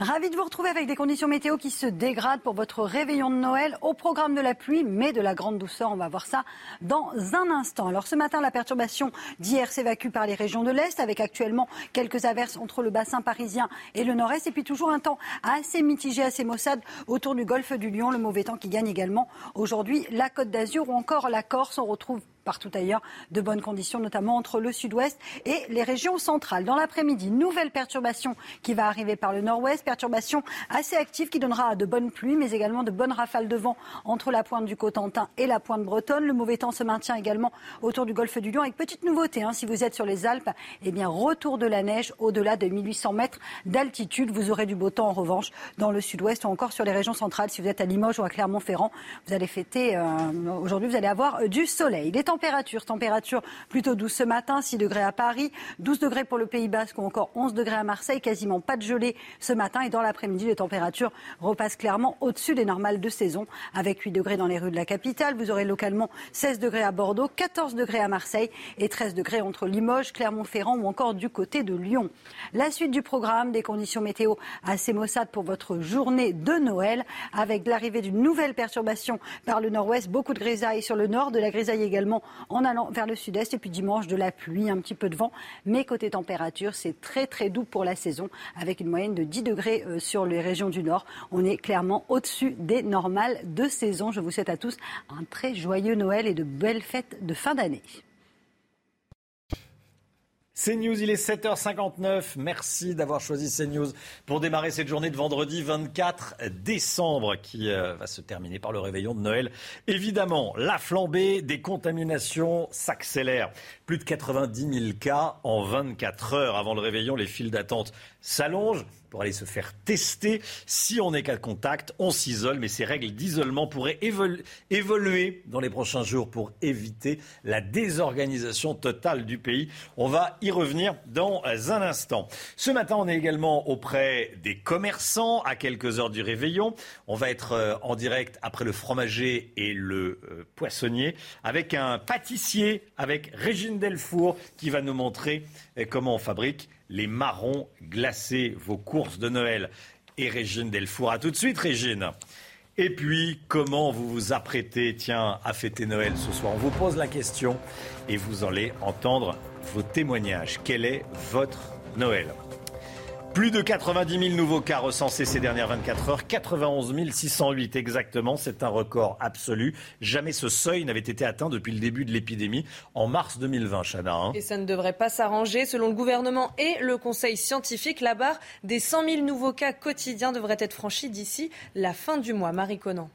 Ravi de vous retrouver avec des conditions météo qui se dégradent pour votre réveillon de Noël au programme de la pluie, mais de la grande douceur. On va voir ça dans un instant. Alors ce matin, la perturbation d'hier s'évacue par les régions de l'Est avec actuellement quelques averses entre le bassin parisien et le nord-est et puis toujours un temps assez mitigé, assez maussade autour du golfe du Lion. Le mauvais temps qui gagne également aujourd'hui la Côte d'Azur ou encore la Corse. On retrouve partout ailleurs de bonnes conditions, notamment entre le sud-ouest et les régions centrales. Dans l'après-midi, nouvelle perturbation qui va arriver par le nord-ouest, perturbation assez active qui donnera de bonnes pluies, mais également de bonnes rafales de vent entre la pointe du Cotentin et la pointe bretonne. Le mauvais temps se maintient également autour du golfe du Lion, avec petite nouveauté, hein, si vous êtes sur les Alpes, eh bien retour de la neige au-delà de 1800 mètres d'altitude. Vous aurez du beau temps en revanche dans le sud-ouest ou encore sur les régions centrales. Si vous êtes à Limoges ou à Clermont-Ferrand, vous allez fêter, euh, aujourd'hui vous allez avoir du soleil. Températures, températures plutôt douces ce matin, 6 degrés à Paris, 12 degrés pour le Pays Basque ou encore 11 degrés à Marseille, quasiment pas de gelée ce matin et dans l'après-midi, les températures repassent clairement au-dessus des normales de saison avec 8 degrés dans les rues de la capitale. Vous aurez localement 16 degrés à Bordeaux, 14 degrés à Marseille et 13 degrés entre Limoges, Clermont-Ferrand ou encore du côté de Lyon. La suite du programme, des conditions météo assez maussades pour votre journée de Noël avec l'arrivée d'une nouvelle perturbation par le nord-ouest, beaucoup de grisailles sur le nord, de la grisaille également en allant vers le sud-est et puis dimanche de la pluie, un petit peu de vent. Mais côté température, c'est très très doux pour la saison avec une moyenne de 10 degrés euh, sur les régions du nord. On est clairement au-dessus des normales de saison. Je vous souhaite à tous un très joyeux Noël et de belles fêtes de fin d'année. CNews, il est 7h59. Merci d'avoir choisi CNews pour démarrer cette journée de vendredi 24 décembre qui euh, va se terminer par le réveillon de Noël. Évidemment, la flambée des contaminations s'accélère. Plus de 90 000 cas en 24 heures avant le réveillon. Les files d'attente s'allongent pour aller se faire tester. Si on n'est qu'à contact, on s'isole, mais ces règles d'isolement pourraient évoluer dans les prochains jours pour éviter la désorganisation totale du pays. On va y revenir dans un instant. Ce matin, on est également auprès des commerçants à quelques heures du réveillon. On va être euh, en direct après le fromager et le euh, poissonnier avec un pâtissier, avec Régine Delfour, qui va nous montrer euh, comment on fabrique les marrons glacés, vos courses de Noël. Et Régine Delfour, à tout de suite Régine. Et puis, comment vous vous apprêtez, tiens, à fêter Noël ce soir? On vous pose la question et vous allez entendre vos témoignages. Quel est votre Noël? Plus de 90 000 nouveaux cas recensés ces dernières 24 heures, 91 608 exactement, c'est un record absolu. Jamais ce seuil n'avait été atteint depuis le début de l'épidémie en mars 2020, Chana. Hein. Et ça ne devrait pas s'arranger. Selon le gouvernement et le conseil scientifique, la barre des 100 000 nouveaux cas quotidiens devrait être franchie d'ici la fin du mois. Marie Conan.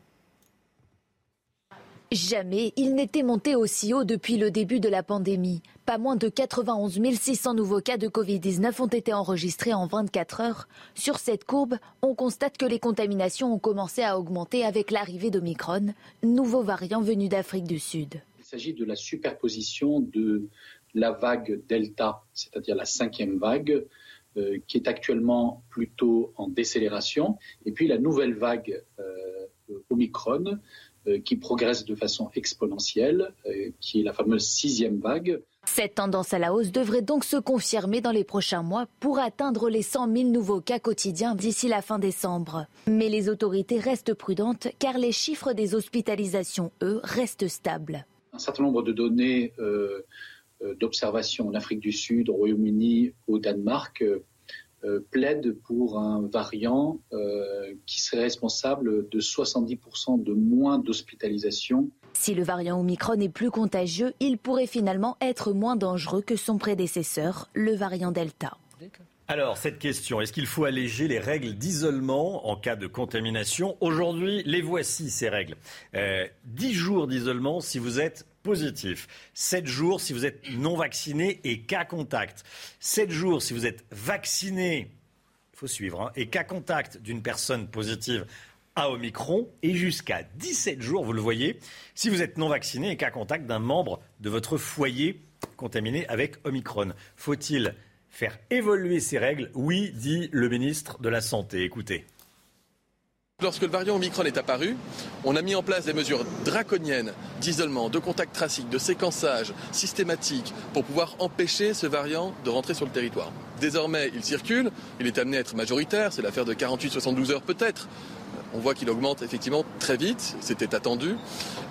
Jamais il n'était monté aussi haut depuis le début de la pandémie. Pas moins de 91 600 nouveaux cas de Covid-19 ont été enregistrés en 24 heures. Sur cette courbe, on constate que les contaminations ont commencé à augmenter avec l'arrivée d'Omicron, nouveau variant venu d'Afrique du Sud. Il s'agit de la superposition de la vague Delta, c'est-à-dire la cinquième vague, euh, qui est actuellement plutôt en décélération, et puis la nouvelle vague euh, Omicron, qui progresse de façon exponentielle, euh, qui est la fameuse sixième vague. Cette tendance à la hausse devrait donc se confirmer dans les prochains mois pour atteindre les 100 000 nouveaux cas quotidiens d'ici la fin décembre. Mais les autorités restent prudentes car les chiffres des hospitalisations, eux, restent stables. Un certain nombre de données euh, d'observation en Afrique du Sud, au Royaume-Uni, au Danemark euh, plaide pour un variant euh, qui serait responsable de 70% de moins d'hospitalisation. Si le variant Omicron est plus contagieux, il pourrait finalement être moins dangereux que son prédécesseur, le variant Delta. Alors, cette question, est-ce qu'il faut alléger les règles d'isolement en cas de contamination? Aujourd'hui, les voici, ces règles. Euh, 10 jours d'isolement si vous êtes positif. 7 jours si vous êtes non vacciné et cas contact. 7 jours si vous êtes vacciné, il faut suivre, hein, et cas contact d'une personne positive à Omicron et jusqu'à 17 jours, vous le voyez, si vous êtes non vacciné et cas contact d'un membre de votre foyer contaminé avec Omicron. Faut-il faire évoluer ces règles? Oui, dit le ministre de la Santé. Écoutez. Lorsque le variant Omicron est apparu, on a mis en place des mesures draconiennes d'isolement, de contact tracique, de séquençage systématique pour pouvoir empêcher ce variant de rentrer sur le territoire. Désormais, il circule, il est amené à être majoritaire, c'est l'affaire de 48-72 heures peut-être. On voit qu'il augmente effectivement très vite, c'était attendu.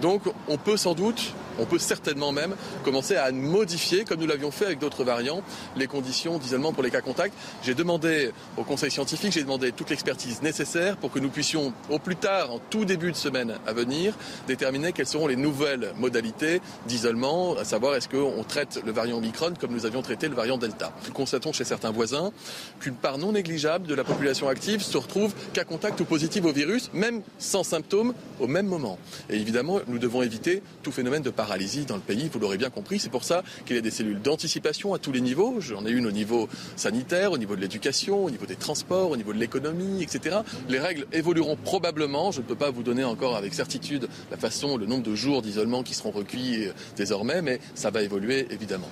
Donc on peut sans doute on peut certainement même commencer à modifier, comme nous l'avions fait avec d'autres variants, les conditions d'isolement pour les cas contacts. J'ai demandé au Conseil scientifique, j'ai demandé toute l'expertise nécessaire pour que nous puissions, au plus tard, en tout début de semaine à venir, déterminer quelles seront les nouvelles modalités d'isolement, à savoir est-ce qu'on traite le variant Omicron comme nous avions traité le variant Delta. Nous constatons chez certains voisins qu'une part non négligeable de la population active se retrouve cas contact ou positive au virus, même sans symptômes, au même moment. Et évidemment, nous devons éviter tout phénomène de paralysie dans le pays, vous l'aurez bien compris. C'est pour ça qu'il y a des cellules d'anticipation à tous les niveaux. J'en ai une au niveau sanitaire, au niveau de l'éducation, au niveau des transports, au niveau de l'économie, etc. Les règles évolueront probablement. Je ne peux pas vous donner encore avec certitude la façon, le nombre de jours d'isolement qui seront recueillis euh, désormais, mais ça va évoluer évidemment.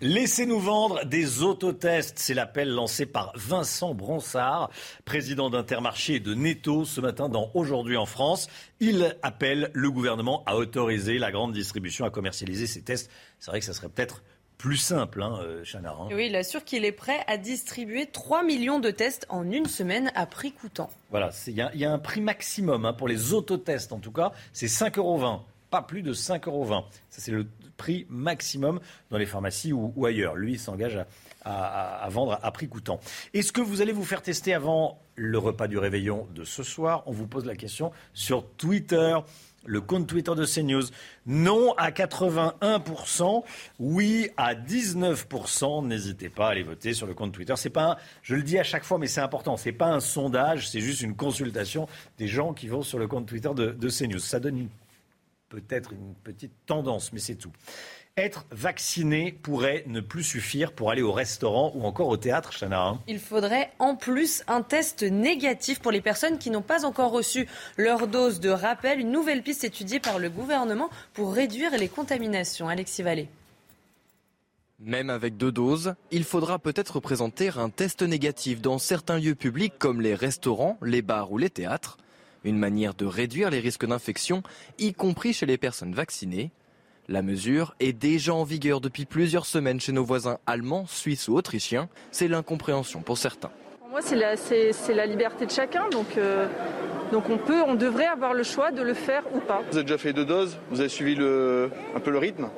Laissez-nous vendre des autotests. C'est l'appel lancé par Vincent Bronsard, président d'Intermarché et de Netto ce matin dans Aujourd'hui en France. Il appelle le gouvernement à autoriser la grande distribution à commercialiser ces tests. C'est vrai que ça serait peut-être plus simple, hein, euh, Chana, hein. Oui, il assure qu'il est prêt à distribuer 3 millions de tests en une semaine à prix coûtant. Voilà, il y, y, a un prix maximum hein, pour les autotests en tout cas, c'est 5,20 euros pas plus de 5,20 euros. Ça, c'est le prix maximum dans les pharmacies ou, ailleurs. Lui, s'engage à, vendre à prix coûtant. Est-ce que vous allez vous faire tester avant le repas du réveillon de ce soir? On vous pose la question sur Twitter. Le compte Twitter de CNews. Non à 81%, oui à 19%. N'hésitez pas à aller voter sur le compte Twitter. C'est pas, je le dis à chaque fois, mais c'est important. C'est pas un sondage, c'est juste une consultation des gens qui vont sur le compte Twitter de, de CNews. Ça donne une peut-être une petite tendance, mais c'est tout. Être vacciné pourrait ne plus suffire pour aller au restaurant ou encore au théâtre, Chana. Hein. Il faudrait en plus un test négatif pour les personnes qui n'ont pas encore reçu leur dose de rappel. Une nouvelle piste étudiée par le gouvernement pour réduire les contaminations. Alexis Vallée. Même avec deux doses, il faudra peut-être présenter un test négatif dans certains lieux publics comme les restaurants, les bars ou les théâtres. Une manière de réduire les risques d'infection, y compris chez les personnes vaccinées. La mesure est déjà en vigueur depuis plusieurs semaines chez nos voisins allemands, suisses ou autrichiens. C'est l'incompréhension pour certains. Pour moi, c'est la, liberté de chacun. Donc, euh, donc on peut, on devrait avoir le choix de le faire ou pas. Vous avez déjà fait deux doses, vous avez suivi un peu le rythme.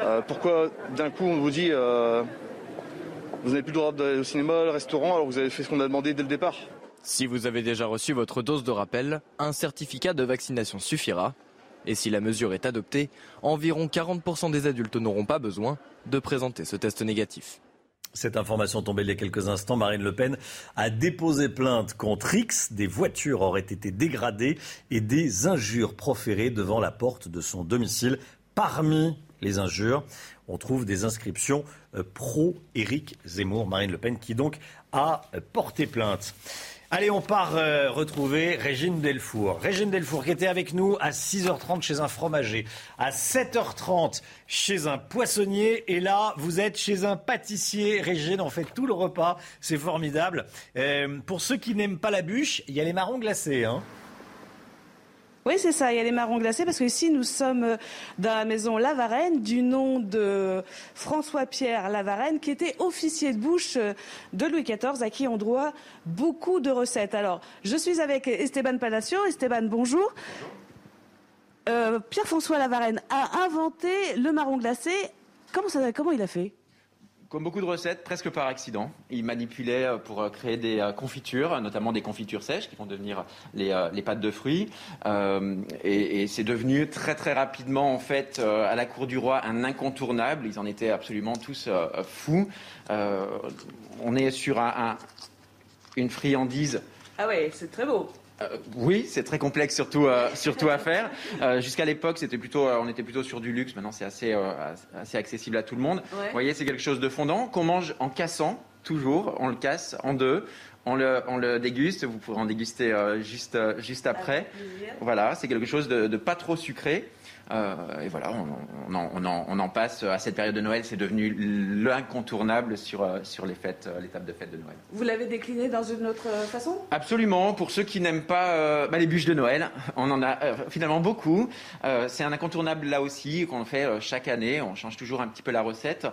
Euh, pourquoi d'un coup on vous dit euh, vous n'avez plus le droit d'aller au cinéma, au restaurant, alors vous avez fait ce qu'on a demandé dès le départ? Si vous avez déjà reçu votre dose de rappel, un certificat de vaccination suffira. Et si la mesure est adoptée, environ 40% des adultes n'auront pas besoin de présenter ce test négatif. Cette information tombée il y a quelques instants, Marine Le Pen a déposé plainte contre X. Des voitures auraient été dégradées et des injures proférées devant la porte de son domicile. Parmi les injures, on trouve des inscriptions euh, pro-Éric Zemmour. Marine Le Pen qui donc a porté plainte. Allez, on part euh, retrouver Régine Delfour. Régine Delfour qui était avec nous à 6h30 chez un fromager, à 7h30 chez un poissonnier et là, vous êtes chez un pâtissier. Régine, on fait tout le repas, c'est formidable. Euh, pour ceux qui n'aiment pas la bûche, il y a les marrons glacés. Hein oui, c'est ça. Il y a les marrons glacés parce que ici, nous sommes euh, dans la maison Lavarenne du nom de François-Pierre Lavarenne, qui était officier de bouche euh, de Louis XIV, à qui on doit beaucoup de recettes. Alors, je suis avec Esteban Palacio. Esteban, bonjour. Euh, Pierre-François Lavarenne a inventé le marron glacé. Comment, ça, comment il a fait? Comme beaucoup de recettes, presque par accident. Il manipulait euh, pour euh, créer des euh, confitures, notamment des confitures sèches qui vont devenir les, pâtes de fruits. et, c'est devenu très très rapidement, en fait, à la cour du roi, un incontournable. Ils en étaient absolument tous fous. on est sur une friandise. Ah ouais, c'est très beau. Euh, oui, c'est très complexe surtout, euh, surtout à faire. Euh, jusqu'à l'époque, c'était plutôt, on était plutôt sur du luxe. Maintenant, c'est assez, assez accessible à tout le monde. Vous voyez, c'est quelque chose de fondant qu'on mange en cassant toujours. On le casse en deux. On le, on le déguste. Vous pourrez en déguster juste, juste après. Voilà, c'est quelque chose de, de pas trop sucré. Euh, et voilà, on, en, passe à cette période de Noël. C'est devenu l'incontournable sur, euh, sur les fêtes, euh, l'étape de fête de Noël. Vous l'avez décliné dans une autre façon? Absolument. Pour ceux qui n'aiment pas bah, les bûches de Noël, on en a finalement beaucoup. c'est un incontournable là aussi qu'on fait chaque année. On change toujours un petit peu la recette.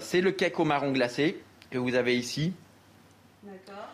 c'est le cake au marron glacé que vous avez ici. D'accord.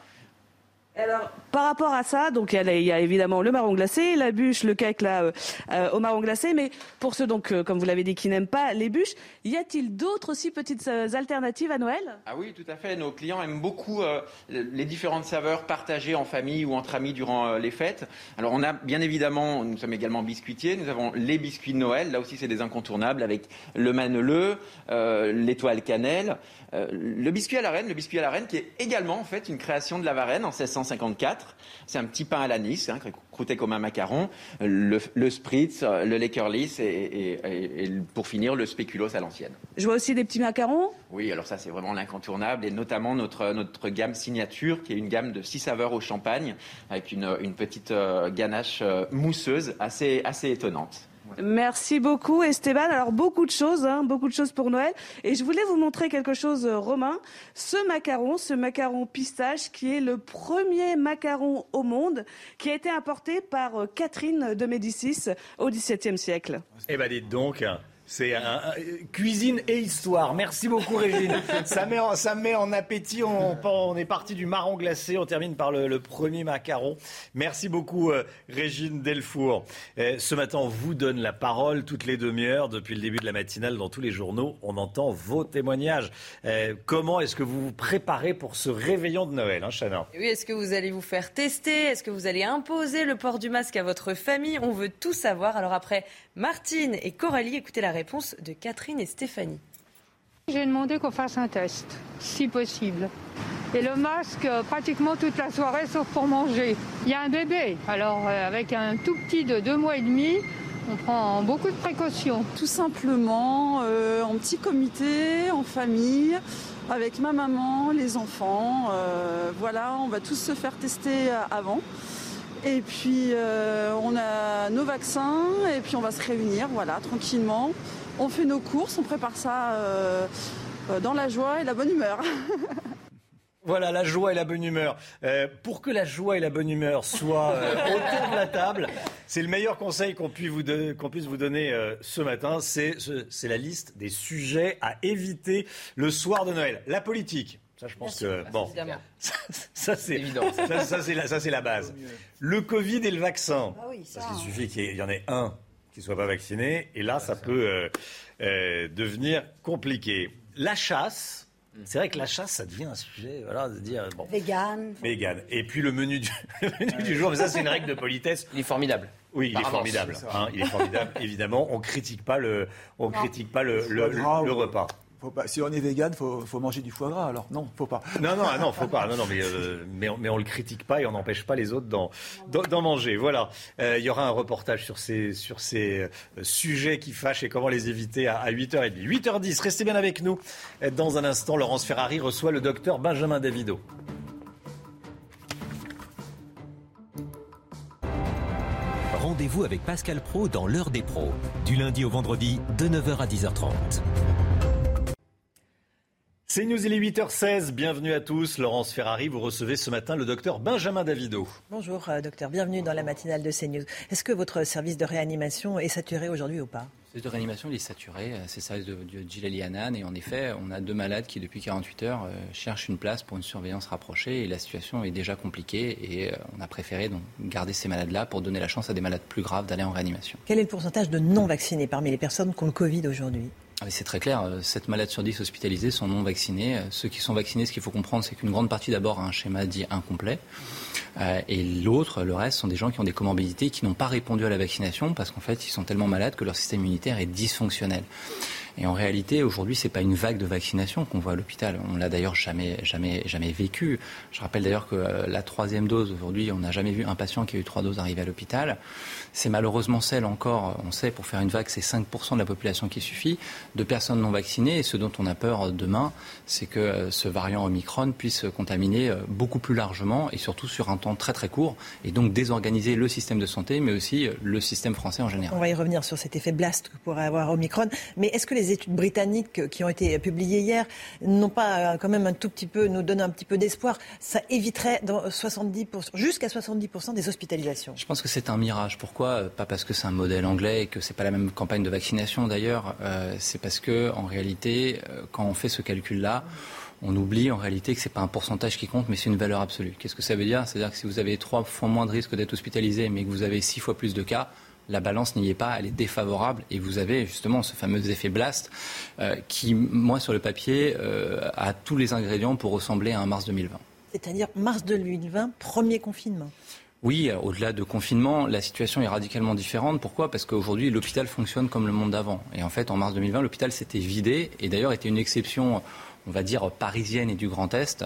Alors, par rapport à ça, donc il y, a évidemment le marron glacé, la bûche, le cake là euh, euh, au marron glacé, mais pour ceux donc, euh, comme vous l'avez dit, qui n'aiment pas les bûches, y a-t-il d'autres aussi petites alternatives à Noël? Ah oui, tout à fait. Nos clients aiment beaucoup les différentes saveurs partagées en famille ou entre amis durant les fêtes. Alors on a bien évidemment, nous sommes également biscuitiers, nous avons les biscuits de Noël. Là aussi, c'est des incontournables avec le maneleux, l'étoile cannelle. Euh, le biscuit à la reine, le biscuit à la reine qui est également en fait une création de la Varenne en 1654. C'est un petit pain à l'anis, hein, croûté comme un macaron, le, spritz, le Leckerlis et, et, pour finir le spéculoos à l'ancienne. Je vois aussi des petits macarons. Oui, alors ça c'est vraiment l'incontournable et notamment notre, notre gamme signature qui est une gamme de six saveurs au champagne avec une, une petite euh, ganache euh, mousseuse assez, assez étonnante. Merci beaucoup Esteban. Alors beaucoup de choses, hein, beaucoup de choses pour Noël. Et je voulais vous montrer quelque chose, euh, Romain. Ce macaron, ce macaron pistache, qui est le premier macaron au monde, qui a été importé par euh, Catherine de Médicis au XVIIe siècle. Eh ben dites donc. C'est un, cuisine et histoire. Merci beaucoup Régine. ça, met en, ça met en appétit. On, on, est parti du marron glacé. On termine par le, premier macaron. Merci beaucoup euh, Régine Delfour. Euh, ce matin, on vous donne la parole toutes les demi-heures depuis le début de la matinale dans tous les journaux. On entend vos témoignages. Euh, comment est-ce que vous vous préparez pour ce réveillon de Noël, hein, Chana? Oui, est-ce que vous allez vous faire tester? Est-ce que vous allez imposer le port du masque à votre famille? On veut tout savoir. Alors après Martine et Coralie, écoutez la réponse de Catherine et Stéphanie. J'ai demandé qu'on fasse un test, si possible. Et le masque euh, pratiquement toute la soirée, sauf pour manger. Il y a un bébé, alors euh, avec un tout petit de deux mois et demi, on prend beaucoup de précautions. Tout simplement, euh, en petit comité, en famille, avec ma maman, les enfants. voilà, on va tous se faire tester avant. Et puis euh, on a nos vaccins et puis on va se réunir, voilà, tranquillement. On fait nos courses, on prépare ça euh, euh, dans la joie et la bonne humeur. Voilà, la joie et la bonne humeur. pour que la joie et la bonne humeur soient autour de la table, c'est le meilleur conseil qu'on puisse vous, puisse vous donner ce matin. C'est la liste des sujets à éviter le soir de Noël. La politique, ça, je pense que bon, ça, c'est évident. Ça, c'est la, ça c'est la base. Le Covid et le vaccin. Ah Parce qu'il suffit qu'il y en ait un qui soit pas vacciné, et là, ça peut euh, euh, devenir compliqué. La chasse. Mm. C'est vrai que la chasse, ça devient un sujet, voilà, de dire bon. Vegan. Vegan. Et puis le menu du, du jour, mais ça c'est une règle de politesse. Il est formidable. Oui, il est formidable. Hein, il est formidable. Évidemment, on critique pas le, on critique pas le, le, le repas si on est vegan, faut, faut manger du foie gras. Alors non, faut pas. Non, non, ah non, faut pas. Non, non, mais, euh, mais, on, mais, on, le critique pas et on n'empêche pas les autres d'en, d'en manger. Voilà. Euh, il y aura un reportage sur ces, sur ces euh, sujets qui fâchent et comment les éviter à, 8h30. 8h10, restez bien avec nous. Dans un instant, Laurence Ferrari reçoit le docteur Benjamin Davido. Rendez-vous avec Pascal Pro dans l'heure des pros, du lundi au vendredi de 9h à 10h30. C'est News, il est 8h16. Bienvenue à tous. Laurence Ferrari, vous recevez ce matin le docteur Benjamin Davido. Bonjour, euh, docteur. Bienvenue dans la matinale de CNews. Est-ce que votre service de réanimation est saturé aujourd'hui ou pas? Le service de réanimation, il est saturé. Euh, c'est ça de, de Hanan. Et en effet, on a deux malades qui, depuis 48 heures, euh, cherchent une place pour une surveillance rapprochée. Et la situation est déjà compliquée. Et on a préféré donc garder ces malades-là pour donner la chance à des malades plus graves d'aller en réanimation. Quel est le pourcentage de non-vaccinés parmi les personnes qui ont le Covid aujourd'hui? C'est très clair, 7 malades sur 10 hospitalisés sont non vaccinés. Ceux qui sont vaccinés, ce qu'il faut comprendre, c'est qu'une grande partie d'abord a un schéma dit incomplet. Euh, et l'autre, le reste, sont des gens qui ont des comorbidités qui n'ont pas répondu à la vaccination parce qu'en fait, ils sont tellement malades que leur système immunitaire est dysfonctionnel. Et en réalité, aujourd'hui, c'est pas une vague de vaccination qu'on voit à l'hôpital. On l'a d'ailleurs jamais, jamais, jamais vécu. Je rappelle d'ailleurs que euh, la troisième dose, aujourd'hui, on n'a jamais vu un patient qui a eu trois doses arriver à l'hôpital. C'est malheureusement celle encore, on sait, pour faire une vague, c'est 5% de la population qui suffit, de personnes non vaccinées. Et ce dont on a peur demain, c'est que euh, ce variant Omicron puisse contaminer euh, beaucoup plus largement et surtout sur un temps très très court et donc désorganiser le système de santé, mais aussi le système français en général. On va y revenir sur cet effet blast que pourrait avoir Omicron. Mais est-ce que les des études britanniques qui ont été publiées hier n'ont pas quand même un tout petit peu, nous donnent un petit peu d'espoir. Ça éviterait dans 70%, jusqu'à 70% des hospitalisations. Je pense que c'est un mirage. Pourquoi? Pas parce que c'est un modèle anglais et que c'est pas la même campagne de vaccination d'ailleurs. c'est parce que en réalité, quand on fait ce calcul-là, on oublie en réalité que ce n'est pas un pourcentage qui compte, mais c'est une valeur absolue. Qu'est-ce que ça veut dire? C'est-à-dire que si vous avez trois fois moins de risques d'être hospitalisé, mais que vous avez six fois plus de cas, la balance n'y est pas, elle est défavorable et vous avez justement ce fameux effet blast euh, qui, moi, sur le papier, euh, a tous les ingrédients pour ressembler à un mars 2020. C'est-à-dire mars 2020, premier confinement oui, au-delà de confinement, la situation est radicalement différente. Pourquoi? Parce qu'aujourd'hui, l'hôpital fonctionne comme le monde d'avant. Et en fait, en mars 2020, l'hôpital s'était vidé et d'ailleurs était une exception on va dire, parisienne et du Grand Est.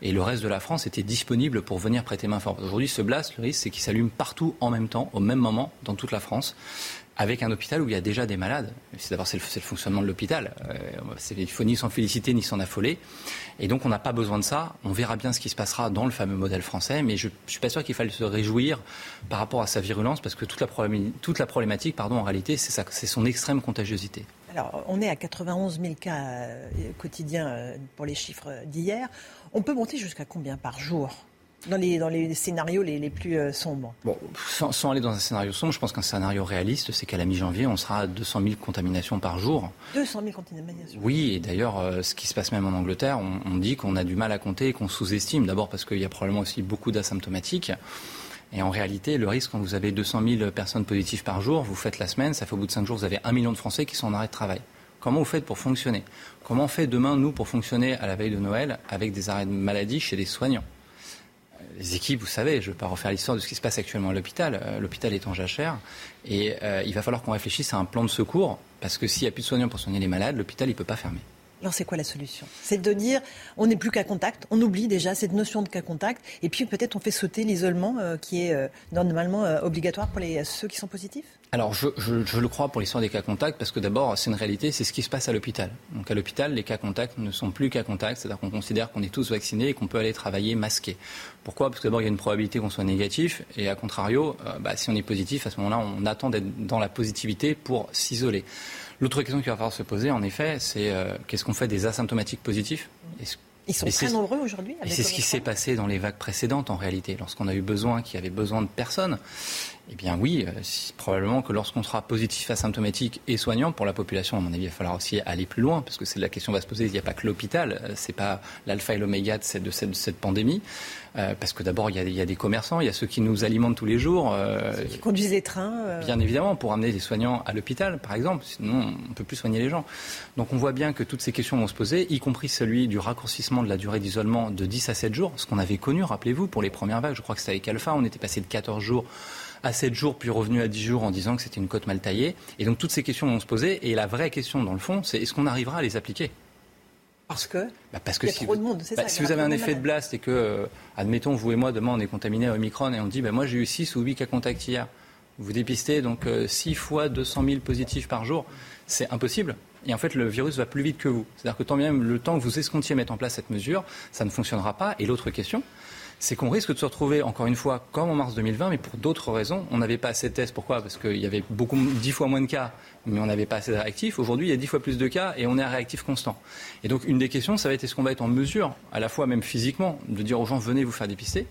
Et le reste de la France était disponible pour venir prêter main forte. Aujourd'hui, ce blast, le risque, c'est qu'il s'allume partout en même temps, au même moment, dans toute la France avec un hôpital où il y a déjà des malades. D'abord, c'est le, fonctionnement de l'hôpital. Euh, il faut ni s'en féliciter ni s'en affoler. Et donc, on n'a pas besoin de ça. On verra bien ce qui se passera dans le fameux modèle français. Mais je ne suis pas sûr qu'il faille se réjouir par rapport à sa virulence, parce que toute la problématique, toute la problématique pardon, en réalité, c'est son extrême contagiosité. Alors, on est à 91 000 cas euh, quotidiens euh, pour les chiffres d'hier. On peut monter jusqu'à combien par jour dans les, dans les scénarios les, plus euh, sombres? Bon, sans, aller dans un scénario sombre, je pense qu'un scénario réaliste, c'est qu'à la mi-janvier, on sera à 200 000 contaminations par jour. 200 000 contaminations Oui, et d'ailleurs, ce qui se passe même en Angleterre, on, dit qu'on a du mal à compter et qu'on sous-estime. D'abord parce qu'il y a probablement aussi beaucoup d'asymptomatiques. Et en réalité, le risque, quand vous avez 200 000 personnes positives par jour, vous faites la semaine, ça fait au bout de 5 jours, vous avez 1 million de Français qui sont en arrêt de travail. Comment vous faites pour fonctionner? Comment on fait demain, nous, pour fonctionner à la veille de Noël avec des arrêts de maladie chez des soignants? Les équipes, vous savez, je ne vais pas refaire l'histoire de ce qui se passe actuellement à l'hôpital. Euh, l'hôpital est en jachère et euh, il va falloir qu'on réfléchisse à un plan de secours parce que s'il n'y a plus de soignants pour soigner les malades, l'hôpital ne peut pas fermer. Alors c'est quoi la solution? C'est de dire on n'est plus qu'à contact, on oublie déjà cette notion de cas contact, et puis peut-être on fait sauter l'isolement euh, qui est euh, normalement euh, obligatoire pour les, ceux qui sont positifs? Alors, je, le crois pour l'histoire des cas contacts, parce que d'abord, c'est une réalité, c'est ce qui se passe à l'hôpital. Donc, à l'hôpital, les cas contacts ne sont plus cas contacts, c'est-à-dire qu'on considère qu'on est tous vaccinés et qu'on peut aller travailler masqué. Pourquoi? Parce que d'abord, il y a une probabilité qu'on soit négatif, et à contrario, bah, si on est positif, à ce moment-là, on attend d'être dans la positivité pour s'isoler. L'autre question qu'il va falloir se poser, en effet, c'est euh, qu'est-ce qu'on fait des asymptomatiques positifs? Ils sont très nombreux aujourd'hui. Et c'est ce qui s'est passé dans les vagues précédentes, en réalité, lorsqu'on a eu besoin, qu'il y avait besoin de personnes. Eh bien oui, euh, probablement que lorsqu'on sera positif, asymptomatique et soignant pour la population, à mon avis, il va falloir aussi aller plus loin, parce que c'est la question va se poser. Il n'y a pas que l'hôpital, euh, c'est pas l'alpha et l'oméga de cette, de cette pandémie. Euh, parce que d'abord, il, y, a des commerçants, il y a ceux qui nous alimentent tous les jours. Euh, ceux qui conduisent les trains. Euh. Bien évidemment, pour amener des soignants à l'hôpital, par exemple. Sinon, on ne peut plus soigner les gens. Donc on voit bien que toutes ces questions vont se poser, y compris celui du raccourcissement de la durée d'isolement de 10 à 7 jours, ce qu'on avait connu, rappelez-vous, pour les premières vagues. Je crois que c'était avec Alpha, on était passé de 14 jours à 7 jours, puis revenu à 10 jours en disant que c'était une cote mal taillée. Et donc toutes ces questions vont se poser. Et la vraie question, dans le fond, c'est est-ce qu'on arrivera à les appliquer? Parce que, bah parce que si, vous, bah, si vous avez un effet de blast et que, euh, admettons, vous et moi, demain, on est contaminés à Omicron et on dit, bah, moi, j'ai eu 6 ou 8 cas contacts hier. Vous dépistez donc 6 euh, fois 200 000 positifs par jour. C'est impossible. Et en fait, le virus va plus vite que vous. C'est-à-dire que tant bien même le temps que vous escomptiez mettre en place cette mesure, ça ne fonctionnera pas. Et l'autre question, c'est qu'on risque de se retrouver, encore une fois, comme en mars 2020, mais pour d'autres raisons. On n'avait pas assez de tests. Pourquoi? Parce qu'il y avait beaucoup, dix fois moins de cas, mais on n'avait pas assez de réactifs. Aujourd'hui, il y a dix fois plus de cas et on est à réactif constant. Et donc, une des questions, ça va être est-ce qu'on va être en mesure, à la fois même physiquement, de dire aux gens venez vous faire dépister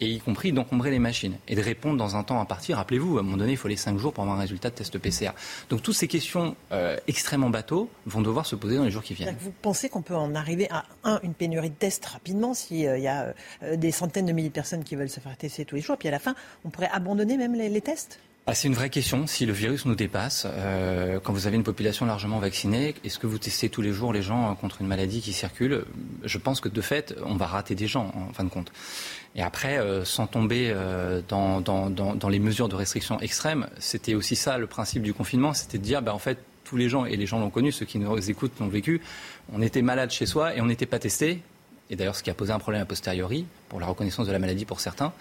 et y compris d'encombrer les machines et de répondre dans un temps imparti. Rappelez-vous, à un moment donné, il faut les 5 jours pour avoir un résultat de test PCR. Donc toutes ces questions euh, extrêmement bateaux vont devoir se poser dans les jours qui viennent. Vous pensez qu'on peut en arriver à, un, une pénurie de tests rapidement s'il euh, y a euh, des centaines de milliers de personnes qui veulent se faire tester tous les jours, puis à la fin, on pourrait abandonner même les tests? Ah, c'est une vraie question. Si le virus nous dépasse, euh, quand vous avez une population largement vaccinée, est-ce que vous testez tous les jours les gens contre une maladie qui circule? Je pense que de fait, on va rater des gens en fin de compte. Et après, euh, sans tomber euh, dans, dans, les mesures de restriction extrêmes, c'était aussi ça le principe du confinement, c'était de dire, bah, en fait, tous les gens, et les gens l'ont connu, ceux qui nous écoutent l'ont vécu, on était malade chez soi et on n'était pas testé. Et d'ailleurs, ce qui a posé un problème a posteriori, pour la reconnaissance de la maladie pour certains.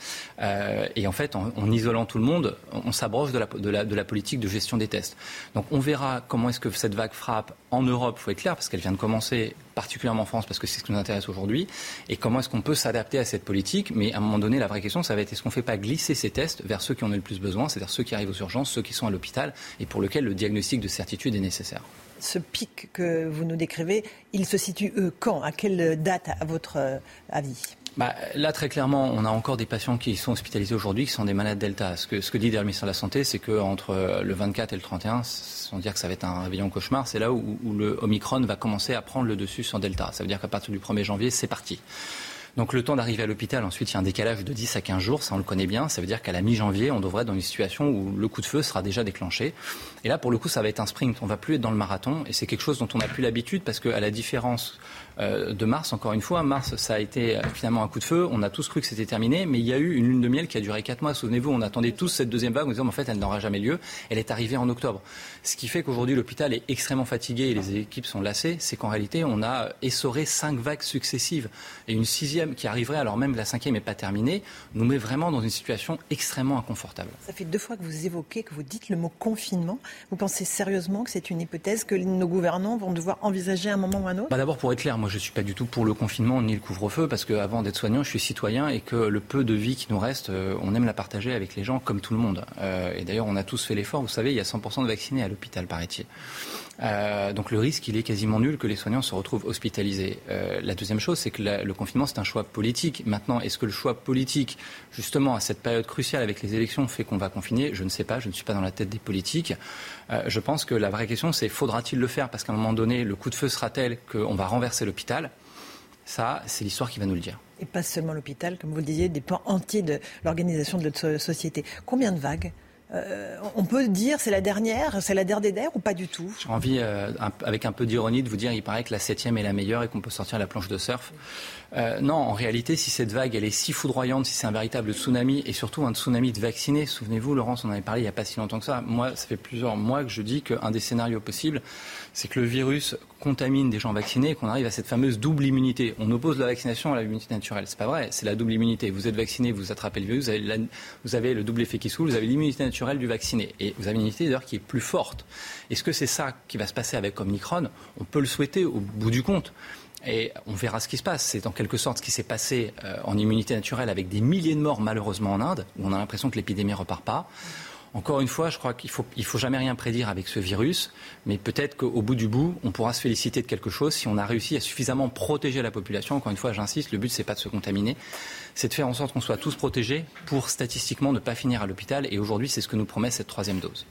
Euh, et en fait, en, isolant tout le monde, on, s'abroge de la, de, la, de la, politique de gestion des tests. Donc on verra comment est-ce que cette vague frappe en Europe, il faut être clair, parce qu'elle vient de commencer particulièrement en France, parce que c'est ce qui nous intéresse aujourd'hui, et comment est-ce qu'on peut s'adapter à cette politique. Mais à un moment donné, la vraie question, ça va être est-ce qu'on ne fait pas glisser ces tests vers ceux qui en ont le plus besoin, c'est-à-dire ceux qui arrivent aux urgences, ceux qui sont à l'hôpital, et pour lesquels le diagnostic de certitude est nécessaire? Ce pic que vous nous décrivez, il se situe quand? À quelle date, à votre euh, avis? Bah, là, très clairement, on a encore des patients qui sont hospitalisés aujourd'hui, qui sont des malades Delta. Ce que, ce que dit le ministère de la Santé, c'est qu'entre euh, le 24 et le 31, sans dire que ça va être un réveillon cauchemar, c'est là où, où, le Omicron va commencer à prendre le dessus sur Delta. Ça veut dire qu'à partir du 1er janvier, c'est parti. Donc le temps d'arriver à l'hôpital, ensuite, il y a un décalage de 10 à 15 jours, ça on le connaît bien. Ça veut dire qu'à la mi-janvier, on devrait être dans une situation où le coup de feu sera déjà déclenché. Et là, pour le coup, ça va être un sprint. On va plus être dans le marathon. Et c'est quelque chose dont on n'a plus l'habitude parce qu'à la différence euh, de mars, encore une fois, mars, ça a été euh, finalement un coup de feu. On a tous cru que c'était terminé, mais il y a eu une lune de miel qui a duré 4 mois. Souvenez-vous, on attendait tous cette deuxième vague en disant, en fait, elle n'aura jamais lieu. Elle est arrivée en octobre. Ce qui fait qu'aujourd'hui, l'hôpital est extrêmement fatigué et les équipes sont lassées. C'est qu'en réalité, on a essoré cinq vagues successives. Et une sixième qui arriverait, alors même la cinquième n'est pas terminée, nous met vraiment dans une situation extrêmement inconfortable. Ça fait deux fois que vous évoquez, que vous dites le mot confinement. Vous pensez sérieusement que c'est une hypothèse que nos gouvernants vont devoir envisager à un moment ou à un autre? Bah D'abord, pour être clair, moi je ne suis pas du tout pour le confinement ni le couvre-feu, parce qu'avant d'être soignant, je suis citoyen et que le peu de vie qui nous reste, euh, on aime la partager avec les gens comme tout le monde. Euh, et d'ailleurs, on a tous fait l'effort. Vous savez, il y a 100% de vaccinés à l'hôpital, paraît-il. Euh, donc le risque, il est quasiment nul que les soignants se retrouvent hospitalisés. Euh, la deuxième chose, c'est que le confinement, c'est un choix politique. Maintenant, est-ce que le choix politique, justement, à cette période cruciale avec les élections, fait qu'on va confiner? Je ne sais pas, je ne suis pas dans la tête des politiques. Euh, je pense que la vraie question, c'est faudra-t-il le faire? Parce qu'à un moment donné, le coup de feu sera tel qu'on va renverser l'hôpital? Ça, c'est l'histoire qui va nous le dire. Et pas seulement l'hôpital, comme vous le disiez, des plans entiers de l'organisation de notre société. Combien de vagues euh, on peut dire c'est la dernière, c'est la dernière ou pas du tout? J'ai envie, euh, avec un peu d'ironie, de vous dire il paraît que la septième est la meilleure et qu'on peut sortir la planche de surf. Euh, non, en réalité, si cette vague elle est si foudroyante, si c'est un véritable tsunami et surtout un tsunami de vaccinés, souvenez-vous, Laurence, on en avait parlé il n'y a pas si longtemps que ça. Moi, ça fait plusieurs mois que je dis qu'un des scénarios possibles, c'est que le virus contamine des gens vaccinés et qu'on arrive à cette fameuse double immunité. On oppose la vaccination à l'immunité naturelle. C'est pas vrai, c'est la double immunité. Vous êtes vacciné, vous attrapez le virus, vous avez, le double effet qui coule, vous avez l'immunité naturelle du vacciné. Et vous avez une immunité d'ailleurs qui est plus forte. Est-ce que c'est ça qui va se passer avec Omicron? On peut le souhaiter au bout du compte. Et on verra ce qui se passe. C'est en quelque sorte ce qui s'est passé euh, en immunité naturelle avec des milliers de morts malheureusement en Inde, où on a l'impression que l'épidémie ne repart pas. Encore une fois, je crois qu'il ne faut, jamais rien prédire avec ce virus, mais peut-être qu'au bout du bout, on pourra se féliciter de quelque chose si on a réussi à suffisamment protéger la population. Encore une fois, j'insiste, le but, c'est pas de se contaminer, c'est de faire en sorte qu'on soit tous protégés pour statistiquement ne pas finir à l'hôpital. Et aujourd'hui, c'est ce que nous promet cette troisième dose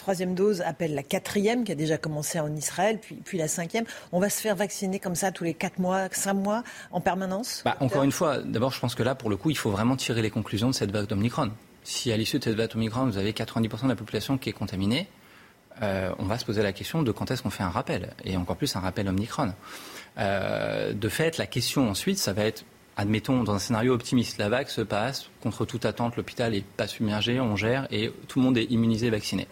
troisième dose appelle la quatrième, qui a déjà commencé en Israël, puis, puis la cinquième. On va se faire vacciner comme ça tous les quatre mois, cinq mois, en permanence bah, Encore une fois, d'abord, je pense que là, pour le coup, il faut vraiment tirer les conclusions de cette vague d'Omicron. Si à l'issue de cette vague d'Omicron, vous avez 90% de la population qui est contaminée, euh, on va se poser la question de quand est-ce qu'on fait un rappel, et encore plus un rappel Omicron. Euh, de fait, la question ensuite, ça va être admettons, dans un scénario optimiste, la vague se passe, contre toute attente, l'hôpital n'est pas submergé, on gère et tout le monde est immunisé, vacciné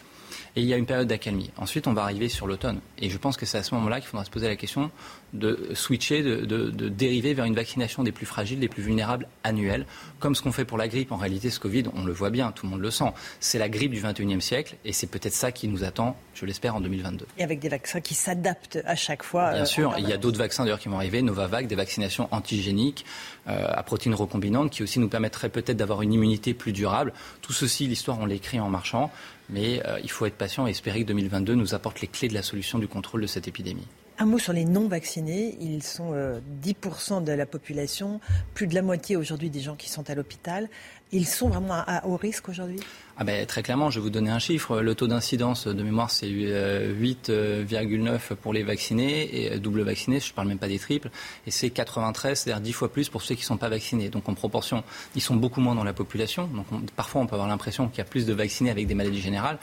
et il y a une période d'accalmie. Ensuite, on va arriver sur l'automne. Et je pense que c'est à ce moment-là qu'il faudra se poser la question de switcher, de, dériver vers une vaccination des plus fragiles, des plus vulnérables annuelle, comme ce qu'on fait pour la grippe. En réalité, ce Covid, on le voit bien, tout le monde le sent. C'est la grippe du 21e siècle et c'est peut-être ça qui nous attend, je l'espère, en 2022. Et avec des vaccins qui s'adaptent à chaque fois. Bien euh, sûr, il y a d'autres vaccins d'ailleurs qui vont arriver, Novavax, des vaccinations antigéniques euh, à protéines recombinantes qui aussi nous permettraient peut-être d'avoir une immunité plus durable. Tout ceci, l'histoire, on l'écrit en marchant. Mais euh, il faut être patient et espérer que 2022 nous apporte les clés de la solution du contrôle de cette épidémie. Un mot sur les non-vaccinés. Ils sont 10% euh, de la population, plus de la moitié aujourd'hui des gens qui sont à l'hôpital. Ils sont vraiment à, haut risque aujourd'hui? Ah ben, Très clairement, je vais vous donner un chiffre. Le taux d'incidence de mémoire, c'est 8,9 euh, pour les vaccinés et double vaccinés, je ne parle même pas des triples. Et c'est 93, c'est-à-dire 10 fois plus pour ceux qui ne sont pas vaccinés. Donc en proportion, ils sont beaucoup moins dans la population. Donc parfois, on peut avoir l'impression qu'il y a plus de vaccinés avec des maladies générales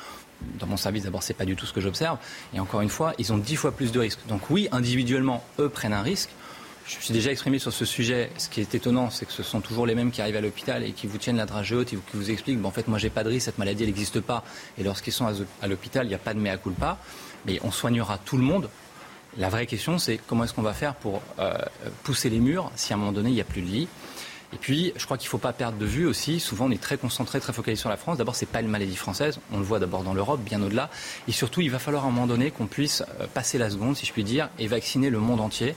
dans mon service, d'abord, c'est pas du tout ce que j'observe. Et encore une fois, ils ont dix fois plus de risques. Donc oui, individuellement, eux prennent un risque. Je me suis déjà exprimé sur ce sujet. Ce qui est étonnant, c'est que ce sont toujours les mêmes qui arrivent à l'hôpital et qui vous tiennent la dragée haute et qui vous expliquent en fait, moi, j'ai pas de risque, cette maladie, elle n'existe pas. Et lorsqu'ils sont à l'hôpital, il n'y a pas de mea culpa. Mais on soignera tout le monde. La vraie question, c'est comment est-ce qu'on va faire pour euh, pousser les murs si à un moment donné, il n'y a plus de lit Et puis, je crois qu'il ne faut pas perdre de vue aussi, souvent on est très concentré, très focalisé sur la France. D'abord, ce n'est pas une maladie française, on le voit d'abord dans l'Europe, bien au-delà. Et surtout, il va falloir à un moment donné qu'on puisse euh, passer la seconde, si je puis dire, et vacciner le monde entier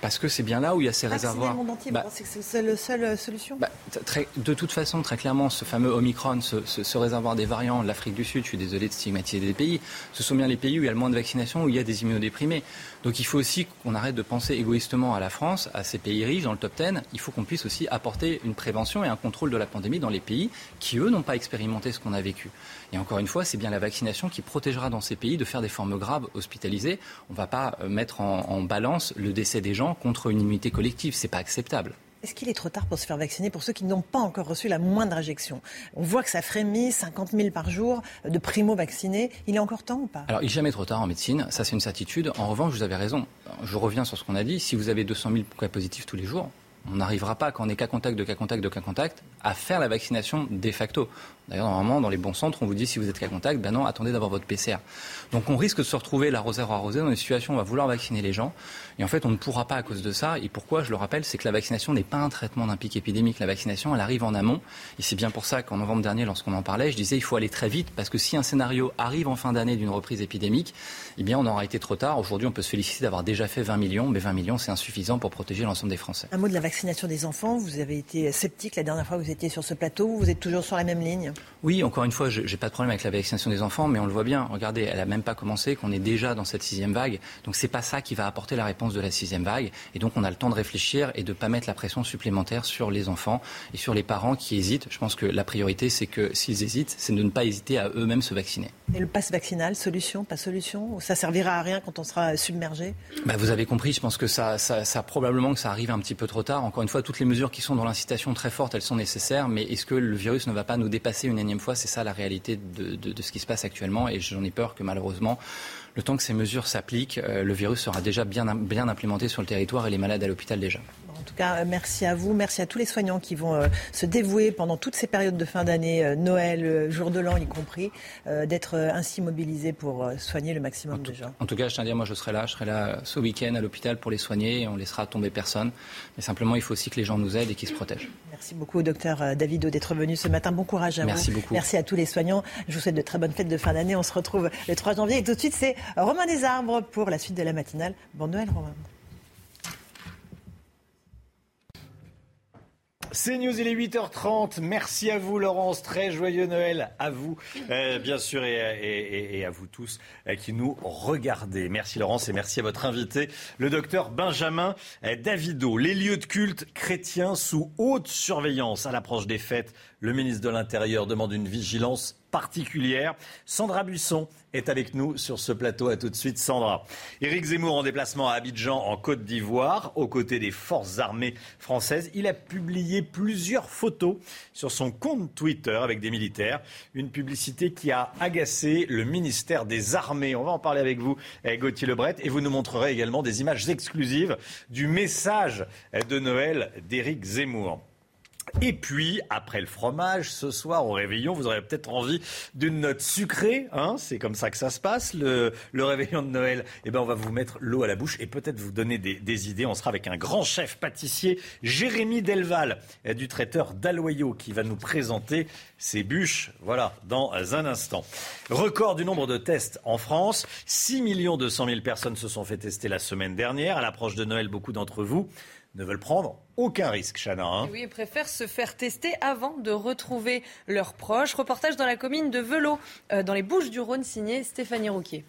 parce que c'est bien là où il y a ces Vacciner réservoirs. le monde entier, Bah, c'est la seule euh, solution bah, très- de toute façon, très clairement, ce fameux Omicron, ce, ce- ce réservoir des variants, l'Afrique du Sud, je suis désolé de stigmatiser des pays, ce sont bien les pays où il y a le moins de vaccination, où il y a des immunodéprimés. Donc il faut aussi qu'on arrête de penser égoïstement à la France, à ces pays riches dans le top 10. Il faut qu'on puisse aussi apporter une prévention et un contrôle de la pandémie dans les pays qui, eux, n'ont pas expérimenté ce qu'on a vécu. Et encore une fois, c'est bien la vaccination qui protégera dans ces pays de faire des formes graves hospitalisées. On ne va pas euh, mettre en, en balance le décès des gens contre une immunité collective. C'est pas acceptable. Est-ce qu'il est trop tard pour se faire vacciner pour ceux qui n'ont pas encore reçu la moindre injection? On voit que ça frémit, 50 000 par jour de primo-vaccinés. Il est encore temps ou pas? Alors, il n'est jamais trop tard en médecine, ça c'est une certitude. En revanche, vous avez raison. Je reviens sur ce qu'on a dit. Si vous avez 200 000 cas positifs tous les jours, on n'arrivera pas, quand on est cas contact, de cas contact, de cas contact, à faire la vaccination de facto. D'ailleurs, normalement, dans les bons centres, on vous dit si vous êtes cas contact, ben non, attendez d'avoir votre PCR. Donc on risque de se retrouver l'arroseur arrosé dans des situations où on va vouloir vacciner les gens. Et en fait, on ne pourra pas à cause de ça. Et pourquoi, je le rappelle, c'est que la vaccination n'est pas un traitement d'un pic épidémique. La vaccination, elle arrive en amont. Et c'est bien pour ça qu'en novembre dernier, lorsqu'on en parlait, je disais il faut aller très vite parce que si un scénario arrive en fin d'année d'une reprise épidémique, eh bien, on aura été trop tard. Aujourd'hui, on peut se féliciter d'avoir déjà fait 20 millions, mais 20 millions, c'est insuffisant pour protéger l'ensemble des Français. Un mot de la vaccination des enfants. Vous avez été sceptique la dernière fois que vous étiez sur ce plateau. Vous êtes toujours sur la même ligne Oui, encore une fois, je n'ai pas de problème avec la vaccination des enfants, mais on le voit bien. Regardez, elle n'a même pas commencé, qu'on est déjà dans cette sixième vague. Donc c'est pas ça qui va apporter la réponse de la sixième vague. Et donc on a le temps de réfléchir et de ne pas mettre la pression supplémentaire sur les enfants et sur les parents qui hésitent. Je pense que la priorité, c'est que s'ils hésitent, c'est de ne pas hésiter à eux-mêmes se vacciner. Et le pass vaccinal, solution, pas solution? Ça servira à rien quand on sera submergé? Bah, vous avez compris, je pense que ça, ça, ça, probablement que ça arrive un petit peu trop tard. Encore une fois, toutes les mesures qui sont dans l'incitation très forte, elles sont nécessaires, mais est-ce que le virus ne va pas nous dépasser une énième fois C'est ça la réalité de, ce qui se passe actuellement, et j'en ai peur que malheureusement, le temps que ces mesures s'appliquent, euh, le virus sera déjà bien, bien implémenté sur le territoire et les malades à l'hôpital déjà. Cas, merci à vous, merci à tous les soignants qui vont euh, se dévouer pendant toutes ces périodes de fin d'année, euh, Noël, euh, jour de l'an y compris, euh, d'être ainsi mobilisés pour euh, soigner le maximum de gens. En tout cas, je tiens à dire, moi je serai là, je serai là ce week-end à l'hôpital pour les soigner et on laissera tomber personne. Mais simplement, il faut aussi que les gens nous aident et qu'ils se protègent. Merci beaucoup, docteur euh, Davido, d'être venu ce matin. Bon courage à Merci vous. beaucoup. Merci à tous les soignants. Je vous souhaite de très bonnes fêtes de fin d'année. On se retrouve le 3 janvier. Et tout de suite, c'est Romain Desarbres pour la suite de la matinale. Bon Noël, Romain. C'est News, il est 8h30. Merci à vous, Laurence. Très joyeux Noël à vous, euh, bien sûr, et, à vous tous euh, qui nous regardez. Merci, Laurence, et merci à votre invité, le docteur Benjamin euh, Davido. Les lieux de culte chrétiens sous haute surveillance à l'approche des fêtes. Le ministre de l'Intérieur demande une vigilance particulière. Sandra Buisson est avec nous sur ce plateau. À tout de suite, Sandra. Éric Zemmour en déplacement à Abidjan, en Côte d'Ivoire, aux côtés des forces armées françaises. Il a publié plusieurs photos sur son compte Twitter avec des militaires. Une publicité qui a agacé le ministère des Armées. On va en parler avec vous, Gauthier Lebret, et vous nous montrerez également des images exclusives du message de Noël d'Éric Zemmour. Et puis, après le fromage, ce soir au réveillon, vous aurez peut-être envie d'une note sucrée. Hein c'est comme ça que ça se passe, le, le réveillon de Noël. Eh ben, on va vous mettre l'eau à la bouche et peut-être vous donner des, des, idées. On sera avec un grand chef pâtissier, Jérémy Delval, du traiteur d'Aloyau, qui va nous présenter ses bûches. Voilà, dans un instant. Record du nombre de tests en France. 6 200 000 personnes se sont fait tester la semaine dernière. À l'approche de Noël, beaucoup d'entre vous ne veulent prendre aucun risque, Chana. Hein oui, ils préfèrent se faire tester avant de retrouver leurs proches. Reportage dans la commune de Velot, euh, dans les Bouches du Rhône, signé Stéphanie Rouquier.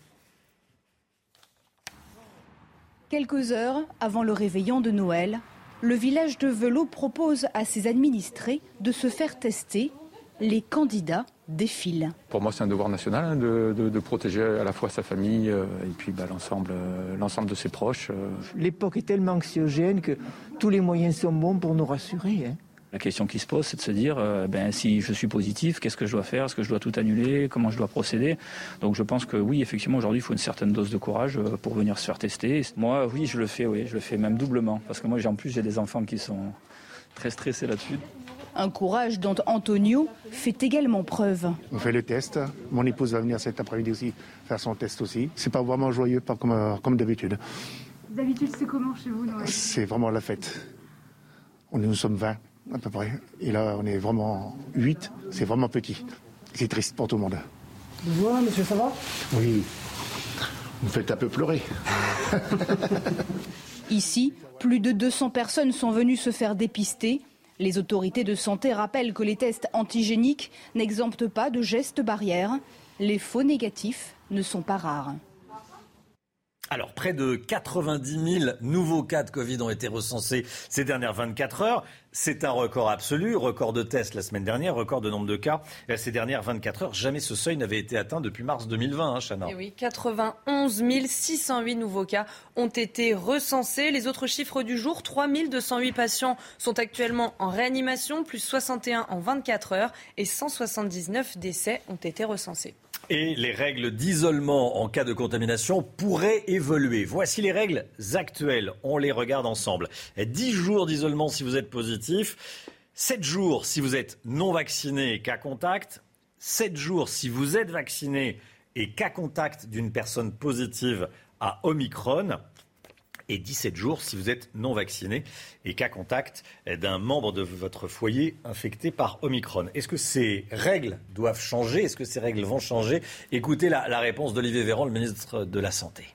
Quelques heures avant le réveillon de Noël, le village de Velot propose à ses administrés de se faire tester. Les candidats défilent. Pour moi, c'est un devoir national hein, de, de, de, protéger à la fois sa famille euh, et puis bah, l'ensemble, euh, l'ensemble de ses proches. Euh. L'époque est tellement anxiogène que tous les moyens sont bons pour nous rassurer. Hein. La question qui se pose, c'est de se dire, euh, ben, si je suis positif, qu'est-ce que je dois faire? Est-ce que je dois tout annuler? Comment je dois procéder? Donc je pense que oui, effectivement, aujourd'hui, il faut une certaine dose de courage euh, pour venir se faire tester. Moi, oui, je le fais, oui, je le fais même doublement. Parce que moi, en plus, j'ai des enfants qui sont très stressés là-dessus. Un courage dont Antonio fait également preuve. On fait le test. Mon épouse va venir cet après-midi aussi faire son test aussi. C'est pas vraiment joyeux, pas comme, euh, comme d'habitude. D'habitude, c'est comment chez vous, Noël? C'est vraiment la fête. On, nous sommes 20. à peu près. Et là, on est vraiment 8. C'est vraiment petit. C'est triste pour tout le monde. Bonjour, monsieur, ça va? Oui. Vous me faites un peu pleurer. Ici, plus de 200 personnes sont venues se faire dépister. Les autorités de santé rappellent que les tests antigéniques n'exemptent pas de gestes barrières. Les faux négatifs ne sont pas rares. Alors, près de 90 000 nouveaux cas de Covid ont été recensés ces dernières 24 heures. C'est un record absolu, record de tests la semaine dernière, record de nombre de cas euh, ces dernières 24 heures. Jamais ce seuil n'avait été atteint depuis mars 2020, hein, Chana. Et oui, 91 608 nouveaux cas ont été recensés. Les autres chiffres du jour, 3 208 patients sont actuellement en réanimation, plus 61 en 24 heures et 179 décès ont été recensés et les règles d'isolement en cas de contamination pourraient évoluer. Voici les règles actuelles. On les regarde ensemble. 10 jours d'isolement si vous êtes positif, 7 jours si vous êtes non vacciné et cas contact, 7 jours si vous êtes vacciné et cas contact d'une personne positive à Omicron et 17 jours si vous êtes non vacciné et cas contact d'un membre de votre foyer infecté par Omicron. Est-ce que ces règles doivent changer? Est-ce que ces règles vont changer? Écoutez la, la réponse d'Olivier Véran, le ministre de la Santé.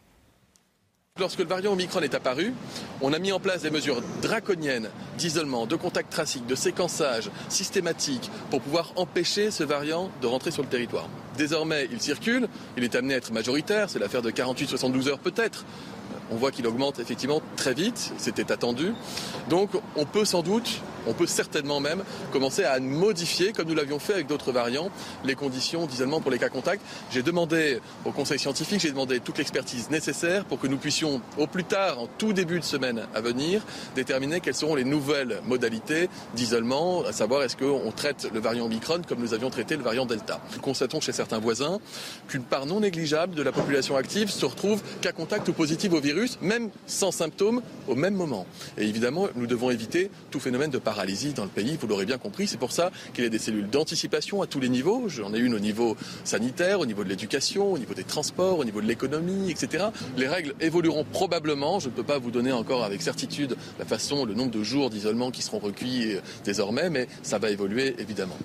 Lorsque le variant Omicron est apparu, on a mis en place des mesures draconiennes d'isolement, de contact tracing, de séquençage systématique pour pouvoir empêcher ce variant de rentrer sur le territoire. Désormais, il circule, il est amené à être majoritaire, c'est l'affaire de 48-72 heures peut-être on voit qu'il augmente effectivement très vite, c'était attendu. Donc on peut sans doute, on peut certainement même commencer à modifier, comme nous l'avions fait avec d'autres variants, les conditions d'isolement pour les cas contacts. J'ai demandé au conseil scientifique, j'ai demandé toute l'expertise nécessaire pour que nous puissions, au plus tard, en tout début de semaine à venir, déterminer quelles seront les nouvelles modalités d'isolement, à savoir est-ce qu'on traite le variant Omicron comme nous avions traité le variant Delta. Nous constatons chez certains voisins qu'une part non négligeable de la population active se retrouve cas contact ou positive au virus même sans symptômes, au même moment. Et évidemment, nous devons éviter tout phénomène de paralysie dans le pays, vous l'aurez bien compris. C'est pour ça qu'il y a des cellules d'anticipation à tous les niveaux. J'en ai une au niveau sanitaire, au niveau de l'éducation, au niveau des transports, au niveau de l'économie, etc. Les règles évolueront probablement. Je ne peux pas vous donner encore avec certitude la façon, le nombre de jours d'isolement qui seront recueillis euh, désormais, mais ça va évoluer évidemment.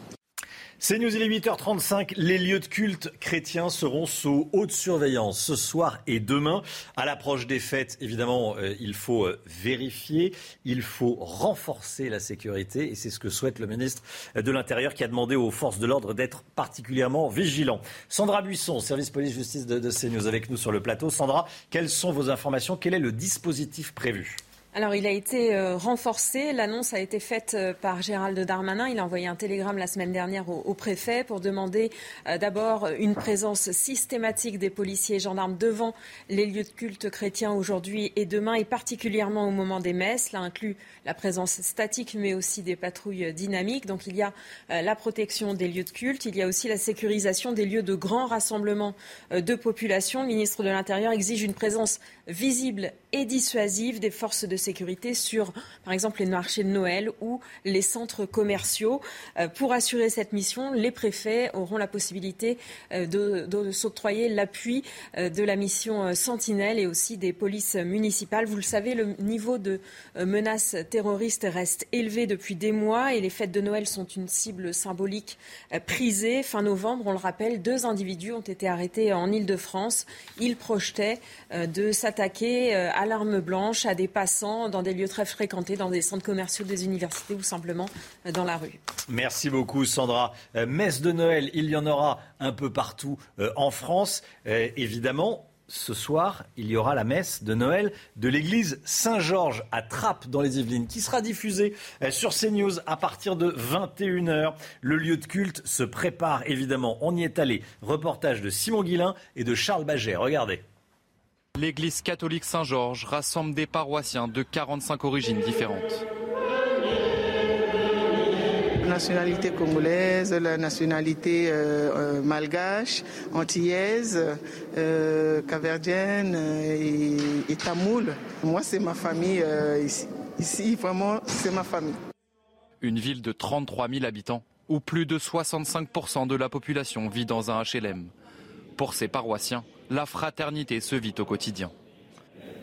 C'est News, il est 8h35. Les lieux de culte chrétiens seront sous haute surveillance ce soir et demain. À l'approche des fêtes, évidemment, euh, il faut euh, vérifier, il faut renforcer la sécurité et c'est ce que souhaite le ministre de l'Intérieur qui a demandé aux forces de l'ordre d'être particulièrement vigilants. Sandra Buisson, service police-justice de, de CNews, avec nous sur le plateau. Sandra, quelles sont vos informations? Quel est le dispositif prévu? Alors, il a été euh, renforcé. L'annonce a été faite euh, par Gérald Darmanin. Il a envoyé un télégramme la semaine dernière au, préfet pour demander euh, d'abord une présence systématique des policiers et gendarmes devant les lieux de culte chrétiens aujourd'hui et demain, et particulièrement au moment des messes. Cela inclut la présence statique, mais aussi des patrouilles dynamiques. Donc, il y a la protection des lieux de culte. Il y a aussi la sécurisation des lieux de grands rassemblements de population. Le ministre de l'Intérieur exige une présence visible et dissuasive des forces de sécurité sur, par exemple, les marchés de Noël ou les centres commerciaux. Euh, pour assurer cette mission, les préfets auront la possibilité euh, de, s'octroyer l'appui euh, de la mission Sentinelle et aussi des polices municipales. Vous le savez, le niveau de menaces terroristes reste élevé depuis des mois et les fêtes de Noël sont une cible symbolique prisée. Fin novembre, on le rappelle, deux individus ont été arrêtés en Ile-de-France. Ils projetaient de s'attaquer à l'arme blanche à des passants dans des lieux très fréquentés, dans des centres commerciaux, des universités ou simplement euh, dans la rue. Merci beaucoup Sandra. Euh, messe de Noël, il y en aura un peu partout euh, en France. évidemment, ce soir, il y aura la messe de Noël de l'église Saint-Georges à Trappes dans les Yvelines qui sera diffusée sur CNews à partir de 21h. Le lieu de culte se prépare évidemment. On y est allé. Reportage de Simon Guillain et de Charles Baget. Regardez. L'église catholique Saint-Georges rassemble des paroissiens de 45 origines différentes. nationalité congolaise, la nationalité euh, euh, malgache, antillaise, euh, caverdienne et, tamoul. Moi, c'est ma famille ici. Ici, vraiment, c'est ma famille. Une ville de 33 000 habitants où plus de 65% de la population vit dans un HLM. Pour ces paroissiens, la fraternité se vit au quotidien.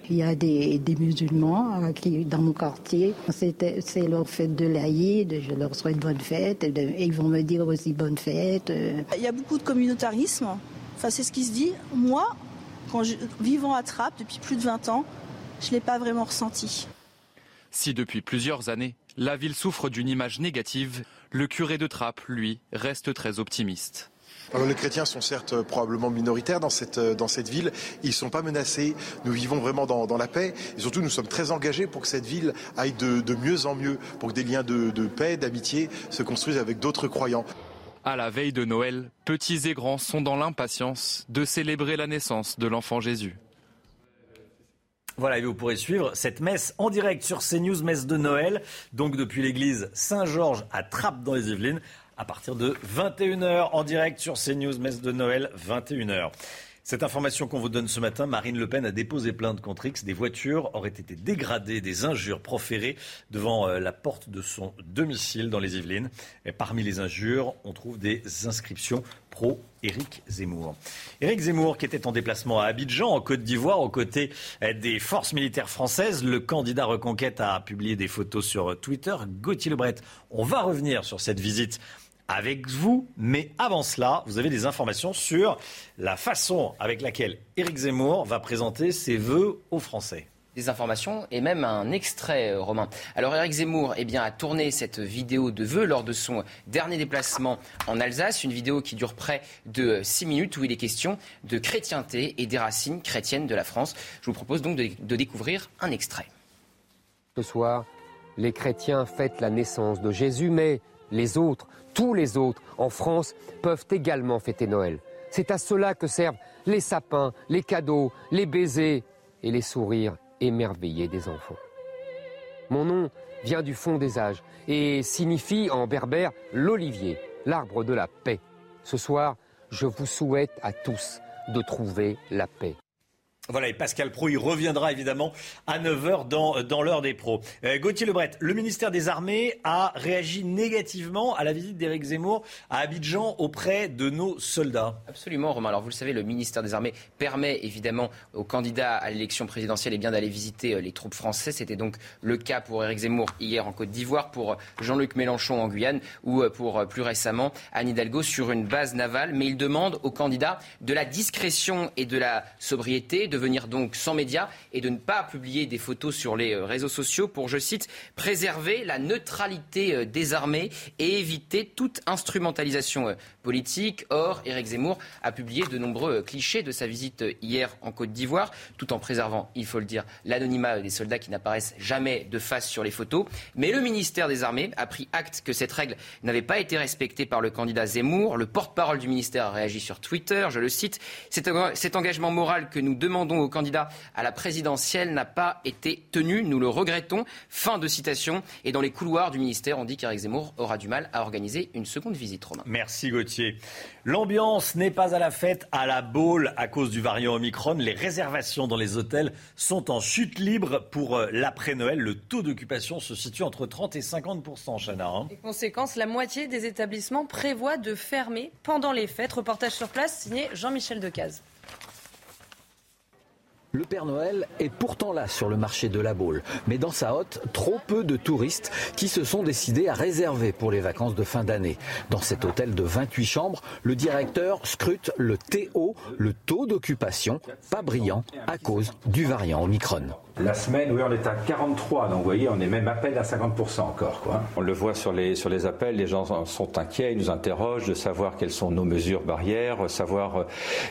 Il y a des, musulmans euh, qui, dans mon quartier, c'est leur fête de l'Aïd, je leur souhaite bonne fête, et ils vont me dire aussi bonne fête. Euh. Il y a beaucoup de communautarisme, enfin c'est ce qui se dit. Moi, quand je, vivant à Trappes depuis plus de 20 ans, je ne l'ai pas vraiment ressenti. Si depuis plusieurs années, la ville souffre d'une image négative, le curé de Trappes, lui, reste très optimiste. Les chrétiens sont certes probablement minoritaires dans cette, dans cette ville. Ils ne sont pas menacés. Nous vivons vraiment dans, la paix. Et surtout, nous sommes très engagés pour que cette ville aille de, mieux en mieux, pour que des liens de, de paix, d'amitié se construisent avec d'autres croyants. À la veille de Noël, petits et grands sont dans l'impatience de célébrer la naissance de l'enfant Jésus. Voilà, et vous pourrez suivre cette messe en direct sur CNews, messe de Noël, donc depuis l'église Saint-Georges à Trappes dans les Yvelines, à partir de 21h en direct sur CNews, messe de Noël, 21h. Cette information qu'on vous donne ce matin, Marine Le Pen a déposé plainte contre X. Des voitures auraient été dégradées, des injures proférées devant euh, la porte de son domicile dans les Yvelines. Et parmi les injures, on trouve des inscriptions pro Éric Zemmour. Éric Zemmour, qui était en déplacement à Abidjan, en Côte d'Ivoire, aux côtés euh, des forces militaires françaises. Le candidat Reconquête a publié des photos sur Twitter. Gauthier Lebret, on va revenir sur cette visite avec vous. Mais avant cela, vous avez des informations sur la façon avec laquelle Éric Zemmour va présenter ses vœux aux Français des informations et même un extrait, euh, Romain. Alors Éric Zemmour eh bien, a tourné cette vidéo de vœux lors de son dernier déplacement en Alsace, une vidéo qui dure près de 6 minutes où il est question de chrétienté et des racines chrétiennes de la France. Je vous propose donc de, de découvrir un extrait. Ce soir, les chrétiens fêtent la naissance de Jésus, mais les autres tous les autres en France peuvent également fêter Noël. C'est à cela que servent les sapins, les cadeaux, les baisers et les sourires émerveillés des enfants. Mon nom vient du fond des âges et signifie en berbère l'olivier, l'arbre de la paix. Ce soir, je vous souhaite à tous de trouver la paix. Voilà, et Pascal Pro, il reviendra évidemment à 9h dans, dans l'heure des pros. Euh, Gauthier Lebret, le ministère des Armées a réagi négativement à la visite d'Éric Zemmour à Abidjan auprès de nos soldats. Absolument, Romain. Alors vous le savez, le ministère des Armées permet évidemment aux candidats à l'élection présidentielle eh d'aller visiter euh, les troupes françaises. C'était donc le cas pour Éric Zemmour hier en Côte d'Ivoire, pour Jean-Luc Mélenchon en Guyane ou euh, pour plus récemment Anne Hidalgo sur une base navale. Mais il demande aux candidats de la discrétion et de la sobriété, venir donc sans médias et de ne pas publier des photos sur les euh, réseaux sociaux pour, je cite, préserver la neutralité euh, des armées et éviter toute instrumentalisation euh, politique. Or, Éric Zemmour a publié de nombreux clichés de sa visite hier en Côte d'Ivoire, tout en préservant, il faut le dire, l'anonymat des soldats qui n'apparaissent jamais de face sur les photos. Mais le ministère des Armées a pris acte que cette règle n'avait pas été respectée par le candidat Zemmour. Le porte-parole du ministère a réagi sur Twitter, je le cite, cet engagement moral que nous demandons au candidat à la présidentielle n'a pas été tenu. Nous le regrettons. Fin de citation. Et dans les couloirs du ministère, on dit qu'Éric Zemmour aura du mal à organiser une seconde visite, Romain. Merci Gauthier. L'ambiance n'est pas à la fête à la Baule à cause du variant Omicron. Les réservations dans les hôtels sont en chute libre pour euh, l'après-Noël. Le taux d'occupation se situe entre 30 et 50% Chana. Hein. Les conséquences, la moitié des établissements prévoient de fermer pendant les fêtes. Reportage sur place signé Jean-Michel Decaze. Le Père Noël est pourtant là sur le marché de la Baule, mais dans sa hotte, trop peu de touristes qui se sont décidés à réserver pour les vacances de fin d'année. Dans cet hôtel de 28 chambres, le directeur scrute le TO, le taux d'occupation, pas brillant à cause du variant Omicron. La semaine, oui, on est à 43, donc vous voyez, on est même à peine à 50% encore. Quoi. On le voit sur les, sur les appels, les gens sont inquiets, ils nous interrogent de savoir quelles sont nos mesures barrières, savoir euh,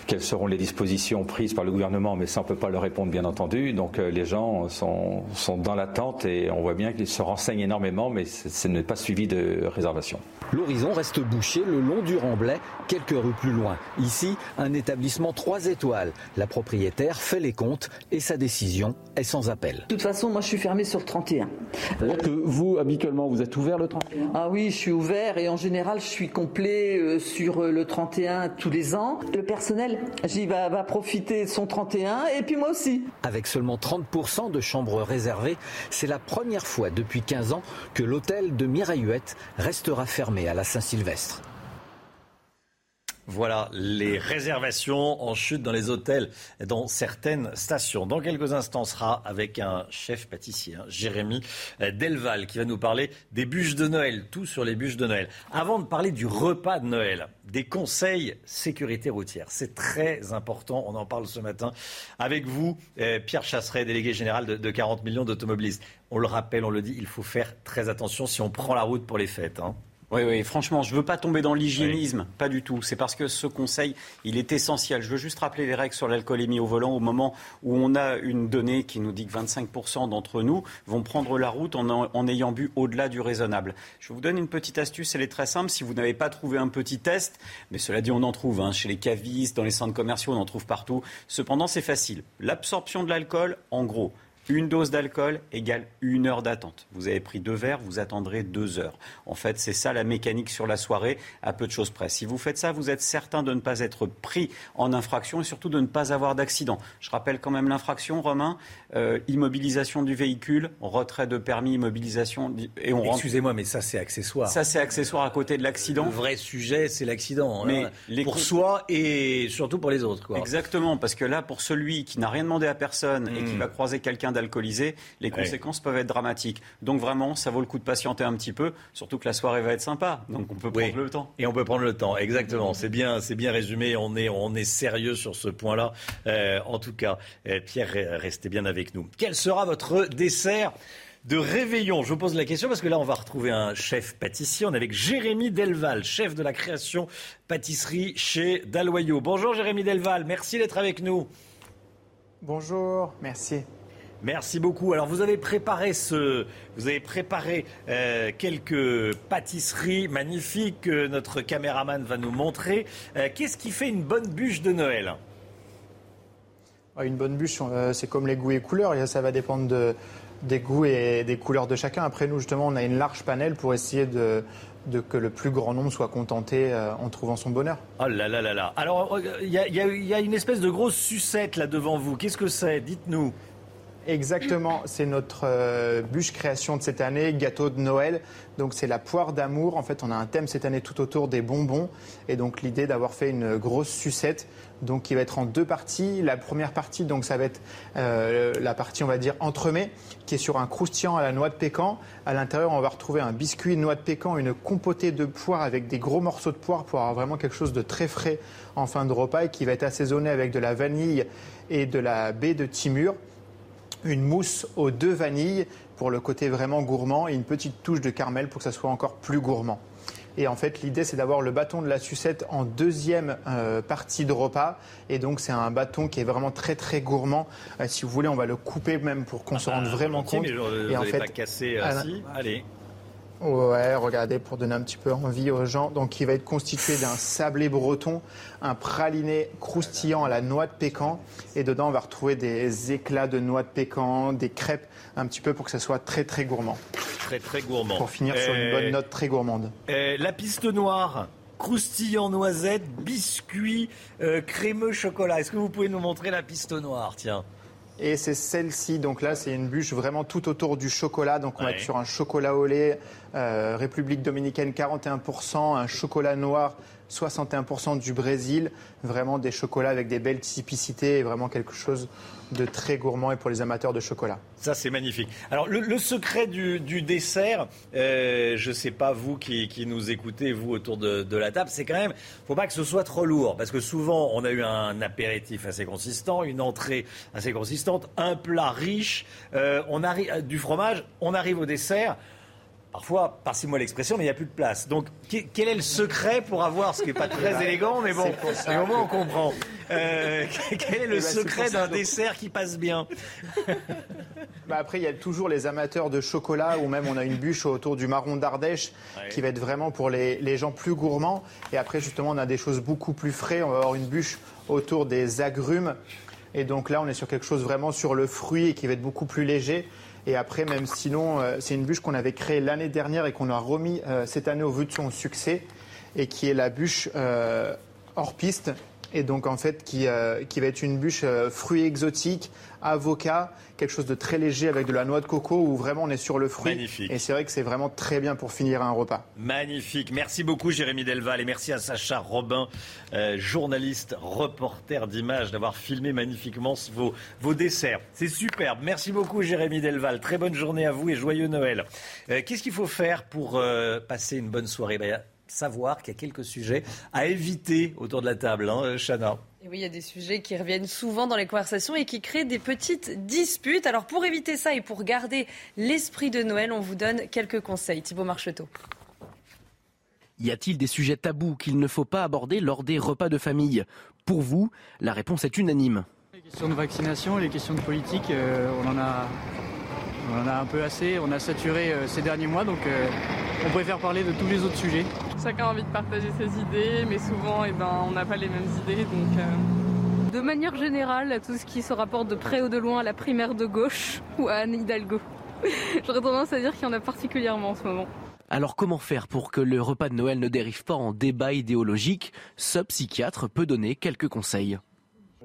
quelles seront les dispositions prises par le gouvernement, mais ça on ne peut pas leur répondre bien entendu. Donc euh, les gens sont, sont dans l'attente et on voit bien qu'ils se renseignent énormément, mais ce n'est pas suivi de réservation. L'horizon reste bouché le long du Remblai, quelques rues plus loin. Ici, un établissement 3 étoiles. La propriétaire fait les comptes et sa décision est appel. De toute façon, moi je suis fermé sur le 31. que vous, habituellement, vous êtes ouvert le 31 Ah oui, je suis ouvert et en général, je suis complet euh, sur euh, le 31 tous les ans. Le personnel, j'y va, va profiter de son 31 et puis moi aussi. Avec seulement 30% de chambres réservées, c'est la première fois depuis 15 ans que l'hôtel de Mirailluette restera fermé à la Saint-Sylvestre. Voilà les réservations en chute dans les hôtels dans certaines stations. Dans quelques instants, on sera avec un chef pâtissier, hein, Jérémy Delval, qui va nous parler des bûches de Noël, tout sur les bûches de Noël. Avant de parler du repas de Noël, des conseils sécurité routière. C'est très important, on en parle ce matin avec vous, euh, Pierre Chasseret, délégué général de, 40 millions d'automobilistes. On le rappelle, on le dit, il faut faire très attention si on prend la route pour les fêtes. Hein. Oui, oui, franchement, je ne veux pas tomber dans l'hygiénisme, pas du tout. C'est parce que ce conseil, il est essentiel. Je veux juste rappeler les règles sur l'alcoolémie au volant au moment où on a une donnée qui nous dit que 25% d'entre nous vont prendre la route en, ayant bu au-delà du raisonnable. Je vous donne une petite astuce, elle est très simple. Si vous n'avez pas trouvé un petit test, mais cela dit, on en trouve hein, chez les cavistes, dans les centres commerciaux, on en trouve partout. Cependant, c'est facile. L'absorption de l'alcool, en gros, une dose d'alcool égale une heure d'attente. Vous avez pris deux verres, vous attendrez deux heures. En fait, c'est ça la mécanique sur la soirée, à peu de choses près. Si vous faites ça, vous êtes certain de ne pas être pris en infraction et surtout de ne pas avoir d'accident. Je rappelle quand même l'infraction, Romain. Euh, immobilisation du véhicule, retrait de permis, immobilisation. Et on Excusez-moi, mais ça, c'est accessoire. Ça, c'est accessoire à côté de l'accident. Le vrai sujet, c'est l'accident. Hein. Mais les pour soi et surtout pour les autres. Quoi. Exactement, parce que là, pour celui qui n'a rien demandé à personne et qui hmm. va croiser quelqu'un d'alcoolisé, les conséquences peuvent être dramatiques. Donc vraiment, ça vaut le coup de patienter un petit peu, surtout que la soirée va être sympa. Donc on peut prendre le temps. Et on peut prendre le temps, exactement. C'est bien, c'est bien résumé. On est, on est sérieux sur ce point-là. Euh, en tout cas, euh, Pierre, restez bien avec nous. Quel sera votre dessert de réveillon? Je vous pose la question parce que là, on va retrouver un chef pâtissier. On est avec Jérémy Delval, chef de la création pâtisserie chez Daloyau. Bonjour Jérémy Delval, merci d'être avec nous. Bonjour, merci. Merci beaucoup. Alors vous avez préparé ce, vous avez préparé euh, quelques pâtisseries magnifiques que notre caméraman va nous montrer. Euh, qu'est-ce qui fait une bonne bûche de Noël? Une bonne bûche, euh, c'est comme les goûts et couleurs. Ça va dépendre des goûts et des couleurs de chacun. Après nous justement, on a une large panel pour essayer de, que le plus grand nombre soit contenté en trouvant son bonheur. Oh là là là là. Alors, il y, y, a une espèce de grosse sucette là devant vous. Qu'est-ce que c'est? Dites-nous. Exactement, c'est notre euh, bûche création de cette année, gâteau de Noël. Donc c'est la poire d'amour. En fait, on a un thème cette année tout autour des bonbons. Et donc l'idée d'avoir fait une grosse sucette, donc qui va être en deux parties. La première partie, donc ça va être euh, la partie, on va dire, entremets, qui est sur un croustillant à la noix de pécan. À l'intérieur, on va retrouver un biscuit noix de pécan, une compotée de poire avec des gros morceaux de poire pour avoir vraiment quelque chose de très frais en fin de repas et qui va être assaisonné avec de la vanille et de la baie de Timur une mousse aux deux vanilles pour le côté vraiment gourmand et une petite touche de caramel pour que ça soit encore plus gourmand. Et en fait, l'idée, c'est d'avoir le bâton de la sucette en deuxième euh, partie de repas. Et donc, c'est un bâton qui est vraiment très, très gourmand. Euh, si vous voulez, on va le couper même pour qu'on se rende ah, vraiment compte. et en fait, pas casser ainsi. Allez. Ouais, regardez, pour donner un petit peu envie aux gens. Donc, il va être constitué d'un sablé breton, un praliné croustillant à la noix de pécan. Et dedans, on va retrouver des éclats de noix de pécan, des crêpes, un petit peu pour que ça soit très, très gourmand. Très, très gourmand. Pour finir sur une bonne note très gourmande. la piste noire croustillant noisette, biscuit, euh, crémeux chocolat. Est-ce que vous pouvez nous montrer la piste noire? Tiens. Et c'est celle-ci, donc là c'est une bûche vraiment tout autour du chocolat, donc on va être sur un chocolat au lait, euh, République dominicaine 41%, un chocolat noir 61% du Brésil, vraiment des chocolats avec des belles typicités et vraiment quelque chose de très gourmand et pour les amateurs de chocolat. Ça, c'est magnifique. Alors, le, secret du, dessert, euh, je ne sais pas vous qui, nous écoutez, vous autour de, la table, c'est quand même, faut pas que ce soit trop lourd, parce que souvent, on a eu un apéritif assez consistant, une entrée assez consistante, un plat riche, euh, on arrive du fromage, on arrive au dessert parfois, passez-moi l'expression, mais il n'y a plus de place. Donc, quel est le secret pour avoir, ce qui n'est pas très élégant, mais bon, au moins on comprend. Euh, quel est le eh ben, secret d'un dessert qui passe bien bah Après, il y a toujours les amateurs de chocolat, ou même on a une bûche autour du marron d'Ardèche, qui va être vraiment pour les, gens plus gourmands. Et après, justement, on a des choses beaucoup plus frais. On va avoir une bûche autour des agrumes. Et donc là, on est sur quelque chose vraiment sur le fruit et qui va être beaucoup plus léger. Et après, même sinon, euh, c'est une bûche qu'on avait créée l'année dernière et qu'on a remis euh, cette année au vu de son succès, et qui est la bûche euh, hors piste. Et donc en fait qui, euh, qui va être une bûche euh, fruits exotiques, avocat, quelque chose de très léger avec de la noix de coco où vraiment on est sur le fruit. Magnifique. Et c'est vrai que c'est vraiment très bien pour finir un repas. Magnifique. Merci beaucoup Jérémy Delval et merci à Sacha Robin, euh, journaliste, reporter d'images, d'avoir filmé magnifiquement vos, vos desserts. C'est superbe. Merci beaucoup Jérémy Delval. Très bonne journée à vous et joyeux Noël. Euh, Qu'est-ce qu'il faut faire pour passer une bonne soirée? Ben, Savoir qu'il y a quelques sujets à éviter autour de la table, hein, Chana. Et oui, il y a des sujets qui reviennent souvent dans les conversations et qui créent des petites disputes. Alors pour éviter ça et pour garder l'esprit de Noël, on vous donne quelques conseils. Thibaut Marcheteau. Y a-t-il des sujets tabous qu'il ne faut pas aborder lors des repas de famille? Pour vous, la réponse est unanime. Les questions de vaccination, les questions de politique, euh, on, en a, on en a un peu assez. On a saturé euh, ces derniers mois, donc euh, on préfère parler de tous les autres sujets. Chacun a envie de partager ses idées, mais souvent eh ben, on n'a pas les mêmes idées. Donc, euh, De manière générale, tout ce qui se rapporte de près ou de loin à la primaire de gauche ou à Anne Hidalgo. J'aurais tendance à dire qu'il y en a particulièrement en ce moment. Alors comment faire pour que le repas de Noël ne dérive pas en débat idéologique? Ce psychiatre peut donner quelques conseils.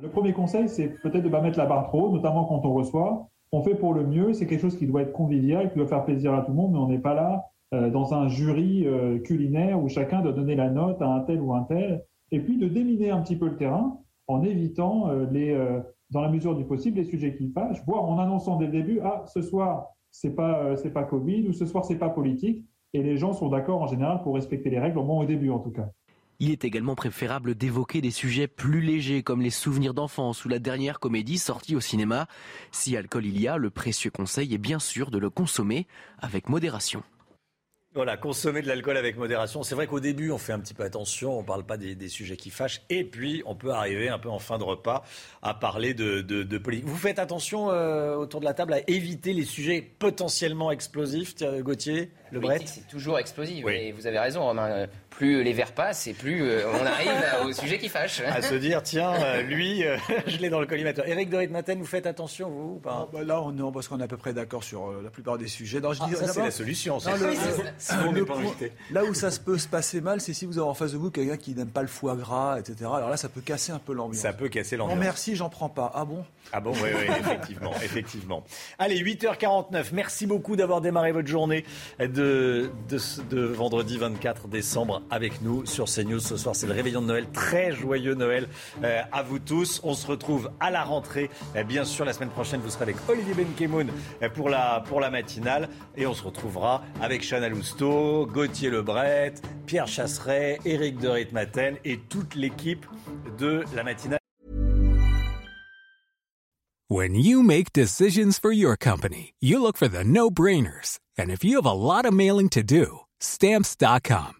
Le premier conseil, c'est peut-être de ne pas mettre la barre trop haut, notamment quand on reçoit. On fait pour le mieux, c'est quelque chose qui doit être convivial, qui doit faire plaisir à tout le monde, mais on n'est pas là dans un jury euh, culinaire où chacun doit donner la note à un tel ou un tel. Et puis de déminer un petit peu le terrain en évitant, euh, les, euh, dans la mesure du possible, les sujets qui fâchent, voire en annonçant dès le début, ah, ce soir, c'est pas, euh, c'est pas Covid, ou ce soir, c'est pas politique. Et les gens sont d'accord en général pour respecter les règles, au moins au début en tout cas. Il est également préférable d'évoquer des sujets plus légers comme les souvenirs d'enfance ou la dernière comédie sortie au cinéma. Si alcool il y a, le précieux conseil est bien sûr de le consommer avec modération. Voilà, consommer de l'alcool avec modération. C'est vrai qu'au début, on fait un petit peu attention, on ne parle pas des, des sujets qui fâchent. Et puis, on peut arriver un peu en fin de repas à parler de, de, de politique. Vous faites attention euh, autour de la table à éviter les sujets potentiellement explosifs, Gauthier, Le Bret c'est toujours explosif. Et vous avez raison, Romain. Plus les verres passent et plus euh, on arrive au sujet qui fâche. À se dire, tiens, euh, lui, euh, je l'ai dans le collimateur. Éric de Ritmaten, vous faites attention, vous ou pas? Bah là, on, non, parce qu'on est à peu près d'accord sur euh, la plupart des sujets. Non, je Ah, dis- ça, c'est la solution, Non, le- le- le point-. Là où ça se peut se passer mal, c'est si vous avez en face de vous quelqu'un qui n'aime pas le foie gras, etc. Alors là, ça peut casser un peu l'ambiance. Ça peut casser Non, l'ambiance. merci, j'en prends pas. Ah bon? Ah bon, oui, oui, effectivement, effectivement. Allez, 8h49. Merci beaucoup d'avoir démarré votre journée de, de, de vendredi 24 décembre avec nous sur CNews. Ce soir, c'est le réveillon de Noël. Très joyeux Noël euh, à vous tous. On se retrouve à la rentrée. Euh, bien sûr, la semaine prochaine, vous serez avec Olivier Benkemoun euh, pour la, pour la matinale. Et on se retrouvera avec Chana Lousteau, Gauthier Lebret, Pierre Chasseret, Éric de Ritmaten et toute l'équipe de la matinale. When you make decisions for your company, you look for the no-brainers. And if you have a lot of mailing to do, stamps.com